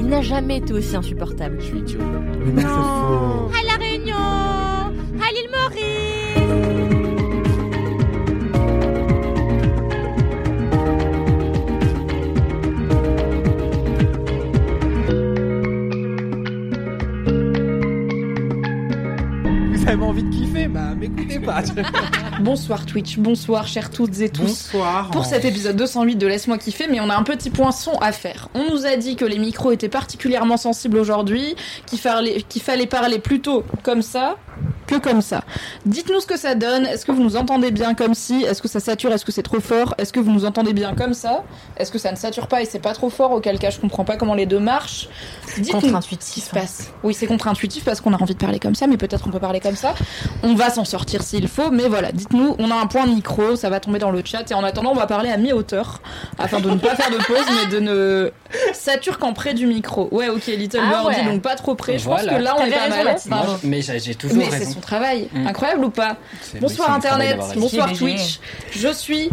il n'a jamais été aussi insupportable. Je suis idiot. Mais non. À La Réunion À l'île Maurice Vous avez envie de kiffer Bah, m'écoutez pas. Bonsoir Twitch, bonsoir chères toutes et tous. Bonsoir. Pour cet épisode 208 de Laisse-moi kiffer, mais on a un petit point son à faire. On nous a dit que les micros étaient particulièrement sensibles aujourd'hui, qu'il fallait, qu'il fallait parler plutôt comme ça que comme ça. Dites-nous ce que ça donne. Est-ce que vous nous entendez bien comme si? Est-ce que ça sature? Est-ce que c'est trop fort? Est-ce que vous nous entendez bien comme ça? Est-ce que ça ne sature pas et c'est pas trop fort? Auquel cas, je comprends pas comment les deux marchent. Dites-nous Contre-intuitif. ce qui se passe. Oui, c'est contre-intuitif parce qu'on a envie de parler comme ça, mais peut-être on peut parler comme ça. On va s'en sortir s'il faut, mais voilà, dites-nous, on a un point de micro, ça va tomber dans le chat, et en attendant, on va parler à mi-hauteur, afin de ne pas faire de pause, mais de ne sature qu'en près du micro. Ouais, ok, Little Ah Birdie, ouais. donc pas trop près, je Voilà. pense que là, on est pas raison, mal. Moi, mais j'ai toujours Mais c'est son travail, Mm. incroyable ou pas Bonsoir Internet, bonsoir. Twitch, je suis...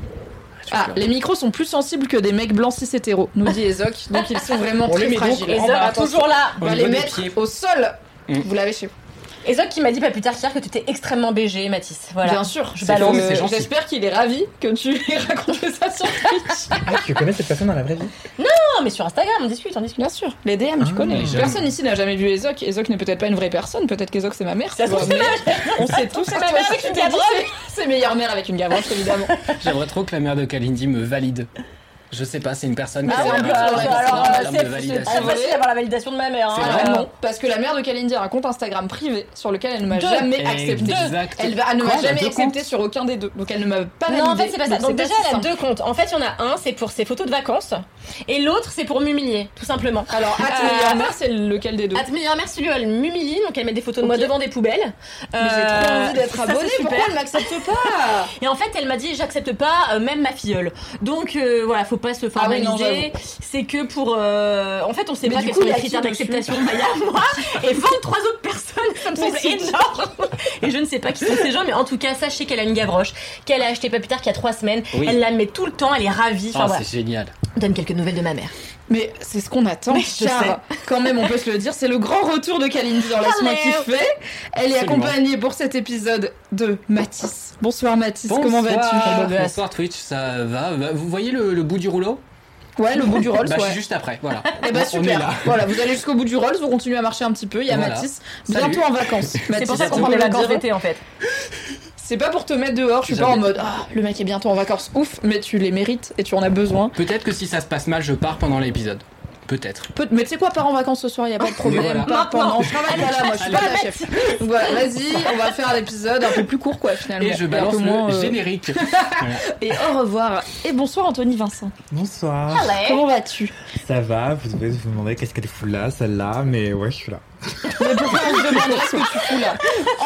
Ah, les micros sont plus sensibles que des mecs blancs cis hétéros, nous dit Ezoc, donc ils sont vraiment On très fragiles. Et On Zoc, va attention. toujours là On va les mettre pieds. au sol. Mm. Vous l'avez chez vous. Et Zoc qui m'a dit pas plus tard qu'hier que tu étais extrêmement BG, Mathis. Voilà. Bien sûr, Je balance. gentil. J'espère qu'il est ravi que tu lui aies raconté ça sur Twitch. Ah, tu connais cette personne dans la vraie vie? Non, mais sur Instagram, on discute, on discute. Bien sûr, les DM, tu Ah, connais. les jeunes. Personne ici n'a jamais vu Ezoc. Ezoc n'est peut-être pas une vraie personne, peut-être qu'Ezoc c'est ma mère. Ça se tu vois, mais On sait tous C'est que ma mère avec tu une gavroche. c'est- C'est meilleure mère avec une gavroche, évidemment. J'aimerais trop que la mère de Kalindi me valide. Je sais pas, c'est une personne Mais qui c'est a un but c'est c'est de c'est validation. très facile d'avoir la validation de ma mère. C'est hein. Ah Euh, non, parce que la mère de Kalindi a un compte Instagram privé sur lequel elle ne m'a jamais accepté. Exact. Elle, ne m'a jamais accepté sur aucun des deux. Donc elle ne m'a pas validé. Non, en fait, c'est pas ça. Donc Donc, déjà, elle a deux comptes. En fait, il y en a un, c'est pour ses photos de vacances. Et l'autre, c'est pour m'humilier, tout simplement. Alors, At Euh, mère, c'est lequel des deux mère, celui où elle m'humilie, donc elle met des photos de moi devant des poubelles. Mais j'ai trop Euh, envie d'être c'est abonnée. Pourquoi elle m'accepte pas Et en fait, elle m'a dit j'accepte pas euh, même ma filleule. Donc euh, voilà, faut pas se Ah oui, formaliser. c'est que pour euh, en fait, on sait Mais pas quels sont les critères d'acceptation. Bah, il y a moi et 23 autres personnes, ça me semble énorme. Et je ne sais pas qui sont ces gens, mais en tout cas, sachez qu'elle a une gavroche, qu'elle a acheté pas plus tard qu'il y a trois semaines. Oui. Elle la met tout le temps, elle est ravie. Enfin Ah, voilà. c'est génial. Donne quelques nouvelles de ma mère. Mais c'est ce qu'on attend, car quand même on peut se le dire, c'est le grand retour de Kalindi dans Laisse-moi kiffer. Elle est Absolument. accompagnée pour cet épisode de Mathis. Bonsoir Mathis, comment vas-tu Bonsoir. Bonsoir Twitch, ça va Bah, Vous voyez le, le bout du rouleau Ouais, le bout du Rolls, Bah, je ouais. suis juste après, voilà. Eh bah On- on est super. là. Voilà, vous allez jusqu'au bout du Rolls, vous continuez à marcher un petit peu. Il y a Voilà. Mathis, Salut. bientôt en vacances. C'est pour ça qu'on on prend des vacances d'été en fait. C'est pas pour te mettre dehors, je suis pas en mode ah, le mec est bientôt en vacances, ouf, mais tu les mérites et tu en as besoin. Peut-être que si ça se passe mal, je pars pendant l'épisode. Peut-être. Peut- mais tu sais quoi, pars en vacances ce soir, y a pas de problème. Voilà. Pars pendant, je travaille pas là, moi, je suis pas la chef. Donc voilà, vas-y, on va faire l'épisode un peu plus court, quoi, finalement. Et je un balance peu moins, le euh, générique. Et au revoir. Et bonsoir Anthony Vincent. Bonsoir. Comment vas-tu? Ça va, vous devez vous demander qu'est-ce qu'elle fout là, celle-là, mais ouais, je suis là. Mais pourquoi on se demanderait ce que tu fous là?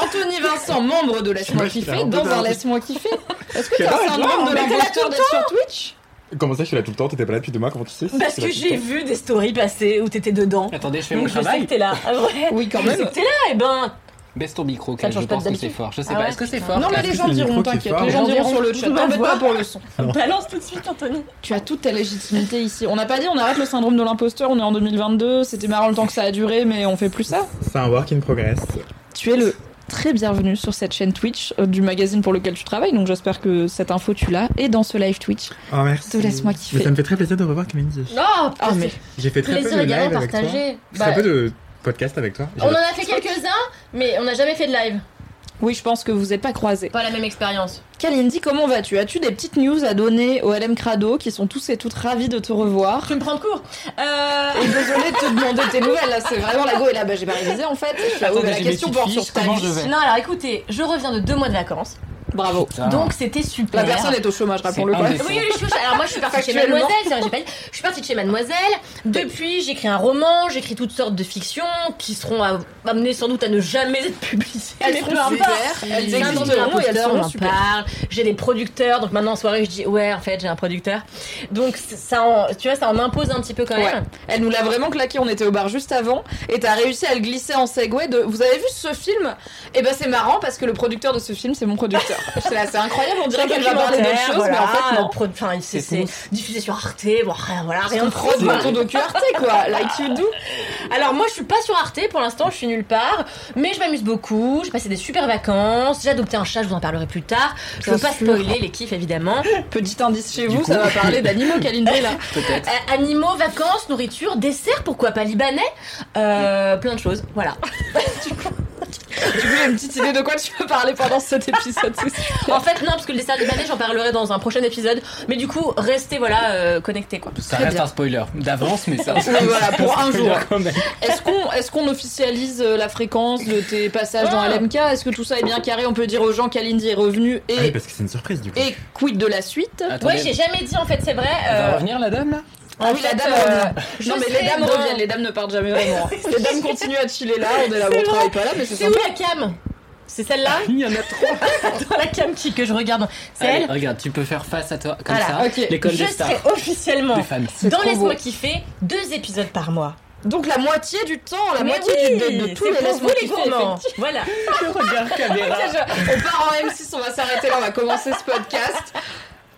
Anthony Vincent, membre de Laisse-moi je kiffer, dans un. Laisse-moi kiffer. Est-ce que t'as un syndrome de l'imposteur d'être sur Twitch? Comment ça, je suis là tout le temps? T'étais pas là depuis deux mois, comment tu sais Parce Je que j'ai vu des stories passer où t'étais dedans. Attendez, je fais Donc mon je sais travail. que t'es là. Ah, Oui, quand Je même. sais que t'es là, et ben. Baisse ton micro, ne je change pas pense que c'est fort. Je sais Ah pas, est-ce que c'est fort? Non, mais les gens diront, t'inquiète. Les gens diront sur le chat. je T'embête pas pour le son. Balance tout de suite, Anthony. Tu as toute ta légitimité ici. On n'a pas dit on arrête le syndrome de l'imposteur, on est en 2022, c'était marrant le temps que ça a duré, mais on fait plus ça. C'est un work in progress. Tu es le très bienvenue sur cette chaîne Twitch euh, du magazine pour lequel tu travailles. Donc j'espère que cette info tu l'as et dans ce live Twitch. Oh merci. Te laisse-moi kiffer. Mais ça me fait très plaisir de revoir Camille. Non, Ah mais J'ai fait très peu de plaisir live avec toi. Très Bah, peu de podcast avec toi. on en a fait quelques-uns, mais on n'a jamais fait de live. Oui, je pense que vous n'êtes pas croisés. Pas la même expérience. Kalindi, comment vas-tu? As-tu des petites news à donner au LM Crado qui sont tous et toutes ravis de te revoir? Tu me prends de court. Euh... Et désolée de te demander tes nouvelles, là c'est vraiment la go et là bah j'ai pas révisé en fait. Je suis la question porte sur ta comment vie. je vais Non, alors écoutez, je reviens de deux mois de vacances, Bravo. Putain. donc c'était super. La personne est au chômage, rappelons-le. Oui, oui, je suis Alors moi, je suis partie chez. Mademoiselle. c'est vrai, j'ai pas dit. Je suis partie de chez Mademoiselle. Depuis, j'écris un roman, j'écris toutes sortes de fictions qui seront à- amenées sans doute à ne jamais être publiées. Elles importe. super, elles et elles l'imposteur, on en super. parle. J'ai des producteurs, donc maintenant en soirée, je dis ouais, en fait, j'ai un producteur. Donc ça, en- tu vois, ça en impose un petit peu quand Ouais. même. Elle nous l'a vraiment claqué, on était au bar juste avant, et t'as réussi à le glisser en segway de Vous avez vu ce film? Et ben c'est marrant parce que le producteur de ce film, c'est mon producteur. C'est incroyable, on dirait qu'elle va parler d'autre chose, Documentaire, mais en fait voilà, non. pro- Enfin, c'est diffusé sur Arte, bon, voilà, rien de de prod dans ton docu Arte quoi, like you do. Alors moi je suis pas sur Arte pour l'instant, je suis nulle part, mais je m'amuse beaucoup, j'ai passé des super vacances, j'ai adopté un chat, je vous en parlerai plus tard. Je veux pas spoiler les kiffs évidemment. Petit indice chez Du vous, coup- ça va parler d'animaux Kalindé là. Peut-être. Euh, animaux, vacances, nourriture, dessert, pourquoi pas libanais, euh, plein de choses, voilà. Du coup, j'ai une petite idée de quoi tu veux parler pendant cet épisode. En fait non parce que le dessert libanais j'en parlerai dans un prochain épisode, mais du coup restez voilà euh, connectés quoi. Ça Très reste bien. un spoiler d'avance, mais ça. Oui, voilà, pour un jour. quand même. Est-ce qu'on est qu'on officialise euh, la fréquence de tes passages dans Ah. LMK Est-ce que tout ça est bien carré? On peut dire aux gens qu'Alindy est revenu Ah oui, et, parce que c'est une surprise du coup. et quid de la suite? Attendez, Ouais j'ai jamais dit en fait c'est vrai. elle va euh, revenir la dame là? Ah oui, la dame euh, je Non, mais les dames dans- reviennent, les dames ne partent jamais vraiment. les dames continuent à chiller là, on est là, on travaille pas là, mais c'est C'est où la cam? C'est celle-là? Il y en a trop. Dans la cam qui que je regarde. C'est elle? Regarde, tu peux faire face à toi comme Voilà, ça. ok. L'école Je des stars. serai officiellement Des. C'est dans Laisse-moi kiffer deux épisodes par mois. Donc la moitié du temps, la Mais moitié oui, du, de, de tous les laisse-moi les gourmands. Voilà. Regarde caméra. On part en M6, on va s'arrêter là, on va commencer ce podcast.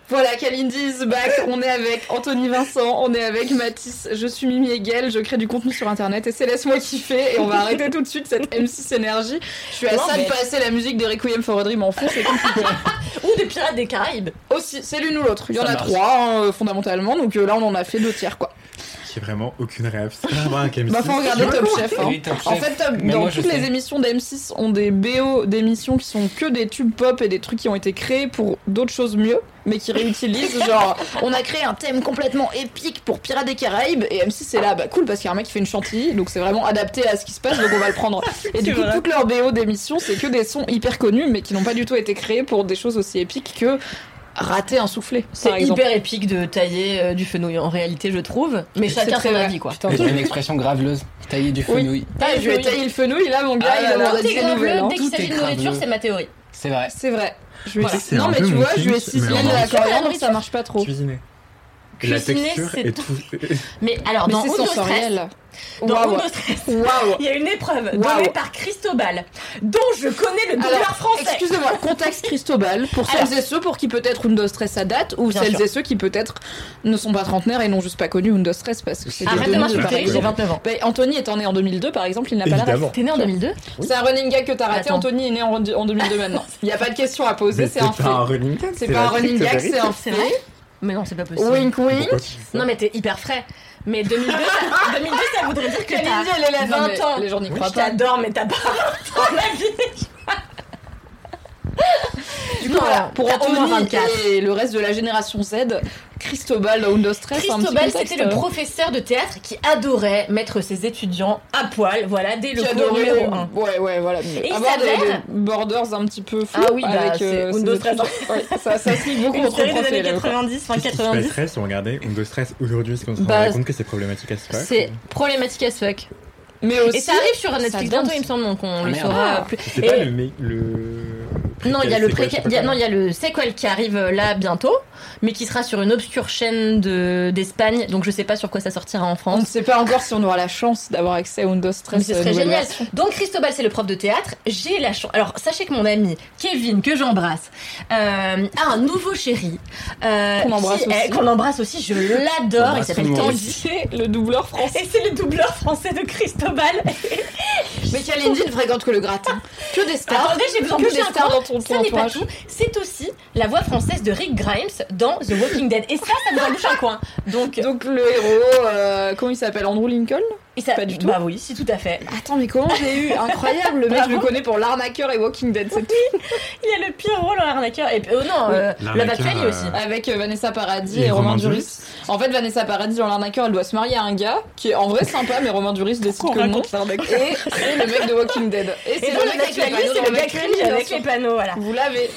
Voilà, Kalindi is back. On est avec Anthony Vincent, on est avec Mathis. Je suis Mimi Hegel, je crée du contenu sur internet et c'est Laisse-moi kiffer. Et on va arrêter tout de suite cette M6 énergie. Je suis à ça de passer la musique de Requiem for a Dream en fond, c'est compliqué. Ou des pirates des Caraïbes. Aussi, c'est l'une ou l'autre. Il y en a marche. trois, hein, euh, fondamentalement. Donc euh, là, on en a fait deux tiers, quoi. J'ai vraiment aucune rêve. C'est pas avoir un KM6. Bah, faut regarder Top Chef. hein. Oui, Top En Chef. fait, Top- dans moi, toutes les sais. émissions d'M6 ont des BO d'émissions qui sont que des tubes pop et des trucs qui ont été créés pour d'autres choses mieux, mais qui réutilisent. genre, on a créé un thème complètement épique pour Pirates des Caraïbes et M6 est là, bah cool parce qu'il y a un mec qui fait une chantilly, donc c'est vraiment adapté à ce qui se passe, donc on va le prendre. Et du coup, vrai. toutes leurs BO d'émissions, c'est que des sons hyper connus, mais qui n'ont pas du tout été créés pour des choses aussi épiques que rater un soufflé. C'est hyper épique de tailler euh, du fenouil en réalité, je trouve. Mais C'est chacun très son vrai. avis, quoi. As une expression graveleuse. Tailler du Oui. fenouil. Ah, je ai taillé le fenouil, là, mon gars, Ah il a l'air d'être graveleux, dès qu'il s'agit de nourriture, c'est ma théorie. C'est vrai. C'est vrai. Je c'est Non, mais tu vois, je ciselé en la coriandre, ça marche pas trop. Cuisiner. La texture c'est tout. Mais alors, Mais dans Stress, sensoriel. dans Stress, Waouh. il y a une épreuve donnée par Cristobal, dont je connais le doubleur Alors, français. excusez-moi, contexte Cristobal, pour celles et ceux pour qui peut-être Undo Stress à date, ou celles sûr. et ceux qui peut-être ne sont pas trentenaires et n'ont juste pas connu Undo Stress parce que c'est Arrête de m'insulter, j'ai exemple. 29 ans. Bah, Anthony étant né en 2002 par exemple, il n'a pas la. T'es né en 2002 C'est un running gag que t'as raté, Attends. Anthony est né en, en 2002 maintenant. Il n'y a pas de question à poser, c'est un fait. C'est pas un running gag, c'est un C'est fait. Mais non, c'est pas possible. Wink wink. Non, mais t'es hyper frais. Mais 2002, ça, 2002, ça voudrait dire que t'as elle est là, 20 non, mais ans. Les gens n'y Oui, croient je pas. t'adore, mais t'as pas 20 ans la vie. Du coup, Non, voilà, pour Anthony 24. et le reste de la génération Z, Cristobal dans Stress, Cristobal, c'était le euh, professeur de théâtre qui adorait mettre ses étudiants à poil, voilà, dès le cours numéro 1. Ouais, ouais, voilà. Mais Et il s'avère- des borders un petit peu flous Ah oui, bah, avec euh, Undo. Stress. Ouais, ça, ça se lit beaucoup Une entre série des années élèves, quoi. 90, fin Qu'est-ce qui se 90. passerait si on regardait Undo Stress aujourd'hui Est-ce qu'on se Bah, rendrait compte que c'est problématique à ce fuck C'est problématique as fuck. Mais aussi, Et ça arrive sur Netflix bientôt, il me semble, donc on Ah, le saura Ah. plus. C'est pas le. Non, il y a le préquel, y a- non, il y a le sequel qui arrive euh, là bientôt, mais qui sera sur une obscure chaîne de d'Espagne, donc je sais pas sur quoi ça sortira en on ne France. sait pas encore si on aura la chance d'avoir accès à Undo Stress. Mais ce euh, serait génial. version. Donc Cristobal, c'est le prof de théâtre. J'ai la chance. Alors sachez que mon ami Kevin, que j'embrasse, euh, a un nouveau chéri. euh, Qu'on embrasse qui aussi. Qu'on embrasse aussi. Je l'adore. Il s'appelle. Tanguy. C'est le doubleur français. Et c'est le doubleur français de Cristobal. Mais Kalindi ne fréquente que le gratin. Que des stars. Attendez, j'ai besoin de des stars dans ton, Ça ton n'est pas entourage. tout. C'est aussi la voix française de Rick Grimes dans The Walking Dead. Et ça, ça nous en bouche un coin. Donc, Donc le héros, euh, comment il s'appelle? Andrew Lincoln? Et ça, pas du tout. Bah oui, si, tout à fait. Attends, mais comment j'ai eu Incroyable, le mec, je le connais pour l'arnaqueur et Walking Dead, c'est tout. Il a le pire rôle en arnaqueur. Et oh non, euh, L'arnaqueur, Love Actually euh, aussi. Avec euh, Vanessa Paradis Et et, Romain Duris. Duris. En fait, Vanessa Paradis dans l'arnaqueur, elle doit se marier à un gars qui est en vrai sympa, mais Romain Duris décide que non. Et c'est le mec de Walking Dead. Et Et c'est le mec c'est dans le le mec avec les panneaux, voilà. Vous l'avez.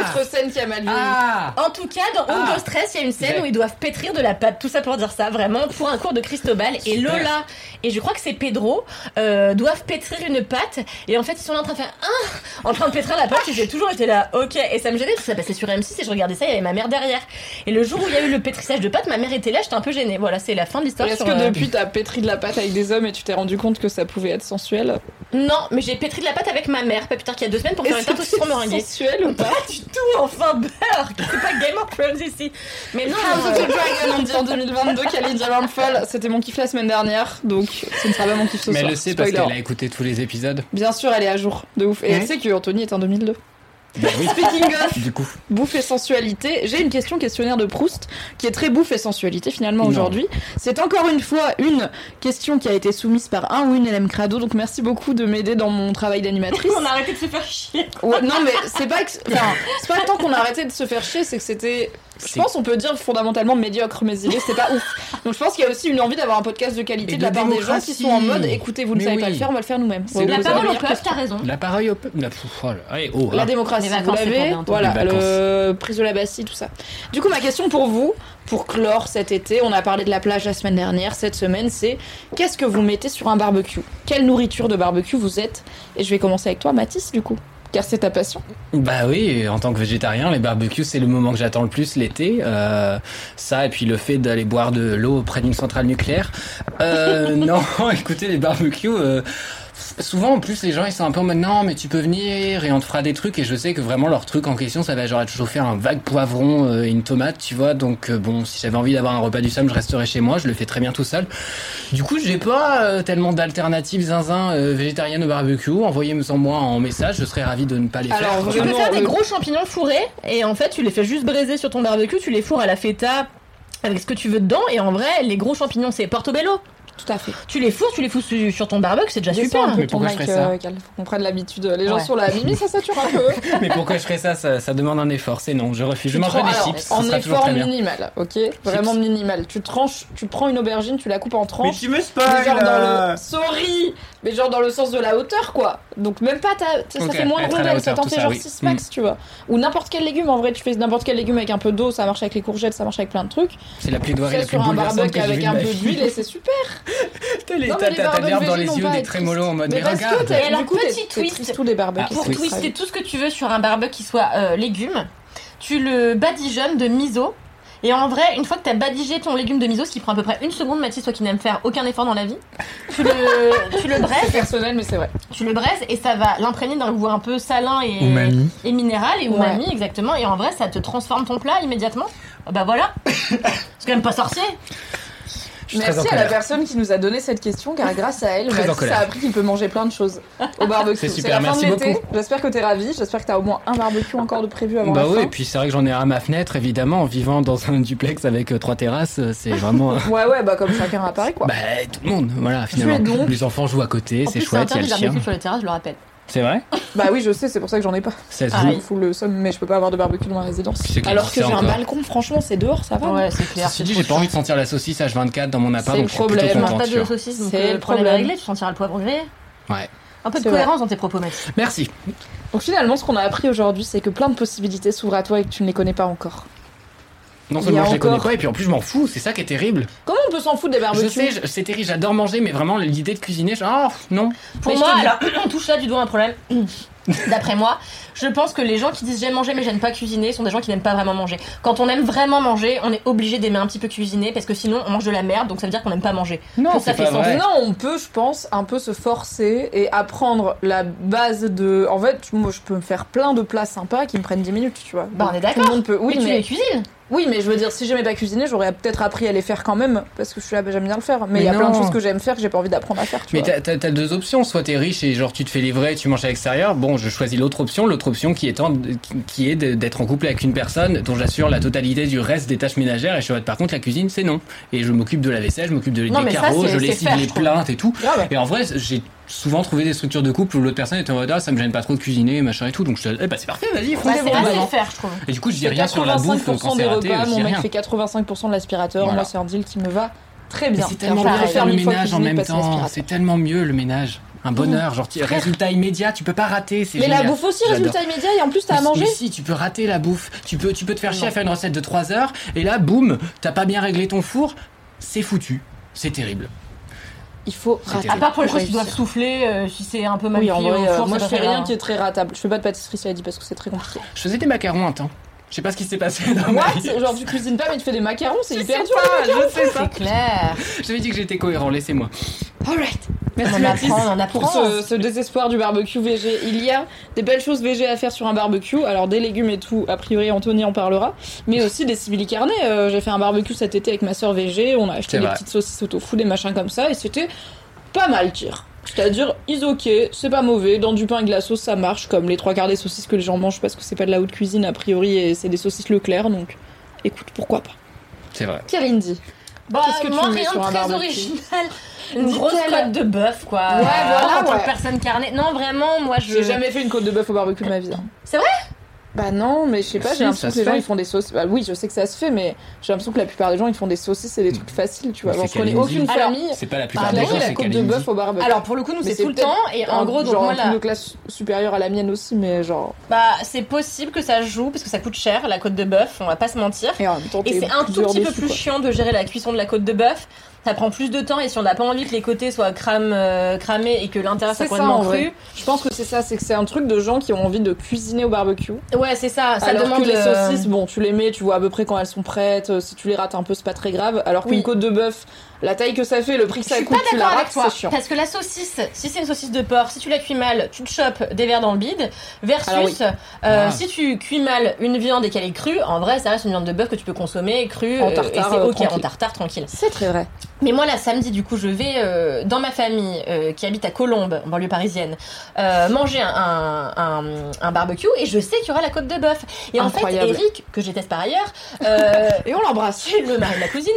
Autre scène qui a mal vieilli. Ah En tout cas, dans Ah. Hunger Stress, il y a une scène où ils doivent pétrir de la pâte. Tout ça pour dire ça, vraiment, pour un cours de Cristobal. Et. Lola, et je crois que c'est Pedro, euh, doivent pétrir une pâte. Et en fait, ils sont là en train de faire ah, en train de pétrir la pâte. Et j'ai toujours été là, ok. Et ça me gênait parce que ça passait sur M6 et je regardais ça, il y avait ma mère derrière. Et le jour où il y a eu le pétrissage de pâte, ma mère était là, j'étais un peu gênée. Voilà, c'est la fin de l'histoire. Est-ce que euh, depuis t'as pétri de la pâte avec des hommes et tu t'es rendu compte que ça pouvait être sensuel? Non, mais j'ai pétri de la pâte avec ma mère, pas plus tard qu'il y a deux semaines pour faire une tarte au citron meringuée. sensuel ou pas Pas du tout, enfin beurre C'est pas Game of Thrones ici Mais non, House of euh, the Dragon, on dit en 2022 Kali Diamantfall. C'était mon kiff la semaine dernière, donc ce ne sera pas mon kiff ce Mais soir. elle le sait parce qu'elle a écouté tous les épisodes. Bien sûr, elle est à jour, de ouf. Et elle sait que Anthony est en 2002. Bah oui. Speaking of Du coup. bouffe et sensualité, j'ai une question questionnaire de Proust qui est très bouffe et sensualité finalement aujourd'hui. C'est encore une fois une question qui a été soumise par un ou une LM Crado, donc merci beaucoup de m'aider dans mon travail d'animatrice. on a arrêté de se faire chier. Ouais, non mais c'est pas que- enfin, c'est pas tant qu'on a arrêté de se faire chier, c'est que c'était je C'est- pense on peut dire fondamentalement médiocre mais il est c'était pas ouf. Donc je pense qu'il y a aussi une envie d'avoir un podcast de qualité de la part des gens qui sont en mode écoutez vous ne Mais savez pas le faire, on va le faire nous-mêmes. C'est Ouais, la parole au peuple, t'as raison. La parole au peuple. La... pff, oh oh, La démocratie, Les vous c'est l'avez, voilà, le prise de la Bastille, tout ça. Du coup, ma question pour vous, pour clore cet été, on a parlé de la plage la semaine dernière, cette semaine, c'est qu'est-ce que vous mettez sur un barbecue? Quelle nourriture de barbecue vous êtes? Et je vais commencer avec toi, Mathis, du coup, car c'est ta passion. Bah oui, en tant que végétarien, les barbecues, c'est le moment que j'attends le plus l'été. Euh, ça, et puis le fait d'aller boire de l'eau près d'une centrale nucléaire. Euh, non, écoutez, les barbecues... Souvent, en plus, les gens, ils sont un peu en mode non, mais tu peux venir et on te fera des trucs. Et je sais que vraiment, leur truc en question, ça va genre être chauffer un vague poivron euh, et une tomate, tu vois. Donc, euh, bon, si j'avais envie d'avoir un repas du somme, je resterais chez moi. Je le fais très bien tout seul. Du coup, j'ai pas euh, tellement d'alternatives zinzin euh, végétariennes au barbecue. Envoyez-moi moi en message, je serais ravi de ne pas les Alors, faire. Tu peux faire des gros champignons fourrés et en fait tu les fais juste braiser sur ton barbecue, tu les fourres à la feta avec ce que tu veux dedans et en vrai les gros champignons c'est portobello. Tout à fait. Tu les fourres, tu les fous su- sur ton barbecue, c'est déjà Descends super. un peu Mais ton pourquoi je mic, ferais ça euh, faut qu'on prenne l'habitude. Les gens Ouais. sont là, Mimi, ça sature un peu. Mais pourquoi je ferais ça, ça Ça demande un effort. C'est non, je refuse. Je mangerai des chips, En effort très minimal, ok Vraiment minimal. Tu tranches, tu prends une aubergine, tu la coupes en Mais tranches. tu me Mais spoil genre dans le sorry mais genre dans le sens de la hauteur quoi donc même pas ta... ça fait moins de rondelles ça t'en fait genre oui. 6 max tu vois ou n'importe quel légume en vrai tu fais n'importe quel légume avec un peu d'eau ça marche avec les courgettes ça marche avec plein de trucs C'est la plus sur un barbecue avec un de peu d'huile et c'est super T'as les- Non, dans les yeux, des trémolos en mode mais regarde Et alors, petit twist. tous les barbecues Ah, c'est Pour oui. twister tout ce que tu veux sur un barbecue qui soit euh, légumes, tu le badigeonnes de miso. Et en vrai, une fois que t'as badigé ton légume de miso, ce qui prend à peu près une seconde, Mathis, toi qui n'aimes faire aucun effort dans la vie, tu le, tu le c'est braises, personnel mais c'est vrai tu le braises et ça va l'imprégner d'un goût un peu salin et, Umami. et minéral et Ouais. umami exactement. Et en vrai, ça te transforme ton plat immédiatement. Ah Bah voilà, c'est quand même pas sorcier. Je suis très en Merci à la personne qui nous a donné cette question car grâce à elle Très en Mathis colère. a appris qu'il peut manger plein de choses au barbecue C'est super, la fin de merci l'été beaucoup. j'espère que t'es ravi j'espère que t'as au moins un barbecue encore de prévu avant Bah la oui, fin et puis c'est vrai que j'en ai un à ma fenêtre, évidemment, en vivant dans un duplex avec euh, trois terrasses, euh, c'est vraiment. euh, Ouais, ouais, bah comme chacun à Paris, quoi. Bah, tout le monde, voilà, finalement. donc- Les enfants jouent à côté, En c'est plus, chouette, il y a interdit le de chien. barbecue sur les terrasses, je le rappelle. C'est vrai Bah oui, je sais, c'est pour ça que j'en ai pas. Ça se Ah, joue. le somme, mais je peux pas avoir de barbecue dans ma résidence. C'est Alors que j'ai un encore. balcon, franchement, c'est dehors, ça va. Ouais, c'est clair. Ceci dit, j'ai pas envie de sentir la saucisse H24 dans mon appart, C'est donc le je suis plutôt problème. content, pas tu de vois. donc C'est euh, le le problème est problème. réglé, tu sentiras le poivre grillé. Ouais. Un peu de C'est vrai. cohérence dans tes propos, Mathis. Merci. Donc finalement, ce qu'on a appris aujourd'hui, c'est que plein de possibilités s'ouvrent à toi et que tu ne les connais pas encore. Non seulement je les connais pas, et puis en plus je m'en fous, c'est ça qui est terrible. Comment on peut s'en foutre des barbecues Je sais, je- c'est terrible, j'adore manger, mais vraiment l'idée de cuisiner, je... oh, non. Pour Mais je moi, te dis- alors, on touche là du doigt un problème. D'après moi, je pense que les gens qui disent j'aime manger mais j'aime pas cuisiner sont des gens qui n'aiment pas vraiment manger. Quand on aime vraiment manger, on est obligé d'aimer un petit peu cuisiner parce que sinon on mange de la merde donc ça veut dire qu'on n'aime pas manger. Non, ça c'est fait pas sens. vrai. Non, on peut, je pense, un peu se forcer et apprendre la base de. En fait, moi, je peux me faire plein de plats sympas qui me prennent 10 minutes, tu vois. Bah, on est Tout le d'accord. monde peut. Oui, mais tu les cuisines. Oui, mais je veux dire, si j'aimais pas cuisiner, j'aurais peut-être appris à les faire quand même, parce que je suis là, j'aime bien le faire. Mais il y a plein de choses que j'aime faire que j'ai pas envie d'apprendre à faire, tu Mais vois. t'as- deux options, soit t'es riche et genre tu te fais livrer, tu manges à l'extérieur. Bon, je choisis l'autre option, l'autre option qui est, en- qui- est d'être en couple avec une personne dont j'assure la totalité du reste des tâches ménagères. Et je suis par contre, la cuisine, c'est non. Et je m'occupe de la vaisselle, je m'occupe de des ça, carreaux, je lessive les plaintes et tout. Ah. Et en vrai, j'ai souvent trouvé des structures de couple où l'autre personne était en mode, ah, ça me gêne pas trop de cuisiner, machin et tout. Donc je te eh bah c'est parfait, vas-y, Bah, c'est bon, assez maman. le faire, je trouve. Et du coup, je dis rien sur la bouffe 85% quand c'est des raté, repas, mon mec fait 85% de l'aspirateur. Voilà. Moi, c'est un deal qui me va très bien. c'est tellement de préfère faire le ménage en même temps. C'est tellement mieux le ménage. Un bonheur, genre tu- résultat immédiat, tu peux pas rater. Mais la bouffe aussi, résultat immédiat, et en plus, t'as à manger. si, tu peux rater la bouffe. Tu peux, tu peux te faire chier à faire une recette de 3 heures, et là, boum, t'as pas bien réglé ton four, c'est foutu. C'est terrible. Il faut rater. À part pour les choses qui doivent souffler, euh, si c'est un peu mal Oui, en au euh, four, moi je fais rien qui est très ratable. Je fais pas de pâtisserie, ça a dit, parce que c'est très compliqué. Je faisais des macarons un temps. Je sais pas ce qui s'est passé dans ma What vie. Genre, tu cuisines pas, mais tu fais des macarons, c'est hyper dur. je sais pas. C'est clair. J'avais dit que j'étais cohérent, laissez-moi. Alright. On Merci Mathis apprend, on en pour apprend. ce, ce désespoir du barbecue VG. Il y a des belles choses VG à faire sur un barbecue. Alors des légumes et tout, a priori Anthony en parlera. Mais aussi des cibili carnés. Euh, J'ai fait un barbecue cet été avec ma soeur VG. On a acheté des vrai. petites saucisses au tofu, des machins comme ça. Et c'était pas mal tir. C'est-à-dire, is ok, c'est pas mauvais. Dans du pain avec de la sauce, ça marche. Comme les trois quarts des saucisses que les gens mangent parce que c'est pas de la haute cuisine a priori et c'est des saucisses Leclerc. Donc écoute, pourquoi pas. C'est vrai. Kalindi. Bah, Qu'est-ce que tu moi, mets rien sur de un très barbecue original. Une grosse côte de bœuf, quoi. Ouais, voilà, En tant ouais. que personne carnée. Non, vraiment, moi, je. J'ai jamais fait une côte de bœuf au barbecue de ma vie. hein. C'est vrai? Bah non, mais je sais pas, Si, j'ai l'impression que les gens ils font des saucisses. Bah oui, je sais que ça se fait, mais j'ai l'impression que la plupart des gens ils font des saucisses et des trucs faciles, tu vois. Mais Genre, c'est je connais aucune Alors, famille C'est pas la plupart a des gens, la c'est côte de bœuf au barbecue. Alors, pour le coup, nous, c'est c'est tout le temps. Et en gros, donc genre moi, un là. de classe supérieure à la mienne aussi, mais genre. Bah, c'est possible que ça joue parce que ça coûte cher, la côte de bœuf, on va pas se mentir. Et en même temps, Et c'est un tout petit peu plus chiant de gérer la cuisson de la côte de bœuf. Ça prend plus de temps et si on n'a pas envie que les côtés soient crame, euh, cramés et que l'intérieur soit complètement en cru. Je pense que c'est ça, c'est que c'est un truc de gens qui ont envie de cuisiner au barbecue. Ouais, c'est ça. Ça alors demande que les euh, saucisses, bon, tu les mets, tu vois à peu près quand elles sont prêtes. euh, Si tu les rates un peu, c'est pas très grave. Alors qu'une Oui. côte de bœuf, la taille que ça fait, le prix que ça coûte, tu la rates, c'est chiant. Parce que la saucisse, si c'est une saucisse de porc, si tu la cuis mal, tu te chopes des verres dans le bide. Versus, oui. euh, Ah. si tu cuis mal une viande et qu'elle est crue, en vrai, ça reste une viande de bœuf que tu peux consommer crue. En tartare, et c'est ok, en tranquille. tartare, tranquille. C'est très vrai. Mais moi, là, samedi, du coup, je vais euh, dans ma famille euh, qui habite à Colombes, en banlieue parisienne, euh, manger un, un, un, un barbecue et je sais qu'il y aura la côte de bœuf. Et Incroyable. en fait, Eric, que je déteste par ailleurs, Et on l'embrasse. le mari de la cousine,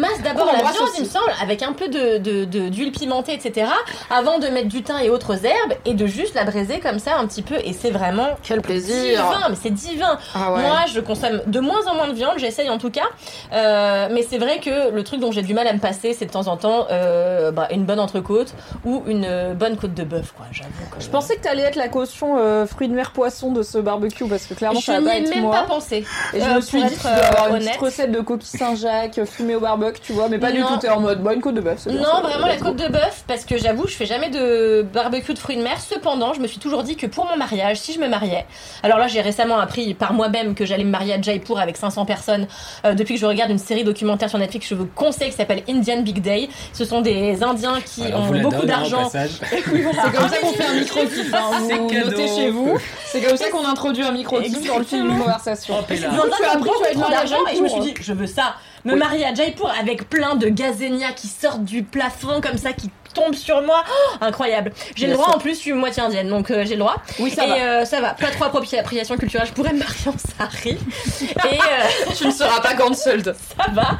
masse d'abord la viande, aussi. il me semble, avec un peu de de- de- d'huile pimentée, etc. Avant de mettre du thym et autres herbes et de juste la braiser comme ça un petit peu. Et c'est vraiment Quel plaisir. divin, mais c'est divin. Ah ouais. Moi, je consomme de moins en moins de viande, j'essaye en tout cas. Mais c'est vrai que le truc dont j'ai du mal à me passer, c'est de temps en temps euh, bah, une bonne entrecôte ou une euh, bonne côte de bœuf, quoi. J'avoue. Je pensais que t'allais être la caution euh, fruits de mer poisson de ce barbecue parce que clairement je ça va pas être même moi. pas pensé. Et je euh, me suis dit avoir une petite recette de coquille Saint-Jacques fumée au barbecue, tu vois, mais pas du tout. T'es en mode bonne côte de bœuf. Non, ça vraiment la côte de bœuf, parce que j'avoue, je fais jamais de barbecue de fruits de mer. Cependant, je me suis toujours dit que pour mon mariage, si je me mariais, alors là, j'ai récemment appris par moi-même que j'allais me marier à Jaipur avec 500 personnes. Euh, depuis que je regarde une série documentaire sur Netflix, je vous conseille, qui s'appelle Indian Big Day. Ce sont des Indiens qui Alors, ont beaucoup hein, d'argent. C'est comme ça qu'on fait un micro-kiff. Hein. C'est Vous notez chez vous. C'est comme ça qu'on introduit un micro-kiff dans le film d'une conversation. Hop, et Tu as appris, tu je me suis dit, je veux ça. Me Oui. marier à Jaipur avec plein de gazénias qui sortent du plafond comme ça, qui tombent sur moi. Oh, incroyable. J'ai le droit en plus, je suis moitié indienne, donc euh, j'ai le droit. Oui, ça et va. euh, ça va, pas trop appropriation culturelle, je pourrais me marier en sari. et euh, Tu ne seras pas cancelled. ça va.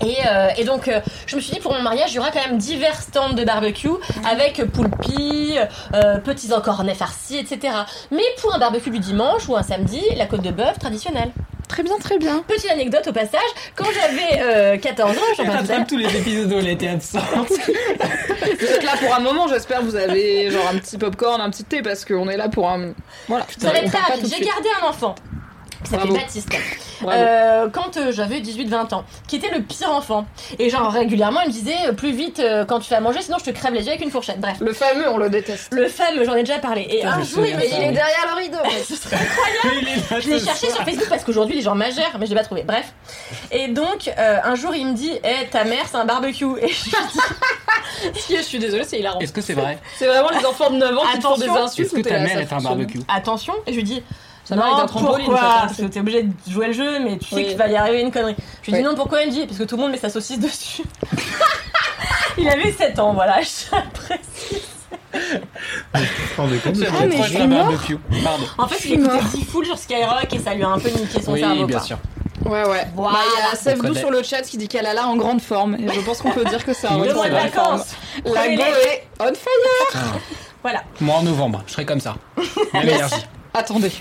Et, euh, et donc, euh, je me suis dit, pour mon mariage, il y aura quand même divers stands de barbecue avec poulpi, euh, petits encornets farcis, etc. Mais pour un barbecue du dimanche ou un samedi, la côte de bœuf traditionnelle. Très bien, très bien. Petite anecdote au passage, quand j'avais euh, 14 ans, j'en rattrape tous les épisodes où elle était absente. Vous êtes là pour un moment, j'espère que vous avez genre un petit popcorn, un petit thé parce qu'on est là pour un. Voilà. Ça va être de J'ai gardé un enfant. Qui s'appelait. Baptiste. Euh, quand euh, j'avais 18-20 ans, qui était le pire enfant. Et genre régulièrement, il me disait euh, plus vite euh, quand tu fais à manger, sinon je te crève les yeux avec une fourchette. Bref. Le fameux, on le déteste. Le fameux, j'en ai déjà parlé. Et Putain, un me jour, il ça. Il est derrière le rideau. ce serait incroyable. Je l'ai cherché sur Facebook parce qu'aujourd'hui les gens majeurs, mais je l'ai pas trouvé. Bref. Et donc euh, un jour il me dit, eh ta mère c'est un barbecue. Et je lui dis, je suis désolée, c'est hilarant. Est-ce que c'est vrai C'est vraiment les enfants de 9 ans qui te font des Attention. insultes. Est-ce que ou t'es ta là, mère ça est un fonctionne barbecue Attention. Et je lui dis, Ça avec un trampoline. pourquoi ça, Parce que t'es obligé de jouer le jeu, mais tu sais Oui. qu'il va y arriver une connerie. Je lui Oui. dit non, pourquoi elle dit Parce que tout le monde met sa saucisse dessus. Il avait 7 ans, voilà. Compte de Ah, mais je suis mort. Pardon. en fait, Je il écoutait. Diffoul sur Skyrock et ça lui a un peu niqué son Oui, cerveau. bien quoi. sûr. Ouais, ouais. Voilà. Bah, il y a connaît. sur le chat qui dit qu'elle a là en grande forme. Et je pense qu'on peut dire que c'est un Le retour mois de vacances. La go est on fire. Ah. Voilà. Moi en novembre, je serai comme ça. Même Yes. énergie. Attendez,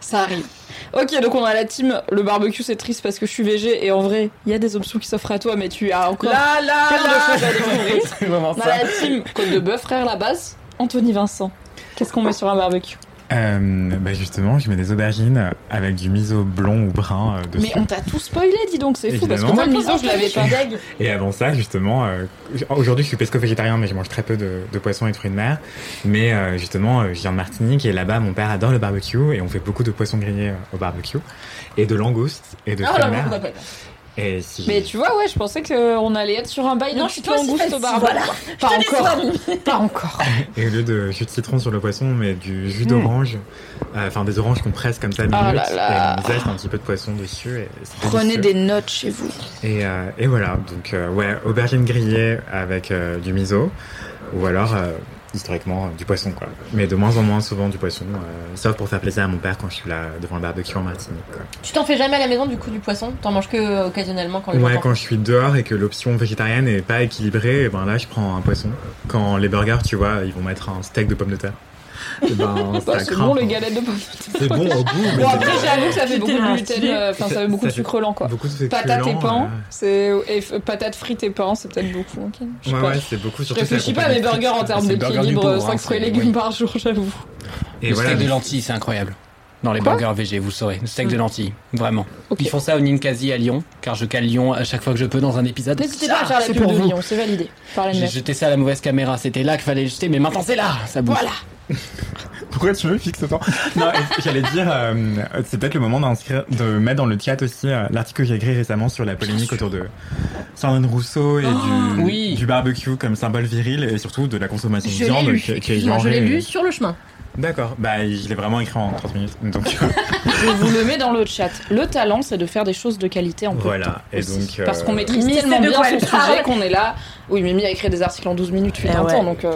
ça arrive. Ok, donc on a la team. Le barbecue, c'est triste parce que je suis végé. Et en vrai, il y a des options qui s'offrent à toi, mais tu as encore Là, là, plein de choses à découvrir. C'est vraiment On a ça. la team côte de bœuf, frère, la base. Anthony Vincent. Qu'est-ce qu'on met sur un barbecue? Euh, bah justement, je mets des aubergines avec du miso blond ou brun euh, dessus. Mais on t'a tout spoilé, dis donc, c'est fou. Parce que moi, le miso, je l'avais pas. Et avant ça, justement, euh, aujourd'hui je suis pesco-végétarien, mais je mange très peu de, de poissons et de fruits de mer. Mais euh, justement, euh, je viens de Martinique et là-bas, mon père adore le barbecue et on fait beaucoup de poissons grillés au barbecue et de langoustes et de Ah, fruits de mer. D'accord. Et si Mais tu vois, ouais, je pensais qu'on allait être sur un bail de Non, je suis pas aussi langoustes au barbecue. voilà. Pas encore. Pas encore. Et au lieu de jus de citron sur le poisson, on met du jus d'orange, euh, enfin des oranges qu'on presse comme ça minutes, Hmm. là là. et on zeste un petit peu de poisson dessus. Et c'est Prenez des notes chez vous. Et, euh, et voilà, donc euh, ouais, aubergines grillées avec euh, du miso, ou alors euh, historiquement euh, du poisson quoi. Mais de moins en moins souvent du poisson, euh, sauf pour faire plaisir à mon père quand je suis là devant le barbecue en Martinique. Quoi. Tu t'en fais jamais à la maison du coup du poisson? T'en manges que euh, occasionnellement quand Ouais, quand je suis dehors et que l'option végétarienne est pas équilibrée, et ben là je prends un poisson. Quand les burgers, tu vois, ils vont mettre un steak de pommes de terre. Et ben, c'est bon, les galettes de pommes de terre. C'est bon au goût, mais Bon, c'est- après, j'avoue que ça fait beaucoup de gluten, euh, enfin, ça fait beaucoup de sucre lent, quoi. beaucoup de féculents, Patates et pain, c'est patates frites et pain, c'est peut-être beaucoup. Ouais, pas. ouais, c'est beaucoup Je réfléchis pas à mes burgers en termes d'équilibre, pauvre, 5 hein, fruits et légumes par jour, j'avoue. Et le voilà, steak de donc- lentilles, c'est incroyable. Dans les Quoi burgers VG, vous saurez. Le steak de Mm. lentilles, vraiment. Ils font ça au Ninkasi à Lyon, car je cale Lyon à chaque fois que je peux dans un épisode. N'hésitez pas à faire la pub de vous. Lyon, c'est validé. J'ai jeté ça à la mauvaise caméra, c'était là qu'il fallait le jeter, mais maintenant c'est là, ça bouge. Voilà. Pourquoi tu me fixes autant Non, j'allais dire, euh, c'est peut-être le moment d'inscrire, de mettre dans le chat aussi euh, l'article que j'ai écrit récemment sur la polémique autour de Sandrine Rousseau et du, oui. du barbecue comme symbole viril et surtout de la consommation de Je l'ai viande lu. qui, qui est je l'ai lu sur le chemin. D'accord, bah je l'ai vraiment écrit en 30 minutes. Donc Je vous le mets dans le chat. Le talent, c'est de faire des choses de qualité en peu de voilà, temps et donc. euh, Parce qu'on maîtrise Mimi tellement de bien son sujet qu'on est là. Oui, Mimi a écrit des articles en 12 minutes, un ouais. temps, donc. euh,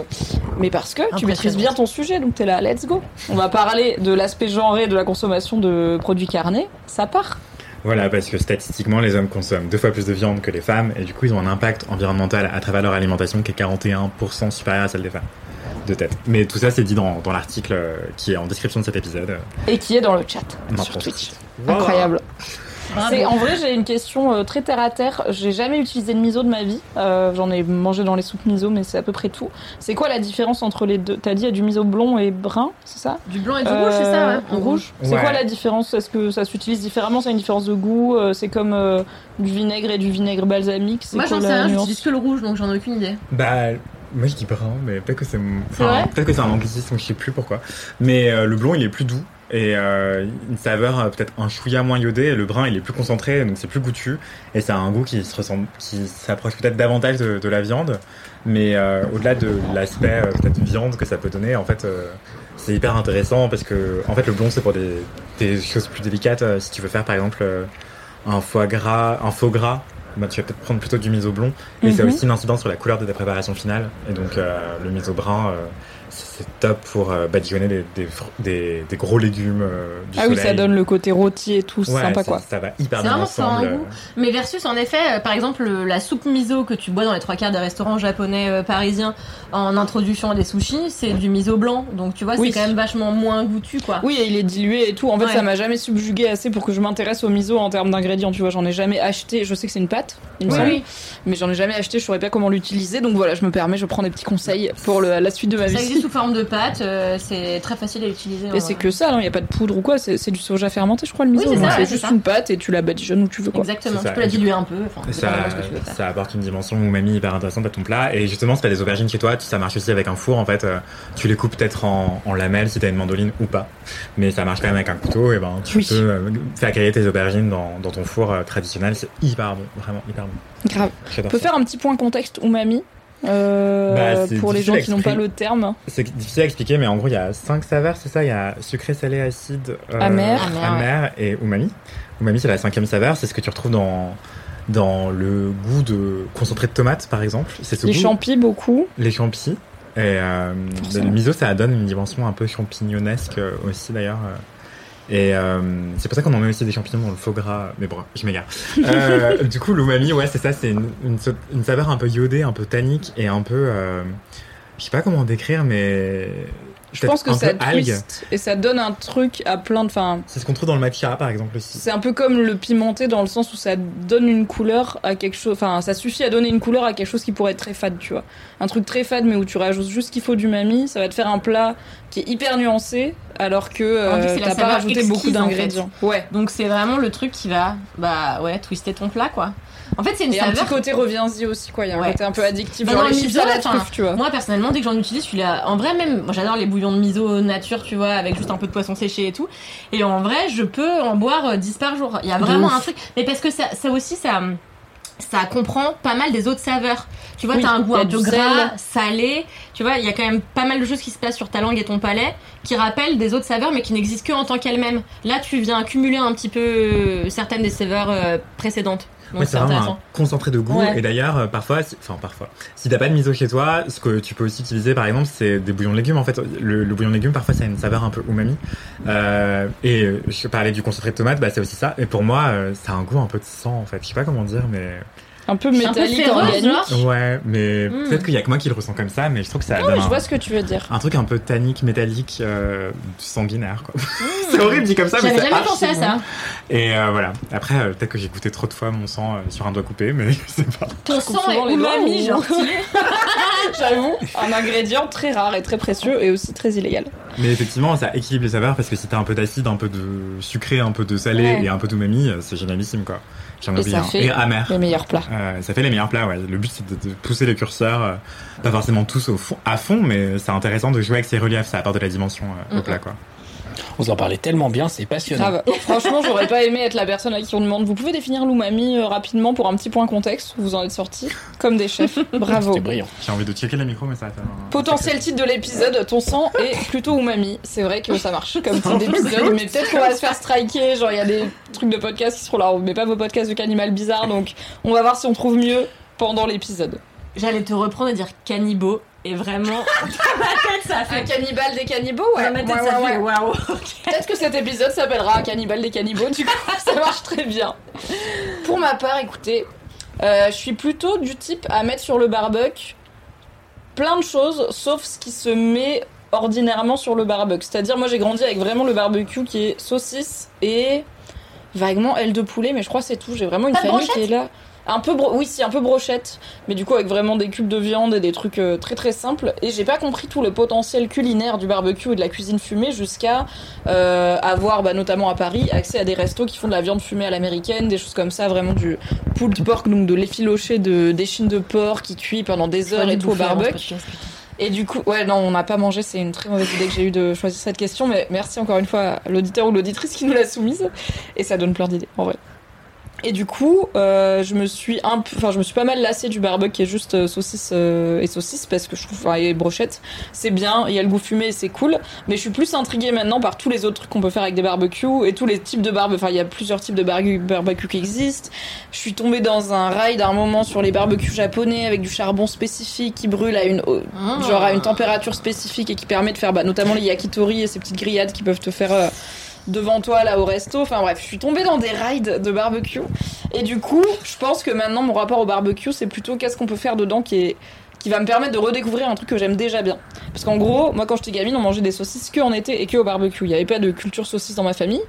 Mais parce que tu Impressionnant. maîtrises bien ton sujet, donc t'es là, let's go. On va parler de l'aspect genré de la consommation de produits carnés. Ça part. Voilà, parce que statistiquement, les hommes consomment deux fois plus de viande que les femmes, et du coup, ils ont un impact environnemental à travers leur alimentation qui est 41% supérieur à celle des femmes. De tête. Mais tout ça, c'est dit dans, dans l'article euh, qui est en description de cet épisode. Et qui est dans le chat maintenant. sur Twitch. Voilà. Incroyable. C'est- en vrai, j'ai une question euh, très terre à terre. J'ai jamais utilisé de miso de ma vie. Euh, J'en ai mangé dans les soupes miso, mais c'est à peu près tout. C'est quoi la différence entre les deux? T'as dit il y a du miso blond et brun, c'est ça? Du blanc et du rouge, c'est ça ouais. Rouge. C'est quoi la différence? Est-ce que ça s'utilise différemment? C'est une différence de goût C'est comme euh, du vinaigre et du vinaigre balsamique? C'est Moi j'en sais rien, j'utilise que le rouge donc j'en ai aucune idée. Bah, moi je dis brun, mais peut-être que c'est enfin, peut-être que c'est un anglicisme, je sais plus pourquoi. Mais euh, le blond il est plus doux et euh, une saveur euh, peut-être un chouïa moins iodé. Et le brun il est plus concentré, donc c'est plus goûtu et c'est un goût qui se ressemble, qui s'approche peut-être davantage de, de la viande. Mais euh, au-delà de l'aspect euh, peut-être viande que ça peut donner, en fait, euh, c'est hyper intéressant parce que en fait le blond c'est pour des, des choses plus délicates. si tu veux faire par exemple un foie gras, un faux gras. Bah, tu vas peut-être prendre plutôt du miso blond. Et ça a aussi une incidence sur la couleur de ta préparation finale. Et donc euh, le miso brun euh, c'est top pour euh, badigeonner des, des, fr- des, des gros légumes euh, du Ah oui, ça donne le côté rôti et tout, c'est Ouais, sympa ça, quoi. ça va hyper C'est bien vraiment ça a un ensemble. goût. Mais versus en effet, euh, par exemple le- la soupe miso que tu bois dans les trois quarts des restaurants japonais euh, parisiens en introduction à des sushis, c'est du miso blanc. Donc tu vois, Oui. c'est quand même vachement moins goûtu quoi. Oui, et il est dilué et tout. En fait, Ouais. ça m'a jamais subjugué assez pour que je m'intéresse au miso en termes d'ingrédients. Tu vois, j'en ai jamais acheté. Je sais que c'est une pâte, il me semble. oui. mais j'en ai jamais acheté. Je saurais pas comment l'utiliser. Donc voilà, je me permets, je prends des petits conseils pour le- la suite de ma Ça vie. existe sous forme de pâte, euh, c'est très facile à utiliser. Et c'est que ça, il n'y a pas de poudre ou quoi. C'est du soja fermenté, je crois, le miso. Oui, c'est juste ça. une pâte et tu la badigeonnes où tu veux quoi. Exactement, tu peux la diluer un peu. Enfin, Ça, tu apporte une dimension umami hyper intéressante à ton plat. Et justement, si t'as des aubergines chez toi, tu- ça marche aussi avec un four. En fait, euh, tu les coupes peut-être en, en lamelles si t'as une mandoline ou pas. Mais ça marche quand même avec un couteau. Et ben, tu Oui. peux euh, faire griller tes aubergines dans, dans ton four traditionnel. C'est hyper bon, vraiment hyper bon. Grave. On peut faire un petit point contexte umami. Euh, Bah, pour les gens qui n'ont pas le terme. C'est difficile à expliquer, mais en gros, il y a cinq saveurs, c'est ça? Il y a sucré, salé, acide, euh, Amer. Amer, et umami. Umami, c'est la cinquième saveur, c'est ce que tu retrouves dans, dans le goût de concentré de tomate, par exemple. C'est ce Les goût, champis, beaucoup. les champis. Et euh, le miso, ça donne une dimension un peu champignonesque aussi, d'ailleurs. Et euh, c'est pour ça qu'on en met aussi des champignons dans le faux gras. Mais bon, je m'égare. Euh, du coup, l'umami, ouais, c'est ça, c'est une, une, une saveur un peu iodée, un peu tannique et un peu. euh, je sais pas comment décrire, mais. Je pense que ça twist et ça donne un truc à plein de. Enfin, C'est ce qu'on trouve dans le matcha, par exemple, aussi. c'est un peu comme le pimenté dans le sens où ça donne une couleur à quelque chose. Enfin, ça suffit à donner une couleur à quelque chose qui pourrait être très fade, tu vois. Un truc très fade, mais où tu rajoutes juste ce qu'il faut du mami, ça va te faire un plat qui est hyper nuancé, alors que euh, t'as pas rajouté beaucoup exquise, en fait. d'ingrédients. Ouais. Donc c'est vraiment le truc qui va, bah ouais, twister ton plat quoi. En fait, c'est une Et un saveur. petit côté reviens-y aussi, quoi. Il y a un Ouais. côté un peu addictif. Bah, genre dans les le chips miso, truffe, tu vois. Moi personnellement, dès que j'en utilise, celui-là, en vrai même, moi, j'adore les bouillons de miso nature, tu vois, avec juste un peu de poisson séché et tout. Et en vrai, je peux en boire euh, 10 par jour. Il y a vraiment ouf. un truc. Mais parce que ça, ça aussi, ça, ça comprend pas mal des autres saveurs. Tu vois, Oui, t'as un goût un peu gras, salé. Tu vois, il y a quand même pas mal de choses qui se passent sur ta langue et ton palais qui rappellent des autres saveurs mais qui n'existent que en tant qu'elles-mêmes. Là, tu viens accumuler un petit peu euh, certaines des saveurs euh, précédentes. Donc Ouais, c'est vraiment un concentré de goût. Ouais. Et d'ailleurs, euh, parfois, si- enfin parfois, si t'as pas de miso chez toi, ce que tu peux aussi utiliser, par exemple, c'est des bouillons de légumes. En fait, le, le bouillon de légumes, parfois, ça a une saveur un peu umami. Euh, et euh, je parlais du concentré de tomate, bah c'est aussi ça. Et pour moi, euh, ça a un goût un peu de sang, en fait. Je sais pas comment dire, mais Un peu un peu métallique, féroce, organique. genre. ouais, mais Mm. peut-être qu'il y a que moi qui le ressens comme ça, mais je trouve que ça Non, donne mais je un, vois ce que tu veux dire. un truc un peu tannique, métallique, euh, sanguinaire, quoi. c'est horrible dit comme ça, mais J'avais c'est jamais pensé à ça. Et euh, voilà. Après, euh, peut-être que j'ai goûté trop de fois mon sang euh, sur un doigt coupé, mais je sais pas. Ton sang est umami, ou- genre. J'avoue, un ingrédient très rare et très précieux et aussi très illégal. Mais effectivement, ça équilibre les saveurs parce que si t'as un peu d'acide, un peu de sucré, un peu de salé Ouais. et un peu d'umami, c'est génialissime quoi. Ça un. fait Et amer. Les meilleurs plats. Euh, ça fait les meilleurs plats, ouais. Le but c'est de, de pousser le curseur, euh, pas forcément tous au fond, à fond, mais c'est intéressant de jouer avec ces reliefs, ça apporte de la dimension euh, au plat quoi. On en parlait tellement bien, c'est passionnant. Grave. Franchement, j'aurais pas aimé être la personne à qui on demande Vous pouvez définir l'umami euh, rapidement pour un petit point contexte Vous en êtes sortis comme des chefs. Bravo. C'était brillant. J'ai envie de checker le micro, mais ça va faire un- Potentiel titre de l'épisode Ton sang est plutôt umami. C'est vrai que ça marche comme titre d'épisode, mais peut-être qu'on va se faire striker. Genre, il y a des trucs de podcast qui seront là. On met pas vos podcasts de cannibal bizarre, donc on va voir si on trouve mieux pendant l'épisode. J'allais te reprendre et dire cannibaux. Et vraiment, dans ma tête, ça a Un fait. cannibale des cannibaux, ouais. Dans ma tête, Ouais, ça ouais, fait ouais. waouh. Peut-être que cet épisode s'appellera Cannibale des cannibaux, du coup ça marche très bien. Pour ma part, écoutez, euh, je suis plutôt du type à mettre sur le barbecue plein de choses, sauf ce qui se met ordinairement sur le barbecue. C'est-à-dire, moi j'ai grandi avec vraiment le barbecue qui est saucisse et vaguement aile de poulet, mais je crois que c'est tout. J'ai vraiment une famille qui est là. Un peu, bro- oui, si, un peu brochette, mais du coup avec vraiment des cubes de viande et des trucs euh, très très simples. Et j'ai pas compris tout le potentiel culinaire du barbecue et de la cuisine fumée jusqu'à euh, avoir, bah, notamment à Paris, accès à des restos qui font de la viande fumée à l'américaine, des choses comme ça, vraiment du pulled pork, donc de l'effiloché de d'échine de porc qui cuit pendant des heures et tout au barbecue. Et du coup, ouais, non, on n'a pas mangé, c'est une très mauvaise idée que j'ai eu de choisir cette question, mais merci encore une fois à l'auditeur ou l'auditrice qui nous l'a soumise, et ça donne plein d'idées, en vrai. Et du coup, euh, je me suis un peu, enfin, je me suis pas mal lassée du barbecue qui est juste euh, saucisse euh, et saucisse parce que je trouve, enfin, et brochette, c'est bien, il y a le goût fumé et c'est cool. Mais je suis plus intriguée maintenant par tous les autres trucs qu'on peut faire avec des barbecues et tous les types de barbecue. Enfin, il y a plusieurs types de barbe- barbecue qui existent. Je suis tombée dans un rail d'un moment sur les barbecues japonais avec du charbon spécifique qui brûle à une, Ah. genre à une température spécifique et qui permet de faire bah, notamment les yakitori et ces petites grillades qui peuvent te faire euh, devant toi là au resto. Enfin bref, je suis tombée dans des rides de barbecue et du coup, je pense que maintenant mon rapport au barbecue c'est plutôt qu'est-ce qu'on peut faire dedans qui est qui va me permettre de redécouvrir un truc que j'aime déjà bien. Parce qu'en gros, moi quand j'étais gamine, on mangeait des saucisses que en été et que au barbecue. Il n'y avait pas de culture saucisse dans ma famille.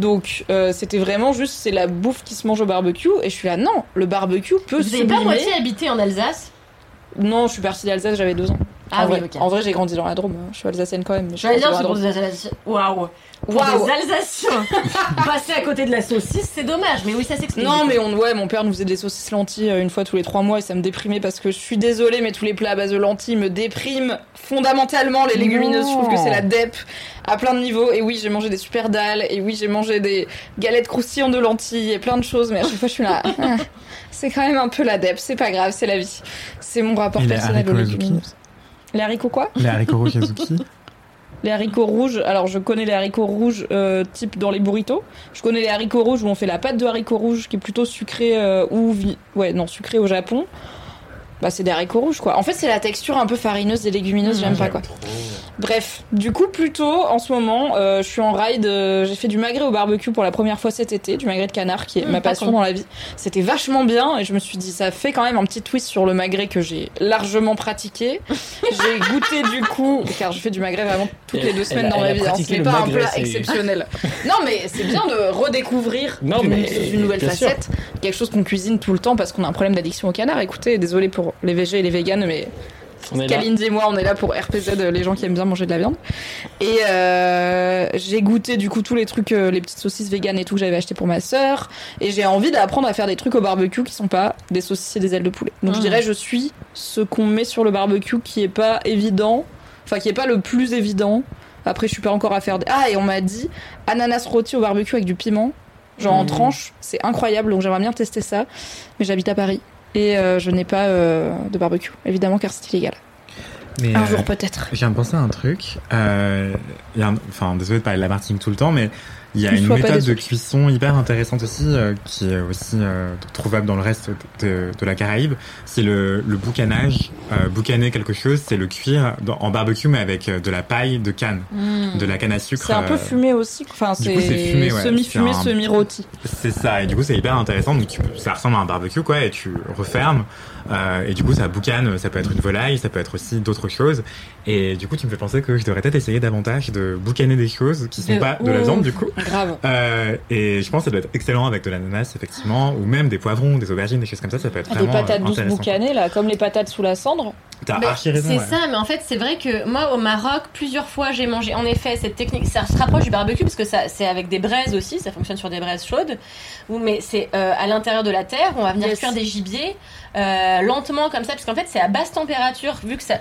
Donc euh, c'était vraiment juste c'est la bouffe qui se mange au barbecue et je suis là non, le barbecue peut Vous avez pas moitié habité en Alsace? Non, je suis partie d'Alsace, j'avais deux ans. Ah en oui, vrai, en vrai, j'ai grandi dans la Drôme. hein. Je suis alsacienne quand même. J'allais suis dire, dans c'est la pour Drôme. des Alsaciens. Waouh! Waouh. des Alsaciens! Passer à côté de la saucisse, c'est dommage, mais oui, ça s'explique. Non, mais on, ouais, mon père nous faisait des saucisses lentilles euh, une fois tous les trois mois et ça me déprimait parce que je suis désolée, mais tous les plats à base de lentilles me dépriment fondamentalement. Les légumineuses, je trouve que c'est la dep à plein de niveaux. Et oui, j'ai mangé des super dalles et oui, j'ai mangé des galettes croustillantes de lentilles et plein de choses, mais à chaque fois je suis là. c'est quand même un peu la dep, c'est pas grave, c'est la vie. C'est mon rapport Et personnel aux légumineuses. Les haricots quoi? Les haricots rouges Yazuki. Les haricots rouges, alors je connais les haricots rouges euh, type dans les burritos. Je connais les haricots rouges où on fait la pâte de haricots rouges qui est plutôt sucrée euh, ou vi- ouais non sucrée au Japon. Bah c'est des haricots rouges quoi. En fait c'est la texture un peu farineuse des légumineuses, j'aime pas quoi. Bref, du coup plutôt en ce moment euh, je suis en ride, euh, j'ai fait du magret au barbecue pour la première fois cet été, du magret de canard qui est Mmh, ma pas passion dans la vie. C'était vachement bien et je me suis dit ça fait quand même un petit twist sur le magret que j'ai largement pratiqué. j'ai goûté du coup car je fais du magret vraiment toutes les deux semaines elle dans ma vie. hein. Ce n'est pas un plat exceptionnel. non mais c'est bien de redécouvrir Non, une, mais- une nouvelle sûr. facette, quelque chose qu'on cuisine tout le temps parce qu'on a un problème d'addiction au canard. Écoutez, désolé pour les végés et les véganes, mais. Kalindi et moi, on est là pour RPZ, euh, les gens qui aiment bien manger de la viande. Et euh, j'ai goûté du coup tous les trucs, euh, les petites saucisses véganes et tout que j'avais acheté pour ma sœur. Et j'ai envie d'apprendre à faire des trucs au barbecue qui sont pas des saucisses et des ailes de poulet. Donc je Mhm. dirais, je suis ce qu'on met sur le barbecue qui est pas évident, enfin qui est pas le plus évident. Après, je suis pas encore à faire des. Ah, et on m'a dit ananas rôti au barbecue avec du piment, genre en Mhm. tranche, c'est incroyable. Donc j'aimerais bien tester ça. Mais j'habite à Paris et euh, je n'ai pas euh, de barbecue, évidemment, car c'est illégal. Mais, Un euh, jour peut-être. Je viens de penser à un truc. Euh, il y a un- Enfin, désolé de parler de la Martinique tout le temps, mais il y a Ne une méthode de cuisson hyper intéressante aussi, euh, qui est aussi euh, trouvable dans le reste de, de la Caraïbe. C'est le, le boucanage. Euh, boucaner quelque chose, c'est le cuire dans- en barbecue, mais avec euh, de la paille de canne, de la canne à sucre. C'est un peu euh, fumé aussi. Enfin, c'est fumé, ouais. semi-fumé, semi-rôti. C'est ça, et du coup c'est hyper intéressant. Donc tu- ça ressemble à un barbecue quoi, et tu refermes. Euh, et du coup ça boucane, ça peut être une volaille, ça peut être aussi d'autres choses. Et du coup tu me fais penser que je devrais peut-être essayer davantage de boucaner des choses qui sont De pas de la viande du coup. Grave. Euh, et je pense que ça doit être excellent avec de l'ananas effectivement, ou même des poivrons, des aubergines, des choses comme ça. Ça peut être Des vraiment patates euh, douces boucanées, là, comme les patates sous la cendre. T'as Mais archi raison. C'est ouais. ça, mais en fait, c'est vrai que moi, au Maroc, plusieurs fois, j'ai mangé. En effet, cette technique, ça se rapproche du barbecue parce que ça, c'est avec des braises aussi. Ça fonctionne sur des braises chaudes. Ou mais c'est euh, à l'intérieur de la terre. On va venir Yes. cuire des gibiers lentement comme ça, parce qu'en fait, c'est à basse température, vu que ça.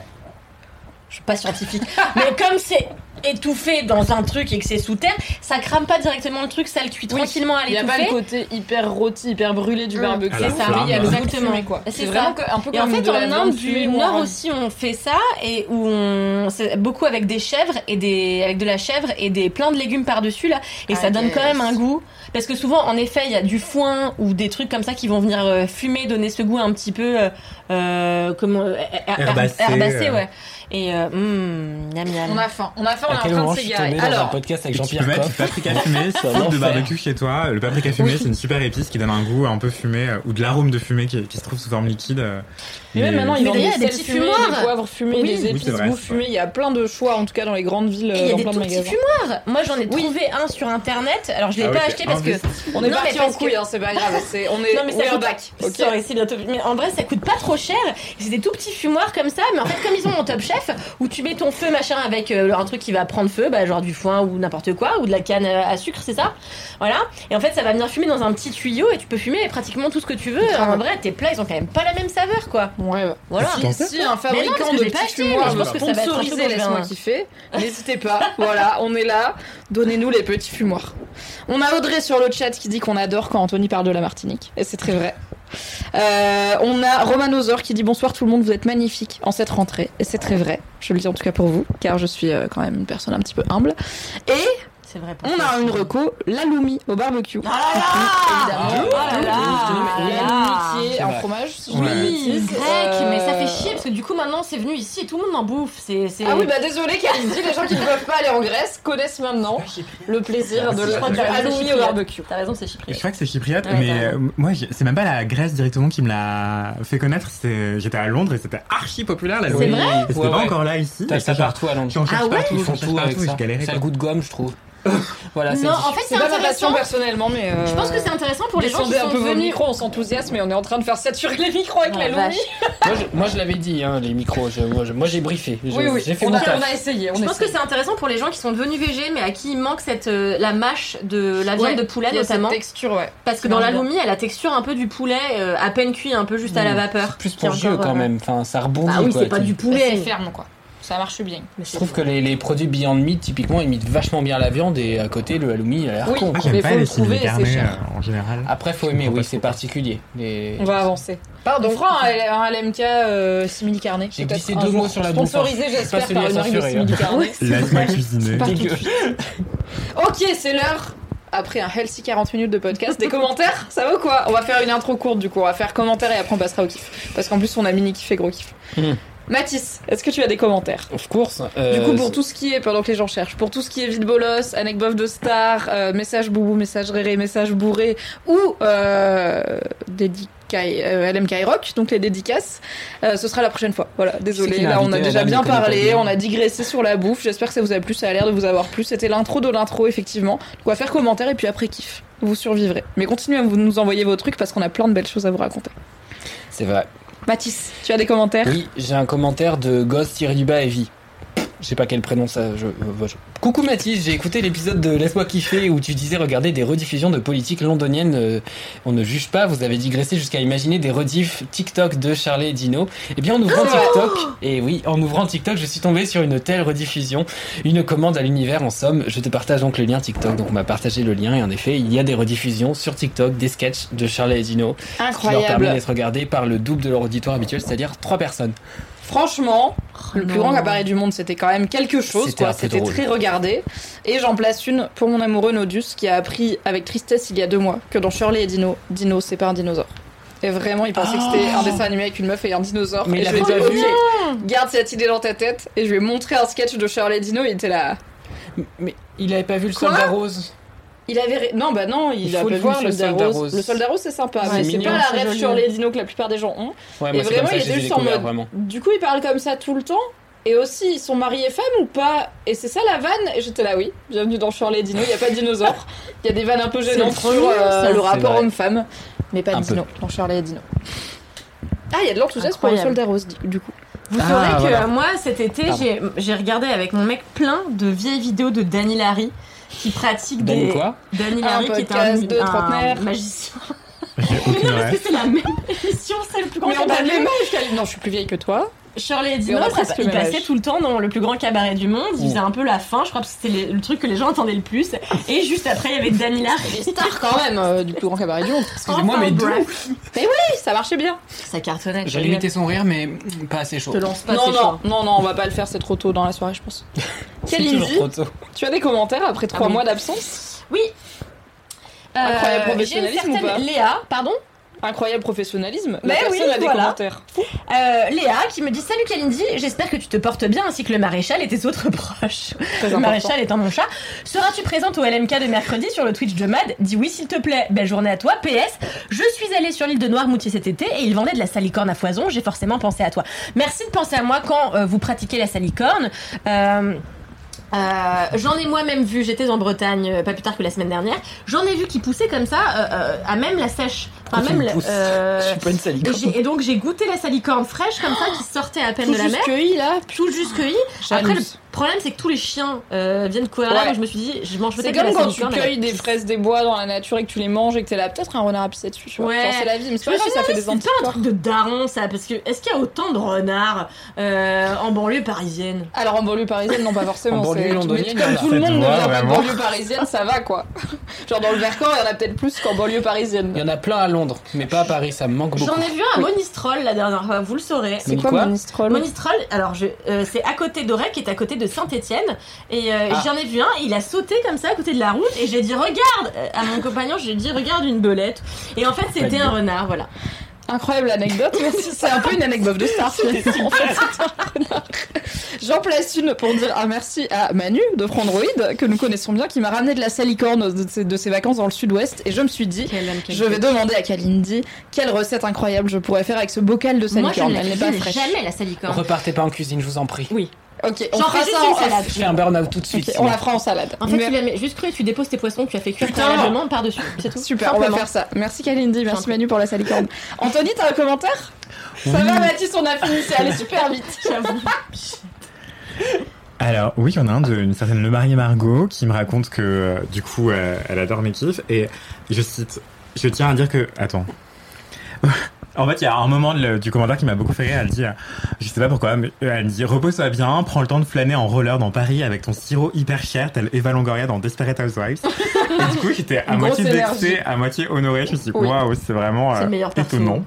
Je suis pas scientifique, mais comme c'est étouffé dans un truc et que c'est sous terre, ça crame pas directement le truc, ça le cuit Oui. tranquillement à Il n'y a pas le côté hyper rôti, hyper brûlé du Mm. barbecue. À la C'est ça, flamme. il y a le goût de Exactement. fumée, quoi. C'est ça. vraiment que- un peu Et en comme fait, de la en viande Inde fumée du ou en Nord aussi, on fait ça et où on c'est beaucoup avec des chèvres et des avec de la chèvre et des plein de légumes par dessus là et Ah, ça donne quand yes. même un goût parce que souvent en effet il y a du foin ou des trucs comme ça qui vont venir euh, fumer donner ce goût un petit peu euh, euh, comment euh, her- Herbacé, herbacé, euh. ouais et euh, mm, miam, miam. On a faim, on a faim, on est en train de s'égarer. dans un Alors, podcast avec Et tu peux Jean-Pierre mettre du paprika fumé, C'est un soupe de barbecue chez toi. Le paprika fumé, c'est une super épice qui donne un goût un peu fumé, euh, ou de l'arôme de fumée qui, qui se trouve sous forme liquide. Euh, mais même maintenant, ils vendent des d'ailleurs, il y a des petits fumoirs. des poivres fumés, des épices goût c'est fumé. Il y a plein de choix, en tout cas dans les grandes villes, il y a dans des tout petits fumoirs. Moi, j'en ai trouvé un sur internet. Alors, je l'ai Ah pas acheté parce que. On est parti en couille, hein, c'est pas grave. On est, Non mais ça back. Mais en vrai, ça coûte pas trop cher. C'est des tout petits fumoirs comme ça. Mais en fait, comme ils ont mon Top Chef, où tu mets ton feu machin avec euh, un truc qui va prendre feu, bah, genre du foin ou n'importe quoi, ou de la canne euh, à sucre, c'est ça? Voilà. Et en fait, ça va venir fumer dans un petit tuyau et tu peux fumer pratiquement tout ce que tu veux. En vrai, tes plats, ils ont quand même pas la même saveur, quoi. Voilà. Si, Si, si un fabricant de petits fumoirs veut pense que ça va être un peu sponsoriser Laisse-moi kiffer, n'hésitez pas. voilà, on est là. Donnez-nous les petits fumoirs. On a Audrey sur le chat qui dit qu'on adore quand Anthony parle de la Martinique. Et c'est très vrai. Euh, on a Romanosor qui dit bonsoir tout le monde, vous êtes magnifique en cette rentrée. Et c'est très vrai. Je le dis en tout cas pour vous, car je suis euh, quand même une personne un petit peu humble. Et C'est vrai. on a aussi. une reco, l'aloumi au barbecue. Ah là évidemment. là Ah là là L'aloumi qui est C'est un vrai. fromage, je de. Oui, grec, mais ça Euh, fait chier parce que du coup maintenant c'est venu ici et tout le monde en bouffe. C'est, c'est... Ah oui, bah désolé, Kalindi, les gens qui ne peuvent pas aller en Grèce connaissent maintenant le plaisir de Je t'as raison, halloumi au barbecue. T'as raison, c'est Je chypriote. crois que c'est chypriote, Ouais, mais euh, moi, c'est même pas la Grèce directement qui me l'a fait connaître. C'est, j'étais à Londres et c'était archi populaire la C'est vrai Et c'était pas encore là ici. Ça partout à Londres. Ah ouais partout, Ils font tout avec partout, ça. je a le goût de gomme, je trouve. Voilà, c'est Non, en fait, c'est pas ma intéressant. passion personnellement, mais. euh, Je pense que c'est intéressant pour les gens qui sont un peu vos venus. micros, on s'enthousiasme et on est en train de faire saturer les micros avec Oh, la Lumi. Moi, je, moi, je l'avais dit, hein, les micros. je- moi, je- moi, j'ai briefé. Je- Oui, oui, J'ai fait on mon a, on a essayé. On Je pense que c'est intéressant pour les gens qui sont devenus végés, mais à qui il manque cette euh, la mâche de la viande Ouais, de poulet a cette notamment. texture, ouais. Parce que dans la. Lomi, elle a la texture un peu du poulet, euh, à peine cuit, un peu juste à la vapeur. Plus pour le jeu encore, quand euh, même. Enfin, ça rebondit. Bah oui, c'est pas du Mais poulet. c'est ferme, quoi. Ça marche bien. Mais Je trouve que les, les produits Beyond Meat, typiquement, imitent vachement bien la viande et à côté, le halloumi, il a l'air Oui. con. Ah, Mais j'aime pas faut le les trouver carnés cher. euh, en général. Après, faut aimer, oui, c'est particulier. Les- On va avancer. Pardon. On fera un, un LMK euh, simili carné. J'ai glissé deux mots sur la bouffe, hein. Sponsorisé, j'espère, par une marque de simili carné. Dégueu. suite. Ok, c'est l'heure. Après un healthy 40 minutes de podcast, des commentaires, ça va ou quoi? On va faire une intro courte du coup, on va faire commentaires et après on passera au kiff. Parce qu'en plus on a mini kiff et gros kiff. Hmm. Mathis, est-ce que tu as des commentaires? Of course. Du euh, coup, pour tout ce qui est, pendant que les gens cherchent, pour tout ce qui est vide bolos, anecdote de star, euh, message boubou, message réré, message bourré, ou euh, dédicaille, euh, LMK Rock, donc les dédicaces, euh, ce sera la prochaine fois. Voilà, désolé, là on a déjà bien parlé, on a digressé sur la bouffe, j'espère que ça vous a plu, ça a l'air de vous avoir plu, c'était l'intro de l'intro, effectivement. Donc on va faire commentaire et puis après kiff, vous survivrez. Mais continuez à nous envoyer vos trucs parce qu'on a plein de belles choses à vous raconter. C'est vrai. Mathis, tu as des commentaires? Oui, j'ai un commentaire de Ghost bas Evie. Je sais pas quel prénom ça. Je, euh, je- Coucou Mathis, j'ai écouté l'épisode de Laisse-moi kiffer où tu disais regarder des rediffusions de politique londonienne. euh, on ne juge pas, vous avez digressé jusqu'à imaginer des rediffs TikTok de Charlie et Dino. Eh bien en ouvrant TikTok, et oui, en ouvrant TikTok, je suis tombé sur une telle rediffusion, une commande à l'univers en somme. Je te partage donc le lien TikTok, donc on m'a partagé le lien et en effet, il y a des rediffusions sur TikTok des sketchs de Charlie et Dino qui leur permet Incroyable. d'être regardés par le double de leur auditoire habituel, c'est-à-dire trois personnes. Franchement, le plus grand appareil du monde, c'était quand même quelque chose, C'était quoi. très regardé. Et j'en place une pour mon amoureux Nodus, qui a appris avec tristesse il y a deux mois que dans Shirley et Dino, Dino, c'est pas un dinosaure. Et vraiment, il pensait que c'était un dessin animé avec une meuf et un dinosaure. Mais et il je avait lui ai dit, pas vu. ok, garde cette idée dans ta tête. Et je lui ai montré un sketch de Shirley et Dino, il était là. Mais il avait pas vu le Quoi soldat rose Il avait. Non, bah non, il, Il a faut le voir, le soldat, rose. rose. Le soldat rose, c'est sympa, Ouais, mais c'est pas la rêve joli. Shirley et Dino que la plupart des gens ont. Ouais, et vraiment, ça il était les ai juste en mode. vraiment. Du coup, ils parlent comme ça tout le temps. Et aussi, ils sont mariés femmes ou pas Et c'est ça la vanne Et j'étais là, oui. Bienvenue dans Shirley et Dino. Il n'y a pas de dinosaure. Il y a des vannes un peu gênantes sur euh, le rapport homme-femme. Mais pas de dino dans Shirley et Dino. Ah, il y a de l'enthousiasme pour le soldat rose, du- coup. Vous Ah, saurez que voilà. moi cet été j'ai regardé avec mon mec plein de vieilles vidéos de Danny Larry qui pratique Danny des quoi Danny Un Larry qui est un, de un magicien. J'ai Mais non parce que c'est la même émission, c'est le plus grand Mais on a le cabaret. même âge, Kaline. Non, je suis plus vieille que toi. Shirley et Mais Dino, presque passaient âge. tout le temps dans le plus grand cabaret du monde. Ils Ouh. faisaient un peu la fin, je crois que c'était le truc que les gens entendaient le plus. Et juste après, il y avait Danny Larry. Les stars, quand même, euh, du plus grand cabaret du monde. Excusez-moi, Enfin, mais d'où bref. Oui, ça marchait bien. Ça cartonnait. J'ai limité son rire, mais pas assez chaud. Je te lance pas, non, non, chaud. non, non, on va pas le faire, c'est trop tôt dans la soirée, je pense. Kalindi, tu as des commentaires après trois oui. mois d'absence? Oui. Incroyable Euh, professionnalisme ou pas? Léa, pardon? Incroyable professionnalisme. Mais La personne oui, a des voilà. commentaires. Euh, Léa qui me dit Salut Kalindi, j'espère que tu te portes bien ainsi que le maréchal et tes autres proches. Le maréchal étant mon chat. Seras-tu présente au LMK de mercredi sur le Twitch de Mad? Dis oui s'il te plaît. Belle journée à toi. PS, je suis allée sur l'île de Noirmoutier cet été et ils vendaient de la salicorne à foison. J'ai forcément pensé à toi. Merci de penser à moi quand euh, vous pratiquez la salicorne. Euh, euh, j'en ai moi-même vu, j'étais en Bretagne euh, pas plus tard que la semaine dernière. J'en ai vu qui poussaient comme ça, euh, euh, à même la sèche. Enfin, même me la- euh, Je suis pas une et, salicorne. et donc j'ai goûté la salicorne fraîche comme ça qui sortait à peine Tout de la mer, cueilli, là. tout juste cueillie. Après le Jalouse. Problème c'est que tous les chiens euh, viennent courir là, Ouais. donc je me suis dit je mange C'est peut-être de comme la quand tu salicorne. cueilles des fraises des bois dans la nature et que tu les manges et que t'es là, peut-être un renard a pissé dessus, tu vois. Ouais. Genre, c'est la vie, mais c'est Je pas me grave, suis ça fait des C'est pas un anticorps. truc de daron ça, parce que est-ce qu'il y a autant de renards euh, en banlieue parisienne? Alors en banlieue parisienne, non pas forcément. En banlieue c'est- londonienne, mais il y en comme a. tout le monde ne Faites vient pas de voir, banlieue parisienne, ça va quoi. Genre dans le Vercors, il y en a peut-être plus qu'en banlieue parisienne. Il y en a plein à Londres, mais pas à Paris, ça me manque beaucoup. J'en ai vu un à Monistrol la dernière fois, vous le saurez. C'est Mais quoi quoi Monistrol Monistrol, alors je, euh, c'est à côté d'Aurec, qui est à côté de Saint-Étienne, et euh, Ah. j'en ai vu un. Il a sauté comme ça à côté de la route, et j'ai dit regarde euh, à mon compagnon, j'ai dit regarde une belette, et en fait c'était un renard, voilà. Incroyable anecdote, merci. C'est un peu une anecdote de star. En fait, c'est un renard. J'en place une pour dire un merci à Manu de Frandroid, que nous connaissons bien, qui m'a ramené de la salicorne de ses, de ses vacances dans le sud-ouest. Et je me suis dit, je vais demander à Kalindi quelle recette incroyable je pourrais faire avec ce bocal de Moi je salicorne. ne la Elle n'est pas fraîche. jamais la salicorne. Repartez pas en cuisine, je vous en prie. Oui. Ok, on J'en fera fais ça juste en une salade. Je fais un burn-out tout de suite. Ok, on la fera en salade. En fait, Mais- tu la mets juste crue, tu déposes tes poissons, tu as fait cuire Putain. préalablement par-dessus. C'est tout. Super, on va Simplement. faire ça. Merci Kalindi, merci. Manu pour la salicorne. Anthony, t'as un commentaire? Ça va Mathis, on a fini, c'est allé super vite. J'avoue. Alors oui, il y en a un d'une certaine Le Marie Margot qui me raconte que euh, du coup euh, elle adore mes kiffs et je cite, je tiens à dire que attends. En fait, il y a un moment de le- du commentaire qui m'a beaucoup fait rire. Elle dit, euh, je sais pas pourquoi, mais euh, elle dit repose-toi bien, prends le temps de flâner en roller dans Paris avec ton sirop hyper cher, tel Eva Longoria dans Desperate Housewives. et du coup, j'étais à moitié vexée, à moitié honorée. Je me suis dit, waouh, c'est vraiment C'est euh, étonnant.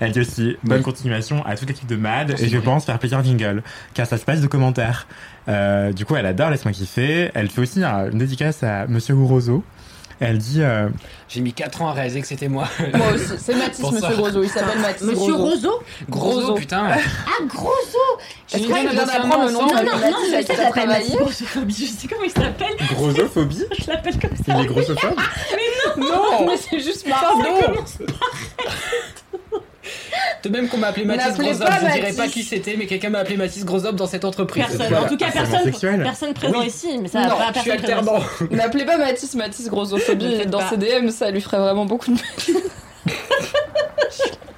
Elle dit aussi bonne continuation à toute l'équipe de Mad et je pense faire plaisir Jingle car ça se passe de commentaires. Euh, du coup, elle adore Laisse-moi kiffer. Elle fait aussi un- une dédicace à Monsieur Gourozo. Elle dit euh, J'ai mis 4 ans à réaliser que c'était moi. Moi aussi, c'est Mathis, Pour monsieur Grosso, il s'appelle Mathis Monsieur Grosso. Grosso. putain. Ah, Grosso tu eu viens un d'apprendre le nom. Non, non, non, je sais, qui je Mathis Grossophobie. Je sais comment il s'appelle. Grossophobie. Je l'appelle comme ça. Il est grossophobe Non, mais c'est juste marrant. De même qu'on m'a appelé Mathis pas je dirais Mathis. pas qui c'était, mais quelqu'un m'a appelé Mathis Grosop dans cette entreprise. Personne. Voilà, En tout cas, personne, personne présent Oui. ici. Mais ça Non, va pas Je suis alternant. N'appelez pas Mathis Mathis Grossophobie Ne faites dans pas. ses DM, ça lui ferait vraiment beaucoup de mal.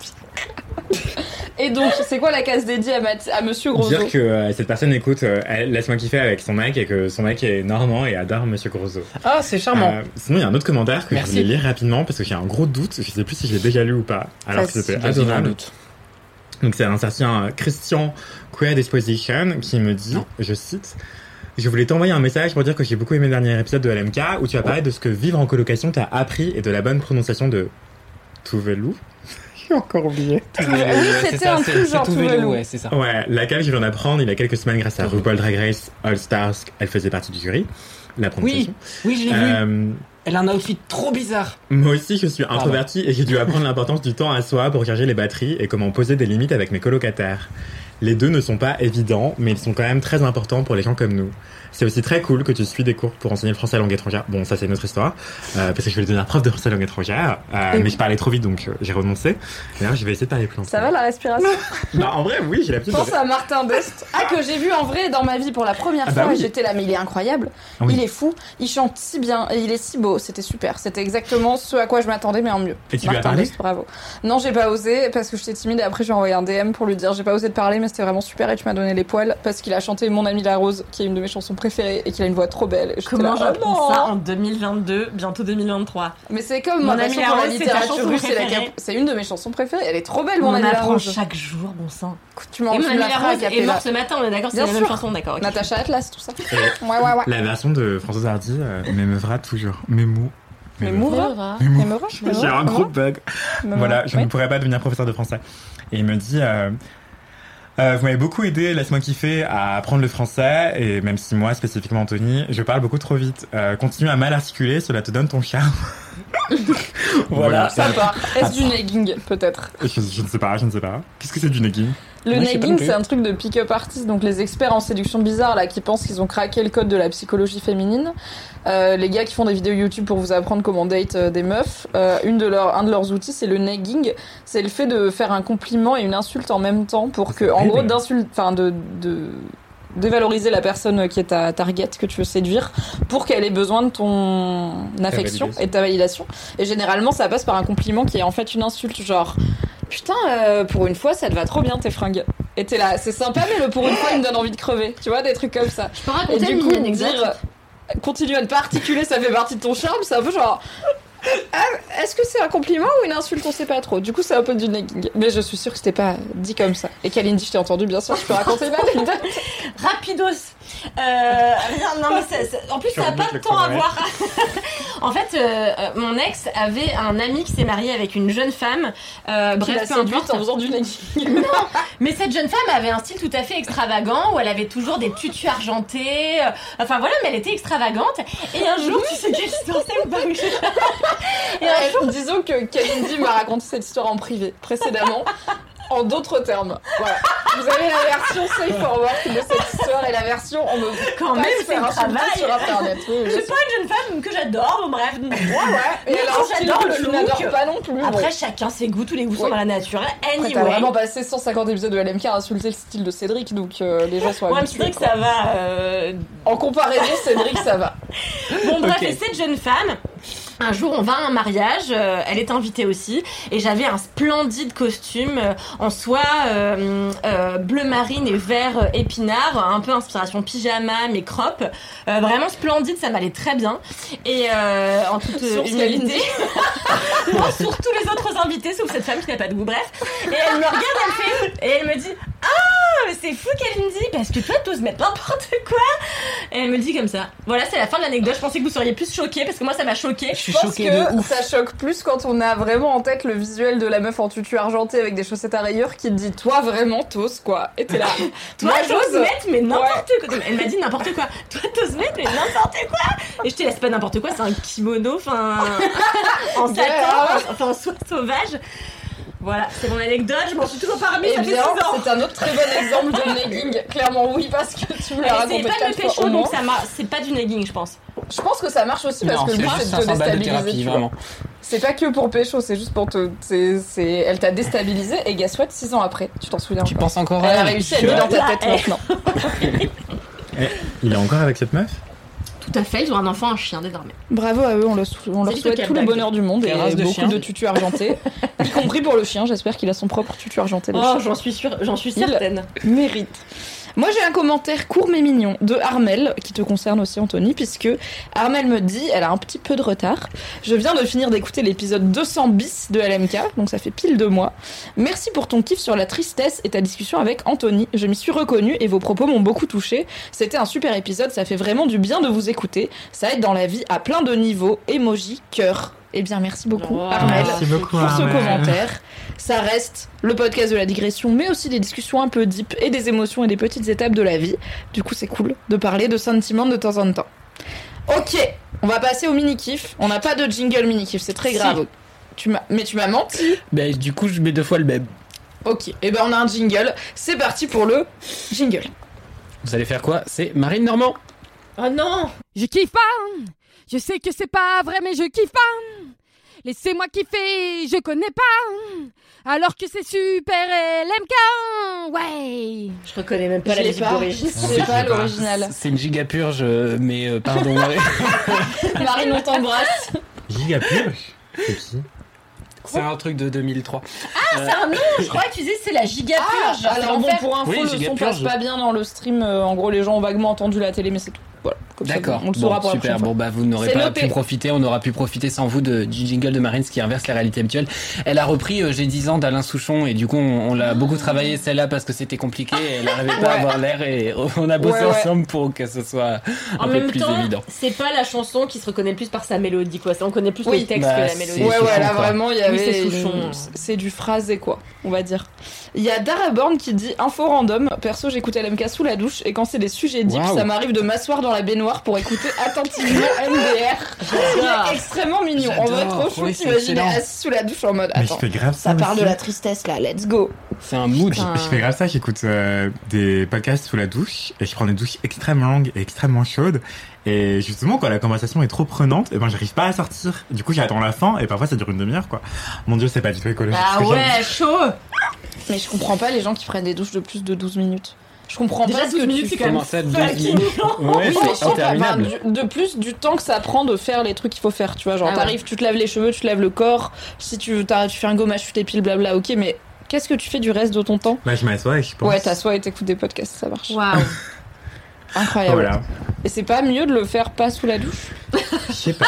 Et donc, c'est quoi la case dédiée à, Mathis- à Monsieur Grosso? Dire que euh, cette personne écoute euh, Laisse-moi kiffer avec son mec et que son mec est normand et adore Monsieur Grosso. Ah, c'est charmant. Euh, sinon, il y a un autre commentaire que Merci. je voulais lire rapidement parce que j'ai un gros doute. Je sais plus si je l'ai déjà lu ou pas. Alors que c'était adorable. un doute. Donc c'est un certain Christian Queer Disposition qui me dit, Non. je cite, je voulais t'envoyer un message pour dire que j'ai beaucoup aimé le dernier épisode de LMK où tu as parlé de ce que vivre en colocation t'a appris et de la bonne prononciation de Tuvalu. J'ai encore oublié. Oui, C'est c'était un truc genre tout vélo, ouais, c'est ça. Ouais, laquelle je viens d'apprendre il y a quelques semaines grâce à RuPaul Drag Race All Stars. Elle faisait partie du jury. La prononciation. Oui, je l'ai vu. Euh, Elle a un outfit trop bizarre. Moi aussi, je suis introverti et j'ai dû apprendre l'importance du temps à soi pour charger les batteries et comment poser des limites avec mes colocataires. Les deux ne sont pas évidents, mais ils sont quand même très importants pour les gens comme nous. C'est aussi très cool que tu suis des cours pour enseigner le français langue étrangère. Bon, ça c'est une autre histoire, euh, parce que je vais devenir prof de français langue étrangère, euh, mais je parlais trop vite donc euh, j'ai renoncé. D'ailleurs, je vais essayer de parler plus longtemps. Ça va la respiration Bah, en vrai, oui, j'ai l'habitude pense de... à Martin Dest. Ah, que j'ai vu en vrai dans ma vie pour la première Ah bah fois. oui. J'étais là, mais il est incroyable. Ah oui. Il est fou. Il chante si bien et il est si beau. C'était super. C'était exactement ce à quoi je m'attendais, mais en mieux. Et tu lui as Martin parlé Dest, bravo. Non, j'ai pas osé parce que j'étais timide et après j'ai envoyé un DM pour lui dire j'ai pas osé de parler, mais c'était vraiment super et tu m'as donné les poils parce qu'il a chanté Mon ami la rose, qui est une de mes chansons préférées et qu'il a une voix trop belle. Comment j'apprends oh ça en 2022, bientôt 2023 Mais c'est comme Mon ma ami passion la pour la littérature russe C'est une de mes chansons préférées. Elle est trop belle, On Mon ami la apprend chaque jour, bon sang. Tu m'en mon la rose est cappella. mort ce matin, on est d'accord, c'est Bien la même sûr. chanson, d'accord. Natacha Atlas, tout ça. Et Ouais, ouais, ouais. La version de Françoise Hardy euh, m'émeuvra toujours. Moura. M'émeut. Mais J'ai un gros bug. Voilà, je ne pourrais pas devenir professeur de français. Et il me dit, euh, euh, vous m'avez beaucoup aidé, laisse-moi kiffer, à apprendre le français, et même si moi, spécifiquement Anthony, je parle beaucoup trop vite. Euh, continue à mal articuler, cela te donne ton charme. voilà. Sympa. Est-ce du nagging, peut-être? Je, je ne sais pas, je ne sais pas. Qu'est-ce que c'est du nagging? Le Moi, nagging, c'est un truc de pick-up artist, donc les experts en séduction bizarre, là, qui pensent qu'ils ont craqué le code de la psychologie féminine. Euh, les gars qui font des vidéos YouTube pour vous apprendre comment date euh, des meufs, euh, une de leurs, un de leurs outils, c'est le nagging. C'est le fait de faire un compliment et une insulte en même temps pour que, en gros, d'insulte, enfin, de, de dévaloriser la personne qui est ta target que tu veux séduire pour qu'elle ait besoin de ton affection et de ta validation. Et généralement, ça passe par un compliment qui est en fait une insulte, genre putain, euh, pour une fois, ça te va trop bien tes fringues. Et t'es là, c'est sympa, mais le pour une fois, il me donne envie de crever. Tu vois, des trucs comme ça. Je peux Et raconter du une coup, dire, continue à ne pas articuler, ça fait partie de ton charme, c'est un peu genre. Ah, Est-ce que c'est un compliment ou une insulte On sait pas trop. Du coup, c'est un peu du nagging. Mais je suis sûre que c'était pas dit comme ça. Et Kalindi, je t'ai entendu, bien sûr, je peux raconter une anecdote. Rapidos. Euh, non, mais en plus, ça n'a pas de le temps à voir. en fait, euh, euh, mon ex avait un ami qui s'est marié avec une jeune femme. Euh, bref, peu importe. en faisant du nagging. Mais cette jeune femme avait un style tout à fait extravagant où elle avait toujours des tutus argentés. euh, Enfin voilà, mais elle était extravagante. Et un jour, tu sais quelle histoire c'est ou pas Et un jour, disons que Kalindi m'a raconté cette histoire en privé précédemment, en d'autres termes. Voilà. Vous avez la version safe for work de cette histoire et la version on me Quand pas même, c'est insulter travail. sur internet. Oui, oui. C'est pas une jeune femme que j'adore, bon bref. Ouais, ouais. Et Mais alors, j'adore que le look. pas non plus. Après, chacun ses goûts, tous les goûts sont dans la nature. Après, Anyway. t'as vraiment passé 150 épisodes de LMK à insulter le style de Cédric, donc euh, les gens sont Ouais, habitués. quoi. ça va. euh, En comparaison, Cédric, ça va. Bon, bref, Ok. et cette jeune femme, un jour, on va à un mariage, euh, elle est invitée aussi, et j'avais un splendide costume euh, en soie euh, bleu marine et vert épinard, un peu inspiration pyjama, mais crop. Vraiment splendide, ça m'allait très bien. Et en toute humilité, non, sur tous les autres invités, sauf cette femme qui n'a pas de goût, bref. Et elle me regarde, elle fait, et elle me dit Ah, mais c'est fou qu'elle me dit, parce que toi, t'oses mettre n'importe quoi. Et elle me le dit comme ça. Voilà, c'est la fin de l'anecdote. Je pensais que vous seriez plus choqués, parce que moi, ça m'a choqué. Je suis Je pense choqué de que ouf. ça choque plus quand on a vraiment en tête le visuel de la meuf en tutu argenté avec des chaussettes à rayures qui te dit Toi vraiment t'oses quoi Et t'es là. Toi, t'oses j'ose. mettre, mais n'importe quoi. Elle m'a dit n'importe quoi. Toi, t'oses mettre, mais n'importe quoi. Et je te laisse pas n'importe quoi, c'est un kimono, enfin. en satin, enfin, en soie sauvage. Voilà, c'est mon anecdote, je m'en suis toujours pas remise, Eh ça fait 6 bien, ans. c'est un autre très bon exemple de negging. Clairement, oui, parce que tu me l'as raconté c'est pas de quatre fois pécho, donc ça. C'est pas du negging, je pense. Je pense que ça marche aussi parce Non, que le but c'est de te 500 balles de déstabiliser. C'est pas que pour pécho, c'est juste pour te. Elle t'a déstabilisé et guess what, 6 ans après, tu t'en souviens Tu penses encore à Elle a réussi à être dans ta tête Eh. maintenant. Il est encore avec cette meuf? Tout à fait, ils ont un enfant, un chien désormais. Bravo à eux, on, le sou- on leur souhaite tout le bonheur du monde et race de beaucoup chien de tutus argentés, y compris pour le chien. J'espère qu'il a son propre tutu argenté. Oh, chien j'en suis sûre, j'en suis Il- certaine. mérite. Moi j'ai un commentaire court mais mignon de Armel qui te concerne aussi Anthony puisque Armel me dit, elle a un petit peu de retard, je viens de finir d'écouter l'épisode 200 bis de LMK, donc ça fait pile deux mois. Merci pour ton kiff sur la tristesse et ta discussion avec Anthony, je m'y suis reconnue et vos propos m'ont beaucoup touché. C'était un super épisode, ça fait vraiment du bien de vous écouter, ça aide dans la vie à plein de niveaux, emoji, cœur. Eh bien merci beaucoup Wow. Armel Merci beaucoup. pour ce commentaire. Ça reste le podcast de la digression, mais aussi des discussions un peu deep et des émotions et des petites étapes de la vie. Du coup, c'est cool de parler de sentiments de temps en temps. Ok, on va passer au mini-kiff. On n'a pas de jingle mini-kiff, c'est très Si. grave. Tu m'as- mais tu m'as menti. Ben, du coup, je mets deux fois le même. Ok, et ben on a un jingle. C'est parti pour le jingle. Vous allez faire quoi? C'est Marine Normand. Oh non Je kiffe pas. Je sais que c'est pas vrai, mais je kiffe pas. Laissez-moi kiffer, je connais pas. Alors que c'est super LMK. Ouais. Je reconnais même pas Je la musique d'origine. C'est pas pas. l'original. C'est une giga purge, euh, mais euh, pardon. Marine, on t'embrasse. Giga purge C'est qui c'est un truc de 2003. Ah, c'est un nom Je crois que tu disais c'est la giga purge. c'est Ah, alors bon, pour info, Oui, le son passe pas bien dans le stream. Euh, en gros, les gens ont vaguement entendu la télé, mais c'est tout. Voilà. D'accord. on le saura Bon, pour super. Bon, bah, vous n'aurez pas noté. pu profiter. On aura pu profiter sans vous de, du jingle de Marine, ce qui inverse la réalité habituelle. Elle a repris euh, J'ai 10 ans d'Alain Souchon et du coup, on, on l'a beaucoup travaillé celle-là parce que c'était compliqué et elle n'arrivait pas à avoir l'air et on a bossé Ouais, ouais. ensemble pour que ce soit En un peu même plus temps, évident. c'est pas la chanson qui se reconnaît plus par sa mélodie, quoi. Ça, on connaît plus Oui. le texte Bah, que la mélodie. Ouais, Souchon, ouais, là vraiment, il y Oui, avait. c'est une- Souchon. C'est du phrasé, quoi, on va dire. Il y a Daraborn qui dit info random. Perso, j'écoute LMK sous la douche et quand c'est des sujets deep, Waouh. ça m'arrive de m'asseoir dans la baignoire pour écouter attentivement MDR. Il est extrêmement mignon. En vrai, J'adore. trop chou. Oui, excellent. assis sous la douche en mode Mais je fais grave ça. Ça parle de la tristesse là, let's go. C'est un mood. Je, je fais grave ça, j'écoute euh, des podcasts sous la douche et je prends des douches extrêmement longues et extrêmement chaudes. Et justement, quand la conversation est trop prenante, et ben j'arrive pas à sortir. Du coup, j'attends la fin et parfois ça dure une demi-heure quoi. Mon dieu, c'est pas du tout écologique. Ah ouais, chaud Mais je comprends pas les gens qui prennent des douches de plus de 12 minutes. Je comprends Déjà, pas ce 12 que minutes, tu c'est fais. ça, 12 fucking minutes. Ouais, c'est interminable. enfin, du- de plus, du temps que ça prend de faire les trucs qu'il faut faire, tu vois. Genre, Ah ouais. t'arrives, tu te laves les cheveux, tu te laves le corps. Si tu, t'as- tu fais un gommage, tu t'épiles, blabla, ok, mais qu'est-ce que tu fais du reste de ton temps? Bah, je m'assois et je pense. Ouais, t'assois et t'écoutes des podcasts, ça marche. Waouh Incroyable. Voilà. Et c'est pas mieux de le faire pas sous la douche? Je sais pas.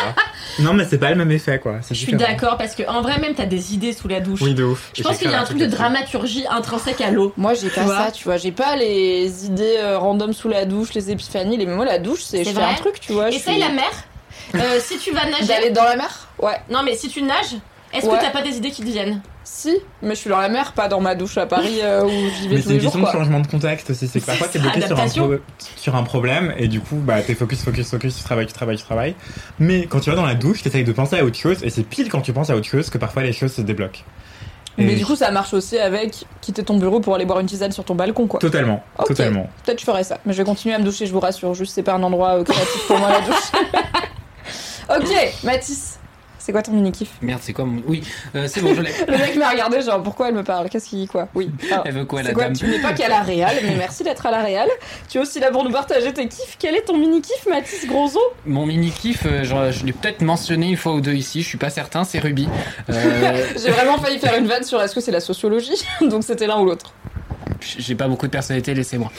non, mais c'est pas le même effet quoi. Je suis d'accord parce que en vrai même t'as des idées sous la douche. Oui, de ouf. Je pense qu'il y a un truc de dramaturgie intrinsèque à l'eau. Moi, j'ai pas ça, tu vois. J'ai pas les idées euh, random sous la douche, les épiphanies. Les... Moi, la douche, c'est je C'est fais vrai un truc, tu vois. Essaye suis- la mer. Euh, si tu vas nager. D'aller dans la mer? Ouais. Non mais si tu nages, est-ce Ouais. que t'as pas des idées qui te viennent? Si, mais je suis dans la mer, pas dans ma douche à Paris euh, où j'y vais Mais tous c'est les une jours, question de changement de contexte aussi. C'est que parfois C'est t'es bloqué sur un, adaptation. pro- sur un problème et du coup bah t'es focus, focus, focus, tu travailles, tu travailles, tu travailles. Mais quand tu vas dans la douche, t'essayes de penser à autre chose et c'est pile quand tu penses à autre chose que parfois les choses se débloquent. Mais du coup, ça marche aussi avec quitter ton bureau pour aller boire une tisane sur ton balcon, quoi. Totalement, totalement. Peut-être je ferai ça, mais je vais continuer à me doucher, je vous rassure. Juste, c'est pas un endroit euh, créatif pour moi la douche. ok, Mathis, c'est quoi ton mini kiff Merde, c'est quoi mon. Oui, euh, c'est bon, je l'ai. Le mec m'a regardé, genre pourquoi elle me parle Qu'est-ce qu'il dit quoi Oui. Alors, Elle veut quoi, la quoi dame Tu n'es pas qu'à la Réal, mais merci d'être à la Réal. Tu es aussi là pour nous partager tes kiffs. Quel est ton mini kiff, Mathis Grosso Mon mini kiff, euh, genre, je l'ai peut-être mentionné une fois ou deux ici, je suis pas certain, c'est Ruby. Euh, J'ai vraiment failli faire une vanne sur est-ce que c'est la sociologie, donc c'était l'un ou l'autre. J'ai pas beaucoup de personnalité, laissez-moi.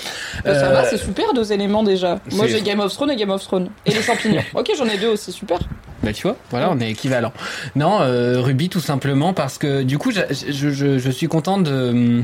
Bah, Ça Euh, va, c'est super deux éléments déjà. Moi j'ai Game of Thrones et Game of Thrones. Et les champignons. ok, j'en ai deux aussi, super. Bah tu vois, voilà, on est équivalent. Non, euh, Ruby tout simplement parce que du coup, j'a- je, je, je suis content de...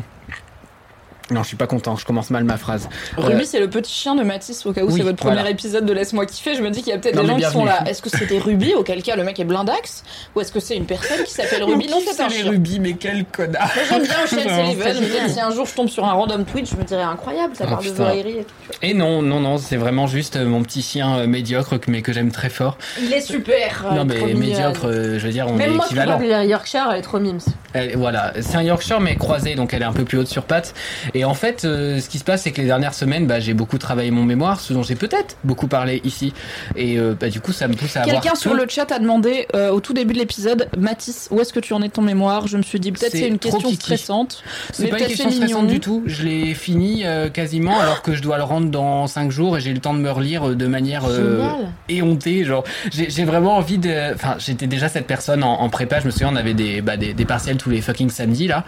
Non, je suis pas content, je commence mal ma phrase. Ruby, c'est le petit chien de Mathis, au cas où oui, c'est votre voilà. premier épisode de Laisse-moi kiffer. Je me dis qu'il y a peut-être des gens qui sont là. Est-ce que c'était Ruby, auquel cas le mec est blindax Ou est-ce que c'est une personne qui s'appelle Ruby Non, c'est un les chien. Ruby, mais quel connard Moi j'aime bien Ocean Sullivan, c'est mais peut-être si un jour je tombe sur un random tweet, je me dirais incroyable, ça Oh, parle de putain. volaillerie et tout. Et non, non, non, c'est vraiment juste euh, mon petit chien euh, médiocre, mais que j'aime très fort. Il est super non, mais médiocre, euh, je veux dire, on Même est moi, je équivalent. trouve que Yorkshire, elle est trop mimes. Elle- voilà, c'est un Yorkshire mais croisé, donc elle est un peu plus haute sur pattes. Et en fait, euh, ce qui se passe, c'est que les dernières semaines, bah, j'ai beaucoup travaillé mon mémoire, ce dont j'ai peut-être beaucoup parlé ici. Et euh, bah, du coup, ça me pousse à avoir Quelqu'un sur le chat a demandé euh, au tout début de l'épisode, Mathis, où est-ce que tu en es de ton mémoire? Je me suis dit peut-être C'est une question kiki. stressante. C'est mais pas une question stressante mignon. du tout. Je l'ai fini euh, quasiment, alors que je dois le rendre dans 5 jours et j'ai le temps de me relire de manière euh, éhontée. Genre, j'ai j'ai vraiment envie de. Enfin, j'étais déjà cette personne en, en prépa. Je me souviens, on avait des, bah, des, des partiels tous les fucking samedis là,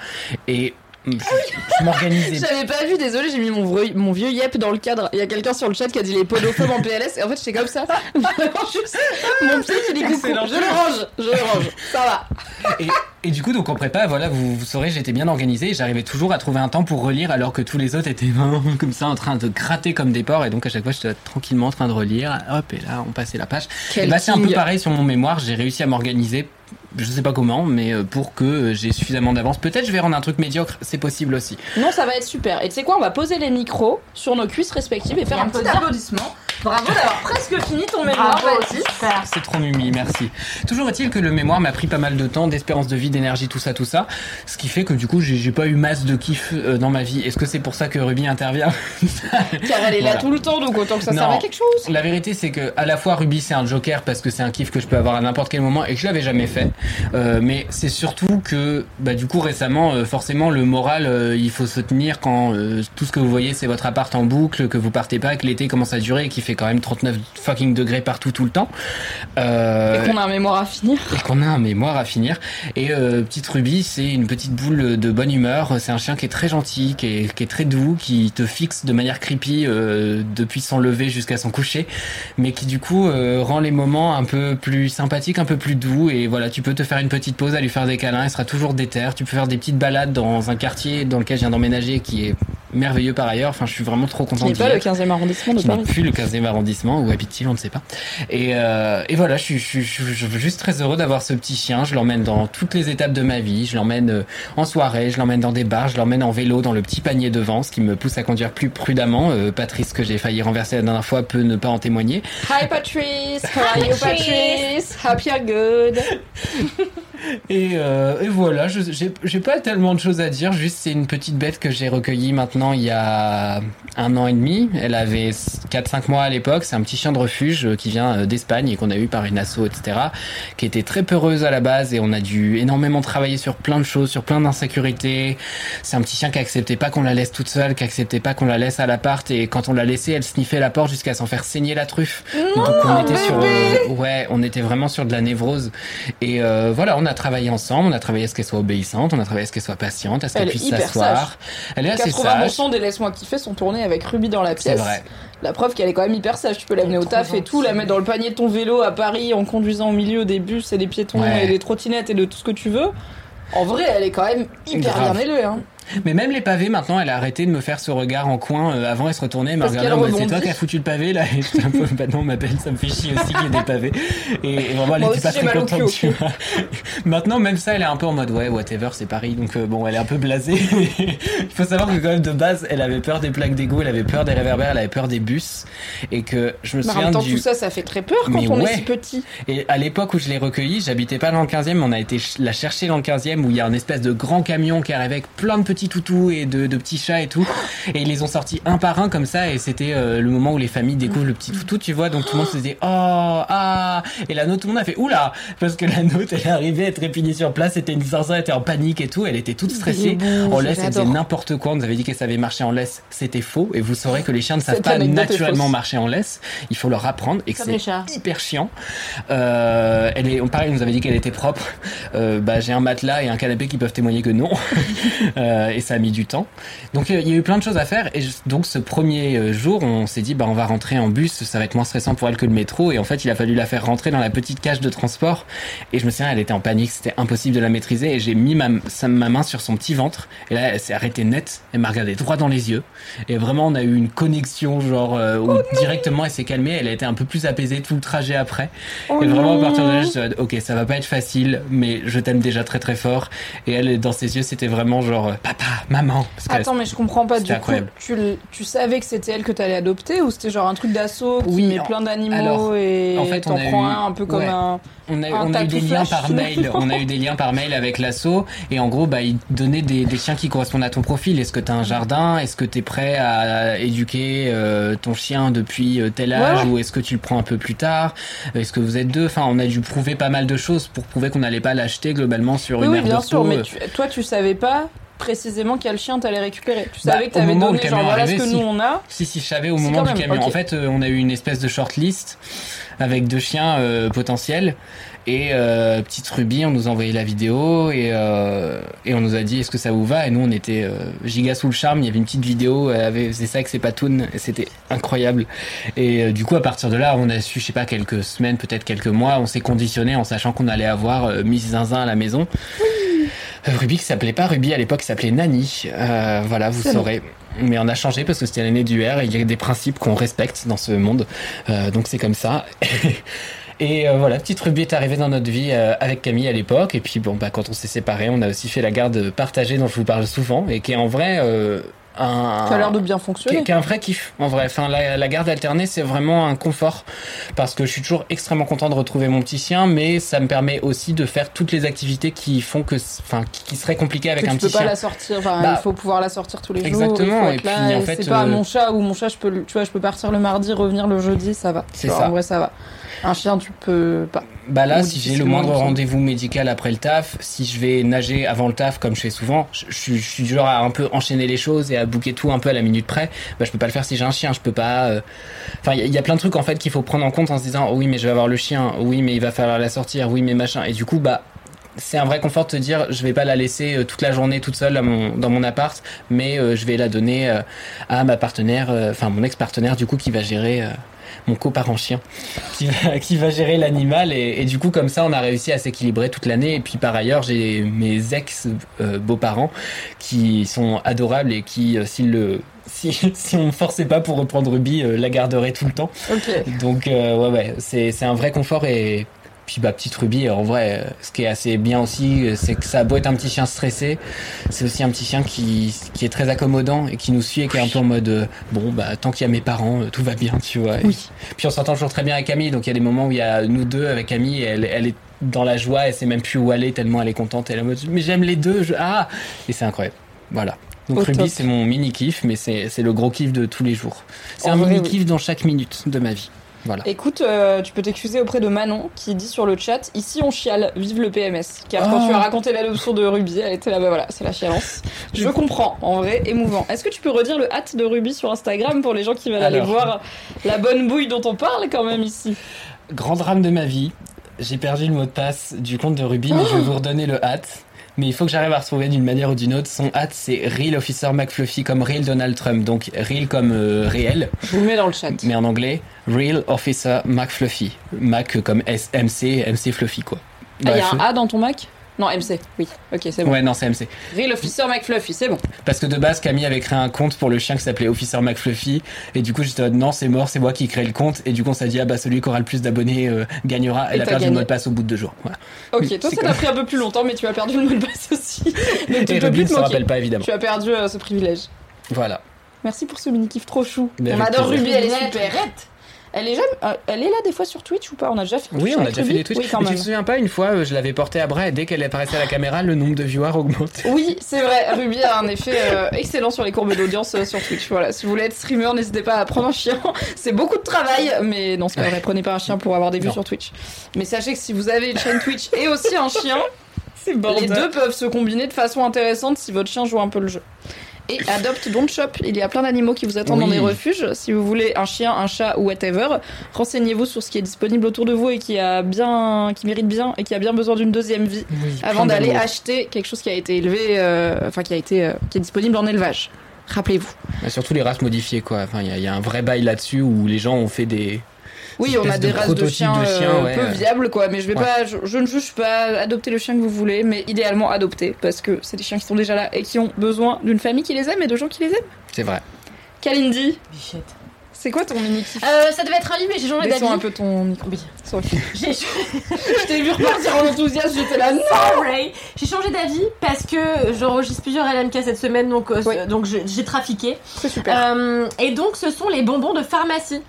et je, je m'organisais. J'avais pas vu, désolé, j'ai mis mon vieux, mon vieux yep dans le cadre. Il y a quelqu'un sur le chat qui a dit les podophobes en PLS, et en fait j'étais comme ça. Juste mon pied qui dit coucou. Je le range, je le range. Ça va. Et, et du coup, donc en prépa, voilà, vous, vous saurez, j'étais bien organisé et j'arrivais toujours à trouver un temps pour relire alors que tous les autres étaient comme ça en train de gratter comme des porcs et donc à chaque fois j'étais tranquillement en train de relire. Hop, et là on passait la page. Quel Et bah, c'est un peu pareil sur mon mémoire, j'ai réussi à m'organiser. Je sais pas comment, mais euh, pour que euh, j'ai suffisamment d'avance. Peut-être je vais rendre un truc médiocre, c'est possible aussi. Non, ça va être super. Et tu sais quoi, on va poser les micros sur nos cuisses respectives et faire Et un petit applaudissement. Bravo d'avoir presque fini ton mémoire, super. C'est trop mimi, merci. Toujours est-il que le mémoire m'a pris pas mal de temps, d'espérance de vie, d'énergie, tout ça, tout ça. Ce qui fait que du coup, j'ai pas eu masse de kiff euh, dans ma vie. Est-ce que c'est pour ça que Ruby intervient Car elle est là tout le temps, donc autant que ça Non. serve à quelque chose. La vérité, c'est que à la fois Ruby, c'est un joker parce que c'est un kiff que je peux avoir à n'importe quel moment et que je l'avais jamais fait. Euh, mais c'est surtout que, bah, du coup, récemment, euh, forcément, le moral, euh, il faut se tenir quand euh, tout ce que vous voyez, c'est votre appart en boucle, que vous partez pas, que l'été commence à durer et qu'il fait quand même 39 fucking degrés partout tout le temps. Euh, Et qu'on a un mémoire à finir. et qu'on a un mémoire à finir. Et euh, petite Ruby, c'est une petite boule de bonne humeur. C'est un chien qui est très gentil, qui est, qui est très doux, qui te fixe de manière creepy euh, depuis son lever jusqu'à son coucher, mais qui du coup rend les moments un peu plus sympathiques, un peu plus doux. Et voilà, tu peux te faire une petite pause, à lui faire des câlins, il sera toujours déter. Tu peux faire des petites balades dans un quartier dans lequel je viens d'emménager, qui est merveilleux par ailleurs. Enfin, je suis vraiment trop content n'est d'y pas le être. 15e arrondissement de Qui n'est Paris. plus le 15e arrondissement, où habite-t-il, on ne sait pas. Et, euh, et voilà, je suis, je, suis, je suis- je suis juste très heureux d'avoir ce petit chien. Je l'emmène dans toutes les étapes de ma vie. Je l'emmène euh, en soirée, je l'emmène dans des bars, je l'emmène en vélo dans le petit panier devant, ce qui me pousse à conduire plus prudemment. Euh, Patrice, que j'ai failli renverser la dernière fois, peut ne pas en témoigner. Hi Patrice, how are you Patrice? Hope you're good. Et, euh, et voilà, j'ai pas tellement de choses à dire, juste c'est une petite bête que j'ai recueillie maintenant il y a un an et demi. Elle avait 4-5 mois à l'époque, c'est un petit chien de refuge euh, qui vient euh, d'Espagne et qu'on a eu par une asso, etc. Qui était très peureuse à la base et on a dû énormément travailler sur plein de choses, sur plein d'insécurités. C'est un petit chien qui acceptait pas qu'on la laisse toute seule, qui acceptait pas qu'on la laisse à l'appart et quand on l'a laissée, elle sniffait la porte jusqu'à s'en faire saigner la truffe. Donc on était sur, euh, ouais, on était vraiment sur de la névrose. Et euh, voilà, on a travaillé ensemble, on a travaillé à ce qu'elle soit obéissante, on a travaillé à ce qu'elle soit patiente, à ce Elle qu'elle puisse s'asseoir. Elle est assez sage. 80% des Laisse-moi kiffer sont tournés avec Ruby dans la C'est pièce. vrai. La preuve qu'elle est quand même hyper sage. Tu peux l'amener au taf et tout, la mettre dans le panier de ton vélo à Paris en conduisant au milieu des bus et des piétons Ouais. et des trottinettes et de tout ce que tu veux. En vrai, elle est quand même hyper Grave. bien élevée. Hein. Mais même les pavés, maintenant, elle a arrêté de me faire ce regard en coin. Euh, avant, elle se retournait, elle m'a regardé en c'est toi qui as foutu le pavé là. Et j'étais un peu, bah non, ma belle, ça me fait chier aussi qu'il y ait des pavés. Et, et vraiment, elle était pas très contente. tu vois. maintenant, même ça, elle est un peu en mode ouais, whatever, c'est Paris. Donc euh, bon, elle est un peu blasée. Il faut savoir que quand même de base, elle avait peur des plaques d'égout, elle avait peur des réverbères, elle avait peur des bus. Et que je me Mais en souviens même temps, du. tout ça, ça fait très peur quand Mais on ouais. est si petit. Et à l'époque où je l'ai recueillie, j'habitais pas dans le 15e, mais on a été la chercher dans le 15e où il y a un espèce de grand camion qui arrive avec plein de petits toutous et de, de petits chats et tout. Et ils les ont sortis un par un comme ça et c'était euh, le moment où les familles découvrent le petit toutou, tu vois. Donc tout le monde se disait oh ah et la nôtre tout le monde a fait oula parce que la nôtre elle est arrivée, elle trépignait sur place, c'était une zinzin, elle était en panique et tout, elle était toute stressée. En laisse, elle faisait n'importe quoi. On nous avait dit qu'elle savait marcher en laisse, c'était faux. Et vous saurez que les chiens ne savent pas naturellement marcher en laisse. Il faut leur apprendre et que c'est hyper chiant. Euh, elle est, pareil, on nous avait dit qu'elle était propre. Euh, bah, j'ai un matelas et un canapé qui peuvent témoigner que non. Euh, et ça a mis du temps. Donc euh, il y a eu plein de choses à faire. Et je- donc ce premier euh, jour, on s'est dit bah on va rentrer en bus, ça va être moins stressant pour elle que le métro. Et en fait, il a fallu la faire rentrer dans la petite cage de transport. Et je me souviens, elle était en panique, c'était impossible de la maîtriser. Et j'ai mis ma, ma main sur son petit ventre. Et là, elle s'est arrêtée net. Elle m'a regardé droit dans les yeux. Et vraiment, on a eu une connexion, genre euh, où directement elle s'est calmée. Elle a été un peu plus apaisée tout le trajet après. et vraiment, à partir de là, je me suis dit, ok, ça va pas être facile, mais je t'aime déjà très très fort. Et elle, dans ses yeux, c'était vraiment genre euh, papa, maman. Parce Attends, mais je comprends pas. Du C'était coup, incroyable. tu, savais que c'était elle que t'allais adopter ou c'était genre un truc d'assaut qui Oui, met en- plein d'animaux et en fait, t'en on a prends eu- un un peu comme ouais. un. On a, Un on a eu des liens par mail. On a eu des liens par mail avec l'asso et en gros, bah, ils donnaient des, des chiens qui correspondent à ton profil. Est-ce que tu as un jardin? Est-ce que tu es prêt à éduquer euh, ton chien depuis euh, tel âge? Ouais. ou est-ce que tu le prends un peu plus tard? Est-ce que vous êtes deux? Enfin, on a dû prouver pas mal de choses pour prouver qu'on n'allait pas l'acheter globalement sur Oui, une oui, aire bien sûr, mais euh, tu- toi, tu savais pas précisément quel chien t'allais récupérer. Tu Bah, savais que au t'avais donné genre voilà ce que si. nous on a. Si, si, je savais au moment du camion. ok. En fait, euh, on a eu une espèce de shortlist avec deux chiens euh, potentiels. Et euh, petite Ruby, on nous a envoyé la vidéo et, euh, et on nous a dit est-ce que ça vous va? Et nous, on était giga sous le charme. Il y avait une petite vidéo, elle avait faisait ça avec ses patounes et c'était incroyable. Et du coup, à partir de là, on a su, je sais pas, quelques semaines, peut-être quelques mois, on s'est conditionné en sachant qu'on allait avoir Miss Zinzin à la maison. Euh, Ruby qui s'appelait pas Ruby à l'époque, qui s'appelait Nani. Euh, voilà, vous bon. saurez. Mais on a changé parce que c'était l'année du R et il y a des principes qu'on respecte dans ce monde. Euh, donc c'est comme ça. Et euh, voilà, petite Ruby est arrivée dans notre vie euh, avec Camille à l'époque. Et puis bon, bah quand on s'est séparés, on a aussi fait la garde partagée dont je vous parle souvent et qui est en vrai euh, un. Ça a l'air de bien fonctionner. qui est un vrai kiff en vrai. Enfin, la, la garde alternée, c'est vraiment un confort parce que je suis toujours extrêmement content de retrouver mon petit chien, mais ça me permet aussi de faire toutes les activités qui font que, enfin, qui, qui seraient compliquées avec Que un tu peux petit pas chien. la sortir, enfin, Bah, il faut pouvoir la sortir tous les jours. exactement, et là, puis, en et fait, c'est pas euh, mon chat ou mon chat, je peux, tu vois, je peux partir le mardi, revenir le jeudi, ça va. C'est ça. En vrai, ça va. Un chien, tu peux pas. Bah là, Ou si j'ai le moindre rendez-vous médical après le taf, si je vais nager avant le taf, comme je fais souvent, je, je suis- je suis du genre à un peu enchaîner les choses et à bouquer tout un peu à la minute près. Bah, je peux pas le faire si j'ai un chien, je peux pas. euh, Enfin, il y, a- il y a plein de trucs en fait qu'il faut prendre en compte en se disant, oh oui, mais je vais avoir le chien, oui, mais il va falloir la sortir, oui, mais machin. Et du coup, bah. C'est un vrai confort de te dire, je vais pas la laisser euh, toute la journée toute seule mon, dans mon appart, mais euh, je vais la donner euh, à ma partenaire, euh, enfin mon ex-partenaire du coup qui va gérer mon coparent chien qui va, qui va gérer l'animal. Et, et du coup comme ça on a réussi à s'équilibrer toute l'année. Et puis par ailleurs j'ai mes ex euh, beaux-parents qui sont adorables et qui euh, s'ils le si, si on me forçait pas pour reprendre Ruby euh, la garderait tout le temps. Donc euh, ouais ouais c'est un vrai confort et puis bah petite Ruby en vrai euh, ce qui est assez bien aussi euh, c'est que ça a beau être un petit chien stressé c'est aussi un petit chien qui qui est très accommodant et qui nous suit et qui est un peu en mode euh, bon bah tant qu'il y a mes parents tout va bien tu vois Et- Oui. puis on s'entend toujours très bien avec Camille, donc il y a des moments où il y a nous deux avec Camille, et elle, elle est dans la joie, elle sait même plus où aller tellement elle est contente, elle est en mode mais j'aime les deux, je... ah Et c'est incroyable. Voilà. Donc Au Ruby c'est mon mini kiff, mais c'est le gros kiff de tous les jours. C'est un vrai, mini oui. kiff dans chaque minute de ma vie. Voilà. Écoute, euh, tu peux t'excuser auprès de Manon qui dit sur le chat Ici on chiale, vive le PMS. Car quand Oh. tu as raconté l'adoption de Ruby, elle était là, bah voilà, c'est la chialance. Je comprends, en vrai, émouvant. Est-ce que tu peux redire le hâte de Ruby sur Instagram pour les gens qui veulent aller voir la bonne bouille dont on parle quand même ici? Grand drame de ma vie, j'ai perdu le mot de passe du compte de Ruby, mais je vais vous redonner le hâte. Mais il faut que j'arrive à retrouver d'une manière ou d'une autre. Son hâte, c'est Real Officer McFluffy comme Real Donald Trump. Donc Real comme euh, réel, Je vous le mets dans le chat. mais en anglais, Real Officer McFluffy. Mac comme S MC, MC Fluffy quoi. Ah, il y a un A dans ton Mac? Non, MC, oui. Ok, c'est bon. Ouais, non, c'est MC. Real Officer McFluffy, c'est bon. Parce que de base, Camille avait créé un compte pour le chien qui s'appelait Officer McFluffy. Et du coup, j'étais en mode, non, c'est mort, c'est moi qui crée le compte. Et du coup, on s'est dit, ah bah, celui qui aura le plus d'abonnés euh, gagnera. Et Elle a t'as perdu gagné. le mot de passe au bout de deux jours. Voilà. Ok, Oui, toi ça t'a pris un peu plus longtemps, mais tu as perdu le mot de passe aussi. Donc tu Et peux Ruby plus ne te moquer. pas, évidemment. Tu as perdu euh, ce privilège. Voilà. Merci pour ce mini kiff trop chou. Mais on adore. Ruby, elle est super. Elle est, jamais, euh, elle est là des fois sur Twitch ou pas? On a déjà fait. Oui, Twitch on a déjà fait des tweets. Oui, quand Mais tu même. te souviens pas, une fois, euh, je l'avais porté à bras et dès qu'elle apparaissait à la caméra, le nombre de viewers augmente. Oui, c'est vrai. Ruby a un effet euh, excellent sur les courbes d'audience euh, sur Twitch. Voilà, si vous voulez être streamer, n'hésitez pas à prendre un chien. C'est beaucoup de travail, mais non, c'est pas vrai. Prenez pas un chien pour avoir des vues Non. sur Twitch. Mais sachez que si vous avez une chaîne Twitch et aussi un chien, C'est les deux peuvent se combiner de façon intéressante si votre chien joue un peu le jeu. Et Adopt Don't Shop, il y a plein d'animaux qui vous attendent dans des refuges. Si vous voulez un chien, un chat ou whatever, renseignez-vous sur ce qui est disponible autour de vous et qui a bien, qui mérite bien et qui a bien besoin d'une deuxième vie avant d'aller acheter quelque chose qui a été élevé, euh, enfin qui a été, euh, qui est disponible en élevage. Rappelez-vous. Bah, surtout les races modifiées, quoi. Enfin, il y, y a un vrai bail là-dessus où les gens ont fait des. Oui, on a des de races de chiens, de chiens, euh, ouais, peu ouais. viables, quoi. Mais je vais Ouais. pas, je, je ne juge pas. Adopter le chien que vous voulez, mais idéalement adopter parce que c'est des chiens qui sont déjà là et qui ont besoin d'une famille qui les aime et de gens qui les aiment. C'est vrai. Kalindi, Bichette. c'est quoi ton mini kiff? Euh, ça devait être un livre, mais j'ai changé d'avis. Un peu ton micro. Oui. Je t'ai vu repartir en enthousiasme, j'étais là. Sorry. J'ai changé d'avis parce que j'enregistre plusieurs LMK cette semaine, donc, euh, Oui. donc je- j'ai trafiqué. C'est super. Euh, et donc, ce sont les bonbons de pharmacie.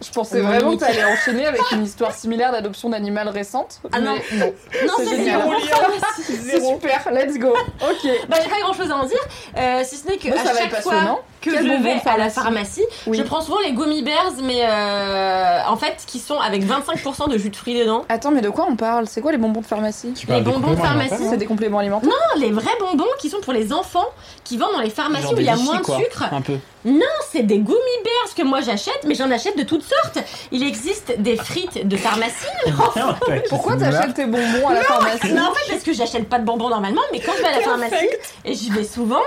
Je pensais vraiment que t'allais enchaîner avec une histoire similaire d'adoption d'animal récente. Ah non. mais non. Non, C'est pharmacie. C'est super, let's go. Ok. Bah, j'ai pas grand chose à en dire, euh, si ce n'est que Moi, à ça va chaque être fois que je vais à la pharmacie pharmacie, Oui. je prends souvent les gummy bears, mais euh, en fait, qui sont avec 25% de jus de fruits dedans. Attends, mais de quoi on parle? C'est quoi les bonbons de pharmacie? Tu Les bonbons de pharmacie. C'est des compléments alimentaires? Non, les vrais bonbons qui sont pour les enfants, qui vendent dans les pharmacies Genre où il y a moins de quoi. sucre. Un peu. C'est des gummy bears que moi j'achète, mais j'en achète de toutes sortes. Il existe des frites de pharmacie. hein Pourquoi t'achètes tes bonbons à la pharmacie? Non, en fait, parce que j'achète pas de bonbons normalement, mais quand je vais à la pharmacie, et j'y vais souvent,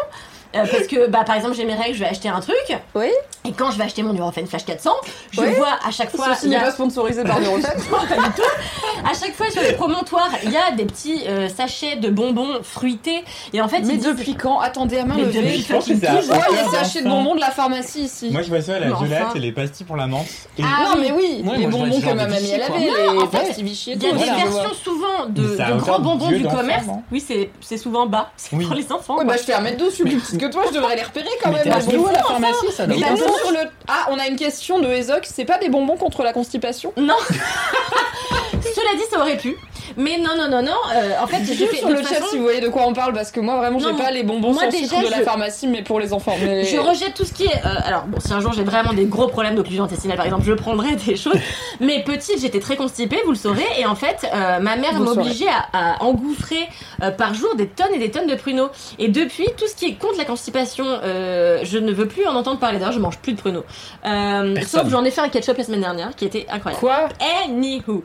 euh, parce que, bah, par exemple, j'ai mes règles, je vais acheter un truc, Oui. et quand je vais acheter mon Nurofen Flash 400, je Oui. vois à chaque fois. Ceci n'est a- pas sponsorisé par Neuroset. Non, pas du tout. À chaque fois sur les promontoires, il y a des petits euh, sachets de bonbons fruités. Et en fait, Mais depuis quand Attendez, à main Mais levée. Je pense que c'est les sachets de bonbons de la pharmacie ici Moi, je vois ça, la violette enfin. et les pastilles pour la menthe. Et Ah, Non, oui. mais oui, les moi, vois bonbons que ma mamie elle avait, Non, en les fait, pastilles Vichy et Il y a des versions souvent de, grands bonbons du commerce. Oui, c'est c'est souvent bas. C'est Oui. pour les enfants. Quoi. bah je fais un mètre deux, je suis plus petite que toi, je devrais les repérer quand Mais même. t'es à la pharmacie, ça sur le. Ah, on a une question de Ezoc, c'est pas des bonbons contre la constipation? Non. Cela dit, ça aurait pu. Mais non, non, non, non. euh, en fait, Dites-nous fait sur de le chat façon, si vous voyez de quoi on parle, parce que moi vraiment j'ai pas les bonbons moi, sans déjà, sucre de la je- pharmacie, mais pour les enfants. Mais... Je rejette tout ce qui est. euh, alors, bon, si un jour j'ai vraiment des gros problèmes d'occlusion intestinale, par exemple, je prendrai des choses. Mais petite, j'étais très constipée, vous le saurez. Et en fait, euh, ma mère m'obligeait à, à engouffrer par jour des tonnes et des tonnes de pruneaux. Et depuis, tout ce qui est contre la constipation, je ne veux plus en entendre parler. D'ailleurs, je mange plus de pruneaux. Sauf j'en ai fait un ketchup la semaine dernière qui était incroyable. Quoi? Anywho.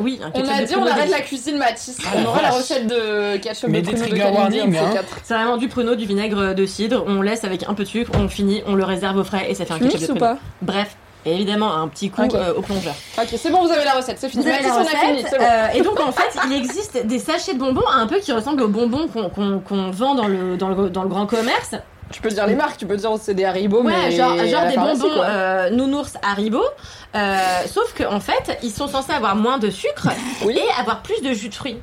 Oui, un ketchup a dit on arrête la cuisine Matisse. On aura la recette de ketchup Mais de des pruneaux de warning, hein. C'est vraiment du pruneau, du vinaigre de cidre. On laisse avec un peu de sucre, on finit, on le réserve au frais et ça fait un ketchup de pruneau. pas Bref, et évidemment un petit coup euh, au plongeur. Ok, c'est bon, vous avez la recette, c'est fini. Vous avez Mathis, la on a fini, recette, c'est bon. euh, et donc en fait, il existe des sachets de bonbons un peu qui ressemblent aux bonbons qu'on vend dans le, dans, le, dans le grand commerce. Tu peux dire les marques, tu peux dire c'est des Haribo, Ouais, mais genre, genre des bonbons euh, nounours Haribo. Euh, sauf qu'en en fait, ils sont censés avoir moins de sucre Oui. et avoir plus de jus de fruits.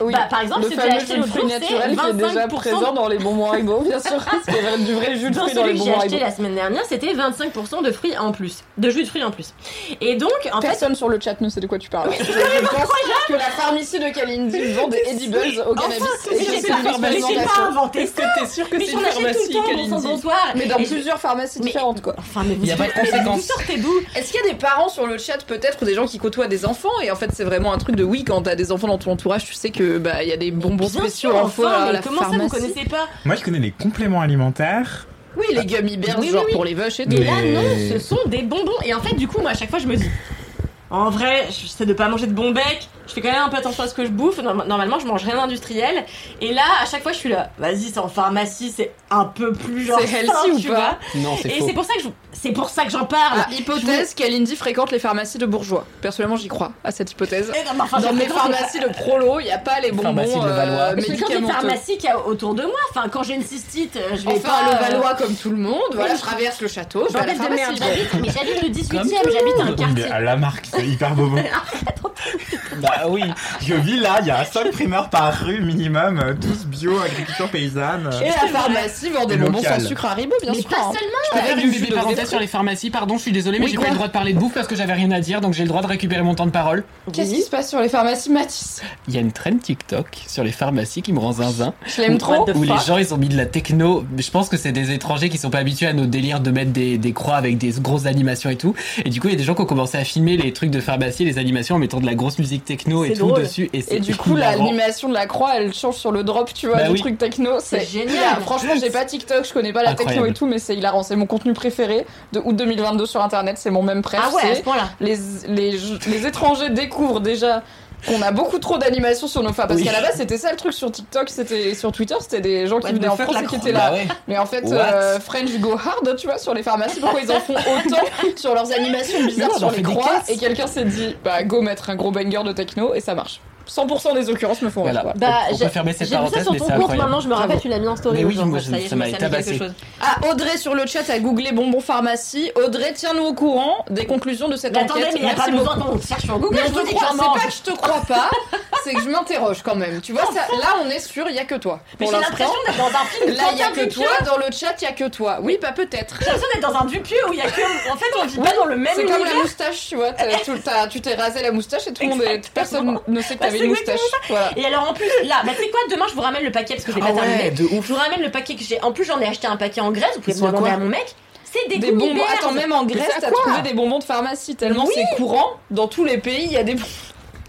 Oui. Bah, par exemple, le si tu as fameux acheté jus de l'autre fruits jour, c'est naturel qui est déjà 25% présent dans les bonbons Haribo, bien sûr. Parce qu'il y avait du vrai jus de Dans fruits dans les celui que j'ai bonbons acheté Haribo. la semaine dernière, c'était 25% de fruits en plus, de jus de fruits en plus. Et donc, en fait, Personne sur le chat ne sait de quoi tu parles. je, je pense que la pharmacie de Kalindi vend des edibles au cannabis. Enfin, et que c'est pas, une j'ai pas inventé Est-ce ça. que t'es sûr que Mais c'est une pharmacie, le temps, bon sang, Kalindi bonsoir. Mais dans plusieurs pharmacies différentes, quoi. Enfin, mais vous, sortez d'où? Est-ce qu'il y a des parents sur le chat, peut-être, ou des gens qui côtoient des enfants? Et en fait, c'est vraiment un truc de oui, quand t'as des enfants dans ton entourage, tu sais que bah il y a des bonbons Bien spéciaux sûr, en fois enfin, à mais la comment ça vous connaissez pas Moi, je connais les compléments alimentaires. Oui, les gummy bears, Oui, oui, genre oui. pour les vaches et tout. Et là, Mais- non, ce sont des bonbons. Et en fait, du coup, moi, à chaque fois, je me dis. En vrai, j'essaie de pas manger de bon bec, Je fais quand même un peu attention à ce que je bouffe. Norm- Normalement, je mange rien d'industriel. Et là, à chaque fois, je suis là. Vas-y, c'est en pharmacie, c'est un peu plus genre. C'est healthy ou tu pas vois. Non, c'est Et c'est pour ça que je- c'est pour ça que j'en parle. Ah, hypothèse qu'Alindy fréquente les pharmacies de bourgeois. Personnellement, j'y crois à cette hypothèse. Eh non, mais enfin, Dans les- pharmacies de prolo, il n'y a pas les bonbons Pharmacie de Levallois. euh, Je fréquente les médicamenteux. pharmacies qu'il y a autour de moi. Enfin, quand j'ai une cystite, euh, je vais Enfin, pas. le euh, Valois comme tout le monde, voilà, je traverse le château, je vais à la de pharmacie. j'habite, mais j'habite le 18 e Comme j'habite un quartier. à la marque, c'est hyper bobo. Bah oui. Je vis là, il y a 5 primeurs par rue minimum, euh, tous bio, agriculture paysanne. Et la pharmacie vend des Et bonbons local. sans sucre Haribo, bien Mais sûr. pas hein. seulement. Je peux Faire faire une bébé parenthèse sur les pharmacies, pardon, je suis désolé, mais Oui, j'ai pas quoi le droit de parler de bouffe parce que j'avais rien à dire, donc j'ai le droit de récupérer mon temps de parole. Qu'est-ce qui se passe sur les pharmacies Matisse Il y a une trend TikTok sur les pharmacies qui me rend zinzin. Je l'aime trop. What the Où les fuck gens ils ont mis de la techno. Je pense que c'est des étrangers qui sont pas habitués à nos délires de mettre des, des croix avec des grosses animations et tout. Et du coup, il y a des gens qui ont commencé à filmer les trucs de pharmacie, les animations en mettant de la grosse musique techno et tout dessus. Et, c'est Et du coup, l'animation de la croix, elle change sur le drop, tu vois, Bah du oui. truc techno. C'est génial. hilarant. Franchement, j'ai pas TikTok, je connais pas la techno et tout, mais c'est hilarant. C'est mon contenu préféré de août 2022 sur internet, c'est mon même préf. Ah ouais, à c'est ce point-là. les, les, les étrangers découvrent déjà qu'on a beaucoup trop d'animations sur nos phares. Parce Oui. qu'à la base, c'était ça le truc sur TikTok, c'était sur Twitter, c'était des gens qui venaient en France et qui étaient là. Bah ouais. Mais en fait, euh, French go hard, tu vois, sur les pharmacies. Pourquoi ils en font autant sur leurs animations bizarres sur les croix. Et quelqu'un s'est dit, bah go mettre un gros banger de techno et ça marche. 100% des occurrences me font rire. Voilà. quoi. Bah, on peut fermer cette J'ai vu ça parenthèse, sur mais ton c'est compte incroyable. maintenant, je me rappelle, tu l'as mis en story. Mais oui, moi, ça m'a tabassé. Ah, Audrey sur le chat a googlé bonbons pharmacie. Audrey, tiens-nous au courant des conclusions de cette Mais enquête. attendez, mais il n'y a Merci pas besoin qu'on cherche sur Google. Je te crois, c'est pas que je te crois pas, c'est que je m'interroge quand même. Tu vois, ça, là on est sûr, il y a que toi. Mais j'ai l'impression d'être dans un film. là il y a que toi, dans le chat il y a que toi. Oui, pas peut-être. J'ai l'impression d'être dans un Dupieux où il y a que. En fait, on vit pas dans le même C'est comme univers. la moustache, tu vois. tu t'es rasé la moustache et tout le monde, personne ne sait que Bah, t'avais c'est une moustache. Voilà. Et alors en plus, là, bah tu sais quoi, demain je vous ramène le paquet parce que j'ai Ah pas terminé. de ouf. Je vous ramène le paquet que j'ai. En plus, j'en ai acheté un paquet en Grèce. Vous pouvez me demander à mon mec. C'est des, Des bonbons. Attends, même en Grèce, t'as trouvé des bonbons de pharmacie tellement Oui. c'est courant. Dans tous les pays, il y a des bonbons.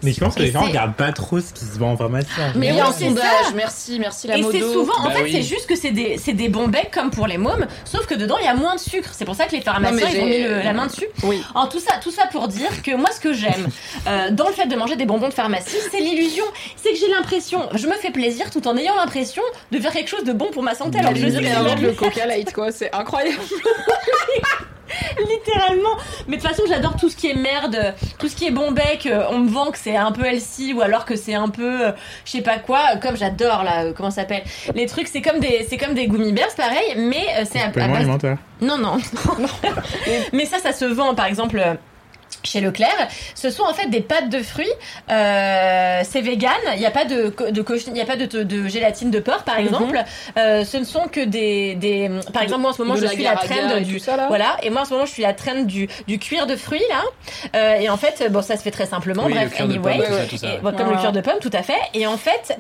Mais je pense que les gens regardent pas trop ce qui se vend en pharmacie. Mais il y a un sondage. Merci, merci la Et c'est souvent, en Bah fait, oui. c'est juste que c'est des, c'est des bons becs comme pour les mômes, sauf que dedans il y a moins de sucre. C'est pour ça que les pharmaciens ils ont mis le- la main dessus. Oui. En tout ça, tout ça pour dire que moi, ce que j'aime euh, dans le fait de manger des bonbons de pharmacie, c'est l'illusion. C'est que j'ai l'impression, je me fais plaisir tout en ayant l'impression de faire quelque chose de bon pour ma santé. Alors que je le Coca Light quoi, c'est incroyable. littéralement. Mais de toute façon, j'adore tout ce qui est merde, tout ce qui est bon bec. euh, On me vend que c'est un peu healthy ou alors que c'est un peu, euh, je sais pas quoi. Comme j'adore là, euh, comment ça s'appelle Les trucs, c'est comme des, c'est comme des gummy bears, pareil, mais euh, c'est à, à Complément base alimentaire. Non, non. Mais ça, ça se vend, par exemple. Chez Leclerc, ce sont en fait des pâtes de fruits. Euh, c'est vegan. Il n'y a pas de, il a pas de, de, de gélatine de porc, par Mhm. exemple. Euh, ce ne sont que des, des. Par exemple, moi en ce moment, De je suis la trend du. tout ça là. Voilà. Et moi en ce moment, je suis la trend du, du cuir de fruits là. Euh, et en fait, bon, ça se fait très simplement. Oui, Bref, anyway. pomme, tout ça, ouais. tout ça. Et, ouais. bon, comme le cuir de pomme, tout à fait. Et en fait,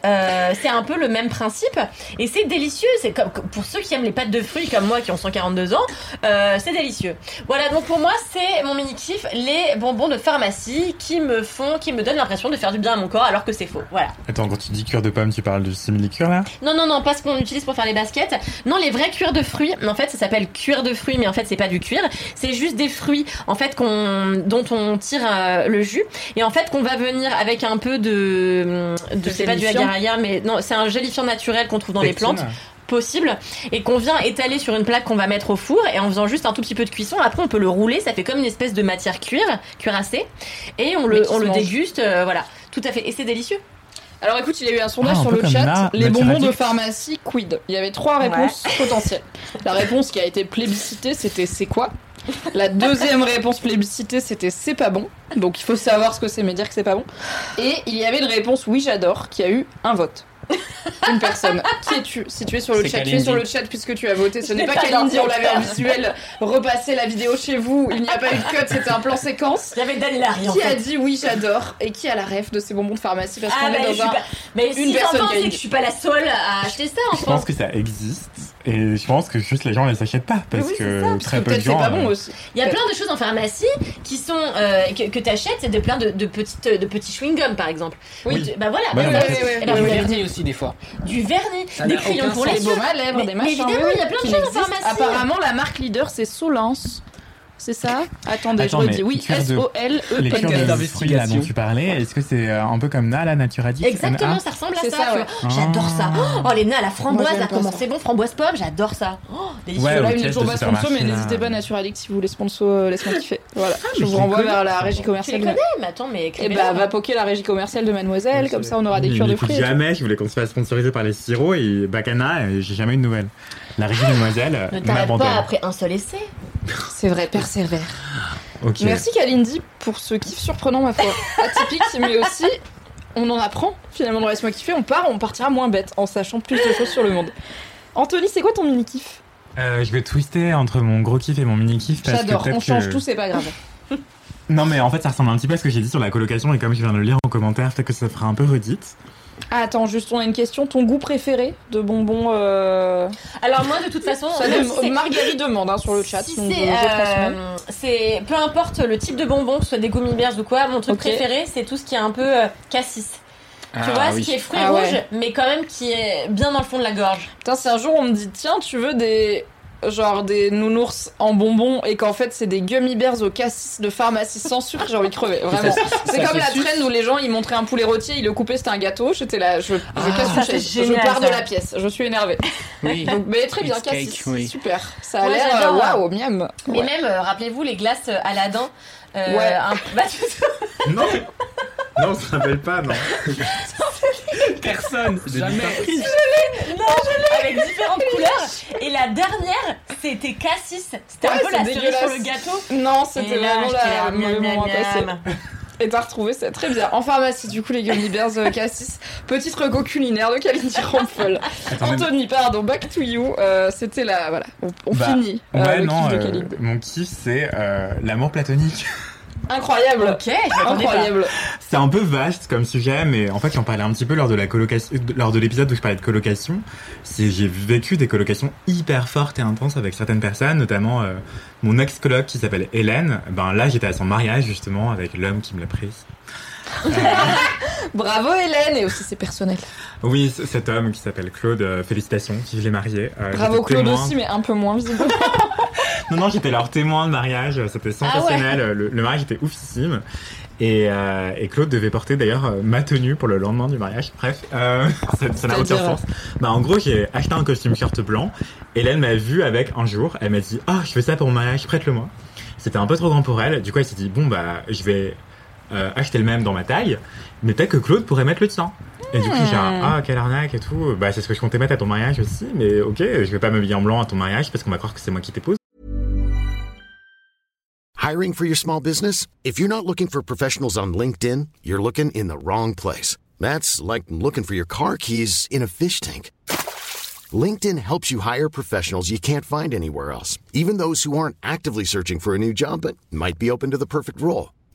c'est un peu le même principe. Et c'est délicieux. C'est comme pour ceux qui aiment les pâtes de fruits comme moi qui ont 142 ans, c'est délicieux. Voilà. Donc pour moi, c'est mon mini kiff, les bonbons de pharmacie qui me font, qui me donnent l'impression de faire du bien à mon corps alors que c'est faux. Voilà. Attends, quand tu dis cuir de pomme, tu parles de simili-cuir là? Non, non, non, pas ce qu'on utilise pour faire les baskets. Non, les vrais cuirs de fruits. En fait, ça s'appelle cuir de fruits, mais en fait, c'est pas du cuir. C'est juste des fruits, en fait, qu'on, dont on tire euh, le jus. Et en fait, qu'on va venir avec un peu de, de c'est pas du agar-agar, mais non, c'est un gélifiant naturel qu'on trouve dans les plantes possible et qu'on vient étaler sur une plaque qu'on va mettre au four et en faisant juste un tout petit peu de cuisson après on peut le rouler ça fait comme une espèce de matière cuir cuirassée et on Mais le on le mange. déguste euh, voilà tout à fait et c'est délicieux Alors écoute, il y a eu un sondage Ah, un sur le chat. Les bonbons de pharmacie, quid? Il y avait trois réponses potentielles. La réponse qui a été plébiscitée, c'était c'est quoi? La deuxième réponse plébiscitée, c'était c'est pas bon. Donc il faut savoir ce que c'est, mais dire que c'est pas bon. Et il y avait une réponse oui j'adore, qui a eu un vote. Une personne. Qui es-tu Si tu es sur le chat, tu es sur le chat puisque tu as voté. Ce n'est pas pas Kalindi, on l'avait en visuel. Repassez la vidéo chez vous. Il n'y a pas eu de cut, c'était un plan séquence. Daniel Harry en Qui a fait dit oui j'adore et qui a la ref de ces bonbons de pharmacie? Parce Ah, qu'on bah, est dans un pas... Mais une si personne qui que je suis pas la seule à acheter ça en Je pense que ça existe et je pense que juste les gens les achètent pas parce Oui, que ça, Parce très que peu de gens. pas bon euh, aussi. Il y a plein de choses en pharmacie qui sont euh, que, que t'achètes, c'est de plein de, de petites de petits chewing gums par exemple. Oui. Tu- Bah voilà, bah, mais ouais, ben, Du vernis aussi, des fois. du vernis, Ça des crayons pour les Des yeux. baumes à lèvres, Mais- des mais machins. évidemment, oui, il y a plein de choses en pharmacie. Apparemment, la marque leader, c'est Solence. C'est ça Attendez, Attends, je redis. Oui, cure de- S-O-L-E Les cures de fruits là dont tu parlais, est-ce que c'est euh, un peu comme Na, la Naturadik Exactement, NA? ça ressemble à C'est ça. ça, tu ouais. vois. J'adore ça. Oh, les nœuds à la framboise, là, comment ça. c'est bon, framboise pomme, j'adore ça. Oh, délicieux. Ouais, Là, n'est piège toujours pas sponsor, mais n'hésitez pas, Naturalix, si vous voulez sponsor, euh, laisse-moi kiffer. Voilà, je vous renvoie vers la régie Tu les commerciale. de- connais, mais attends, mais Et écrivez bah, va poker la régie commerciale de Mademoiselle, comme ça on aura des cures de fruits. jamais, je voulais qu'on se fasse sponsoriser par les sirops et Bacana, j'ai jamais eu de nouvelles. La régie Mademoiselle euh, Ne t'arrête m'abandonne. pas après un seul essai. C'est vrai, persévère. Merci Kalindi pour ce kiff surprenant, ma foi. Atypique, mais aussi, on en apprend finalement dans Laisse-moi kiffer. On part, on partira moins bête en sachant plus de choses sur le monde. Anthony, c'est quoi ton mini kiff Euh, je vais twister entre mon gros kiff et mon mini kiff parce que J'adore, on change que- tout, c'est pas grave. Non mais en fait ça ressemble un petit peu à ce que j'ai dit sur la colocation et comme je viens de le lire en commentaire, peut-être que ça fera un peu redite. Ah, attends, juste on a une question. Ton goût préféré de bonbons euh... Alors moi, de toute façon, ça si c'est- Marguerite demande hein, sur le chat. Si c'est, euh, c'est peu importe le type de bonbon, que ce soit des gummy bears ou quoi, mon truc préféré, c'est tout ce qui est un peu euh, cassis. tu Ah, vois, oui. ce qui est fruits Ah ouais. rouges, mais quand même qui est bien dans le fond de la gorge. Putain, si un jour on me dit tiens, tu veux des genre des nounours en bonbons et qu'en fait c'est des gummy bears au cassis de pharmacie sans sucre, j'ai envie de crever. Vraiment. C'est comme la suce. traîne où les gens ils montraient un poulet rôti, ils le coupaient, c'était un gâteau. J'étais là, je, je Ah, casse je pars de la pièce, je suis énervée. Oui. Donc, mais très bien, cassis, oui. super. Ça a Ouais, l'air euh, waouh, miam. Et Ouais. même, euh, rappelez-vous, les glaces euh, Aladdin. Euh, Ouais. un- bah, tu- Non Non, on se rappelle pas, non. Personne, jamais. avec différentes couleurs. Et la dernière, c'était cassis. C'était Ouais, un peu c'est la cerise sur le gâteau. Non, c'était vraiment la le à. Et t'as retrouvé ça très bien. En pharmacie, du coup, les gummy bears euh, cassis. Petite reco culinaire de Kalindi Rampol. Anthony, pardon, back to you. Euh, C'était la. Voilà, on, on Bah, finit ouais, le non, kiff de Kalindi. mon kiff c'est l'amour platonique. Incroyable! Ok. Incroyable! C'est un peu vaste comme sujet, mais en fait j'en parlais un petit peu lors de la colocation, lors de l'épisode où je parlais de colocation. C'est j'ai vécu des colocations hyper fortes et intenses avec certaines personnes, notamment euh, mon ex coloc qui s'appelle Hélène. Ben là j'étais à son mariage justement avec l'homme qui me l'a prise. Bravo Hélène! Et aussi c'est personnel. Oui, cet homme qui s'appelle Claude, euh, félicitations, qui l'ai marié. Euh, Bravo Claude témoin. aussi, mais un peu moins visiblement. Non, non, j'étais leur témoin de mariage, c'était sensationnel, le, le mariage était oufissime. Et, euh, et Claude devait porter d'ailleurs euh, ma tenue pour le lendemain du mariage. Bref, euh, ça n'a aucun sens. Bah, en gros, j'ai acheté un costume shirt blanc. Hélène m'a vu avec un jour. Elle m'a dit Ah, je fais ça pour mon mariage, prête-le-moi. C'était un peu trop grand pour elle. Du coup, elle s'est dit Bon, bah, je vais euh, acheter le même dans ma taille. Mais peut-être que Claude pourrait mettre le tien. Et du coup, j'ai un, Ah, quelle arnaque et tout. Bah, c'est ce que je comptais mettre à ton mariage aussi. Mais ok, je vais pas m'habiller en blanc à ton mariage parce qu'on va croire que c'est moi qui t'épouse. Hiring for your small business? If you're not looking for professionals on LinkedIn, you're looking in the wrong place. That's like looking for your car keys in a fish tank. LinkedIn helps you hire professionals you can't find anywhere else, even those who aren't actively searching for a new job but might be open to the perfect role.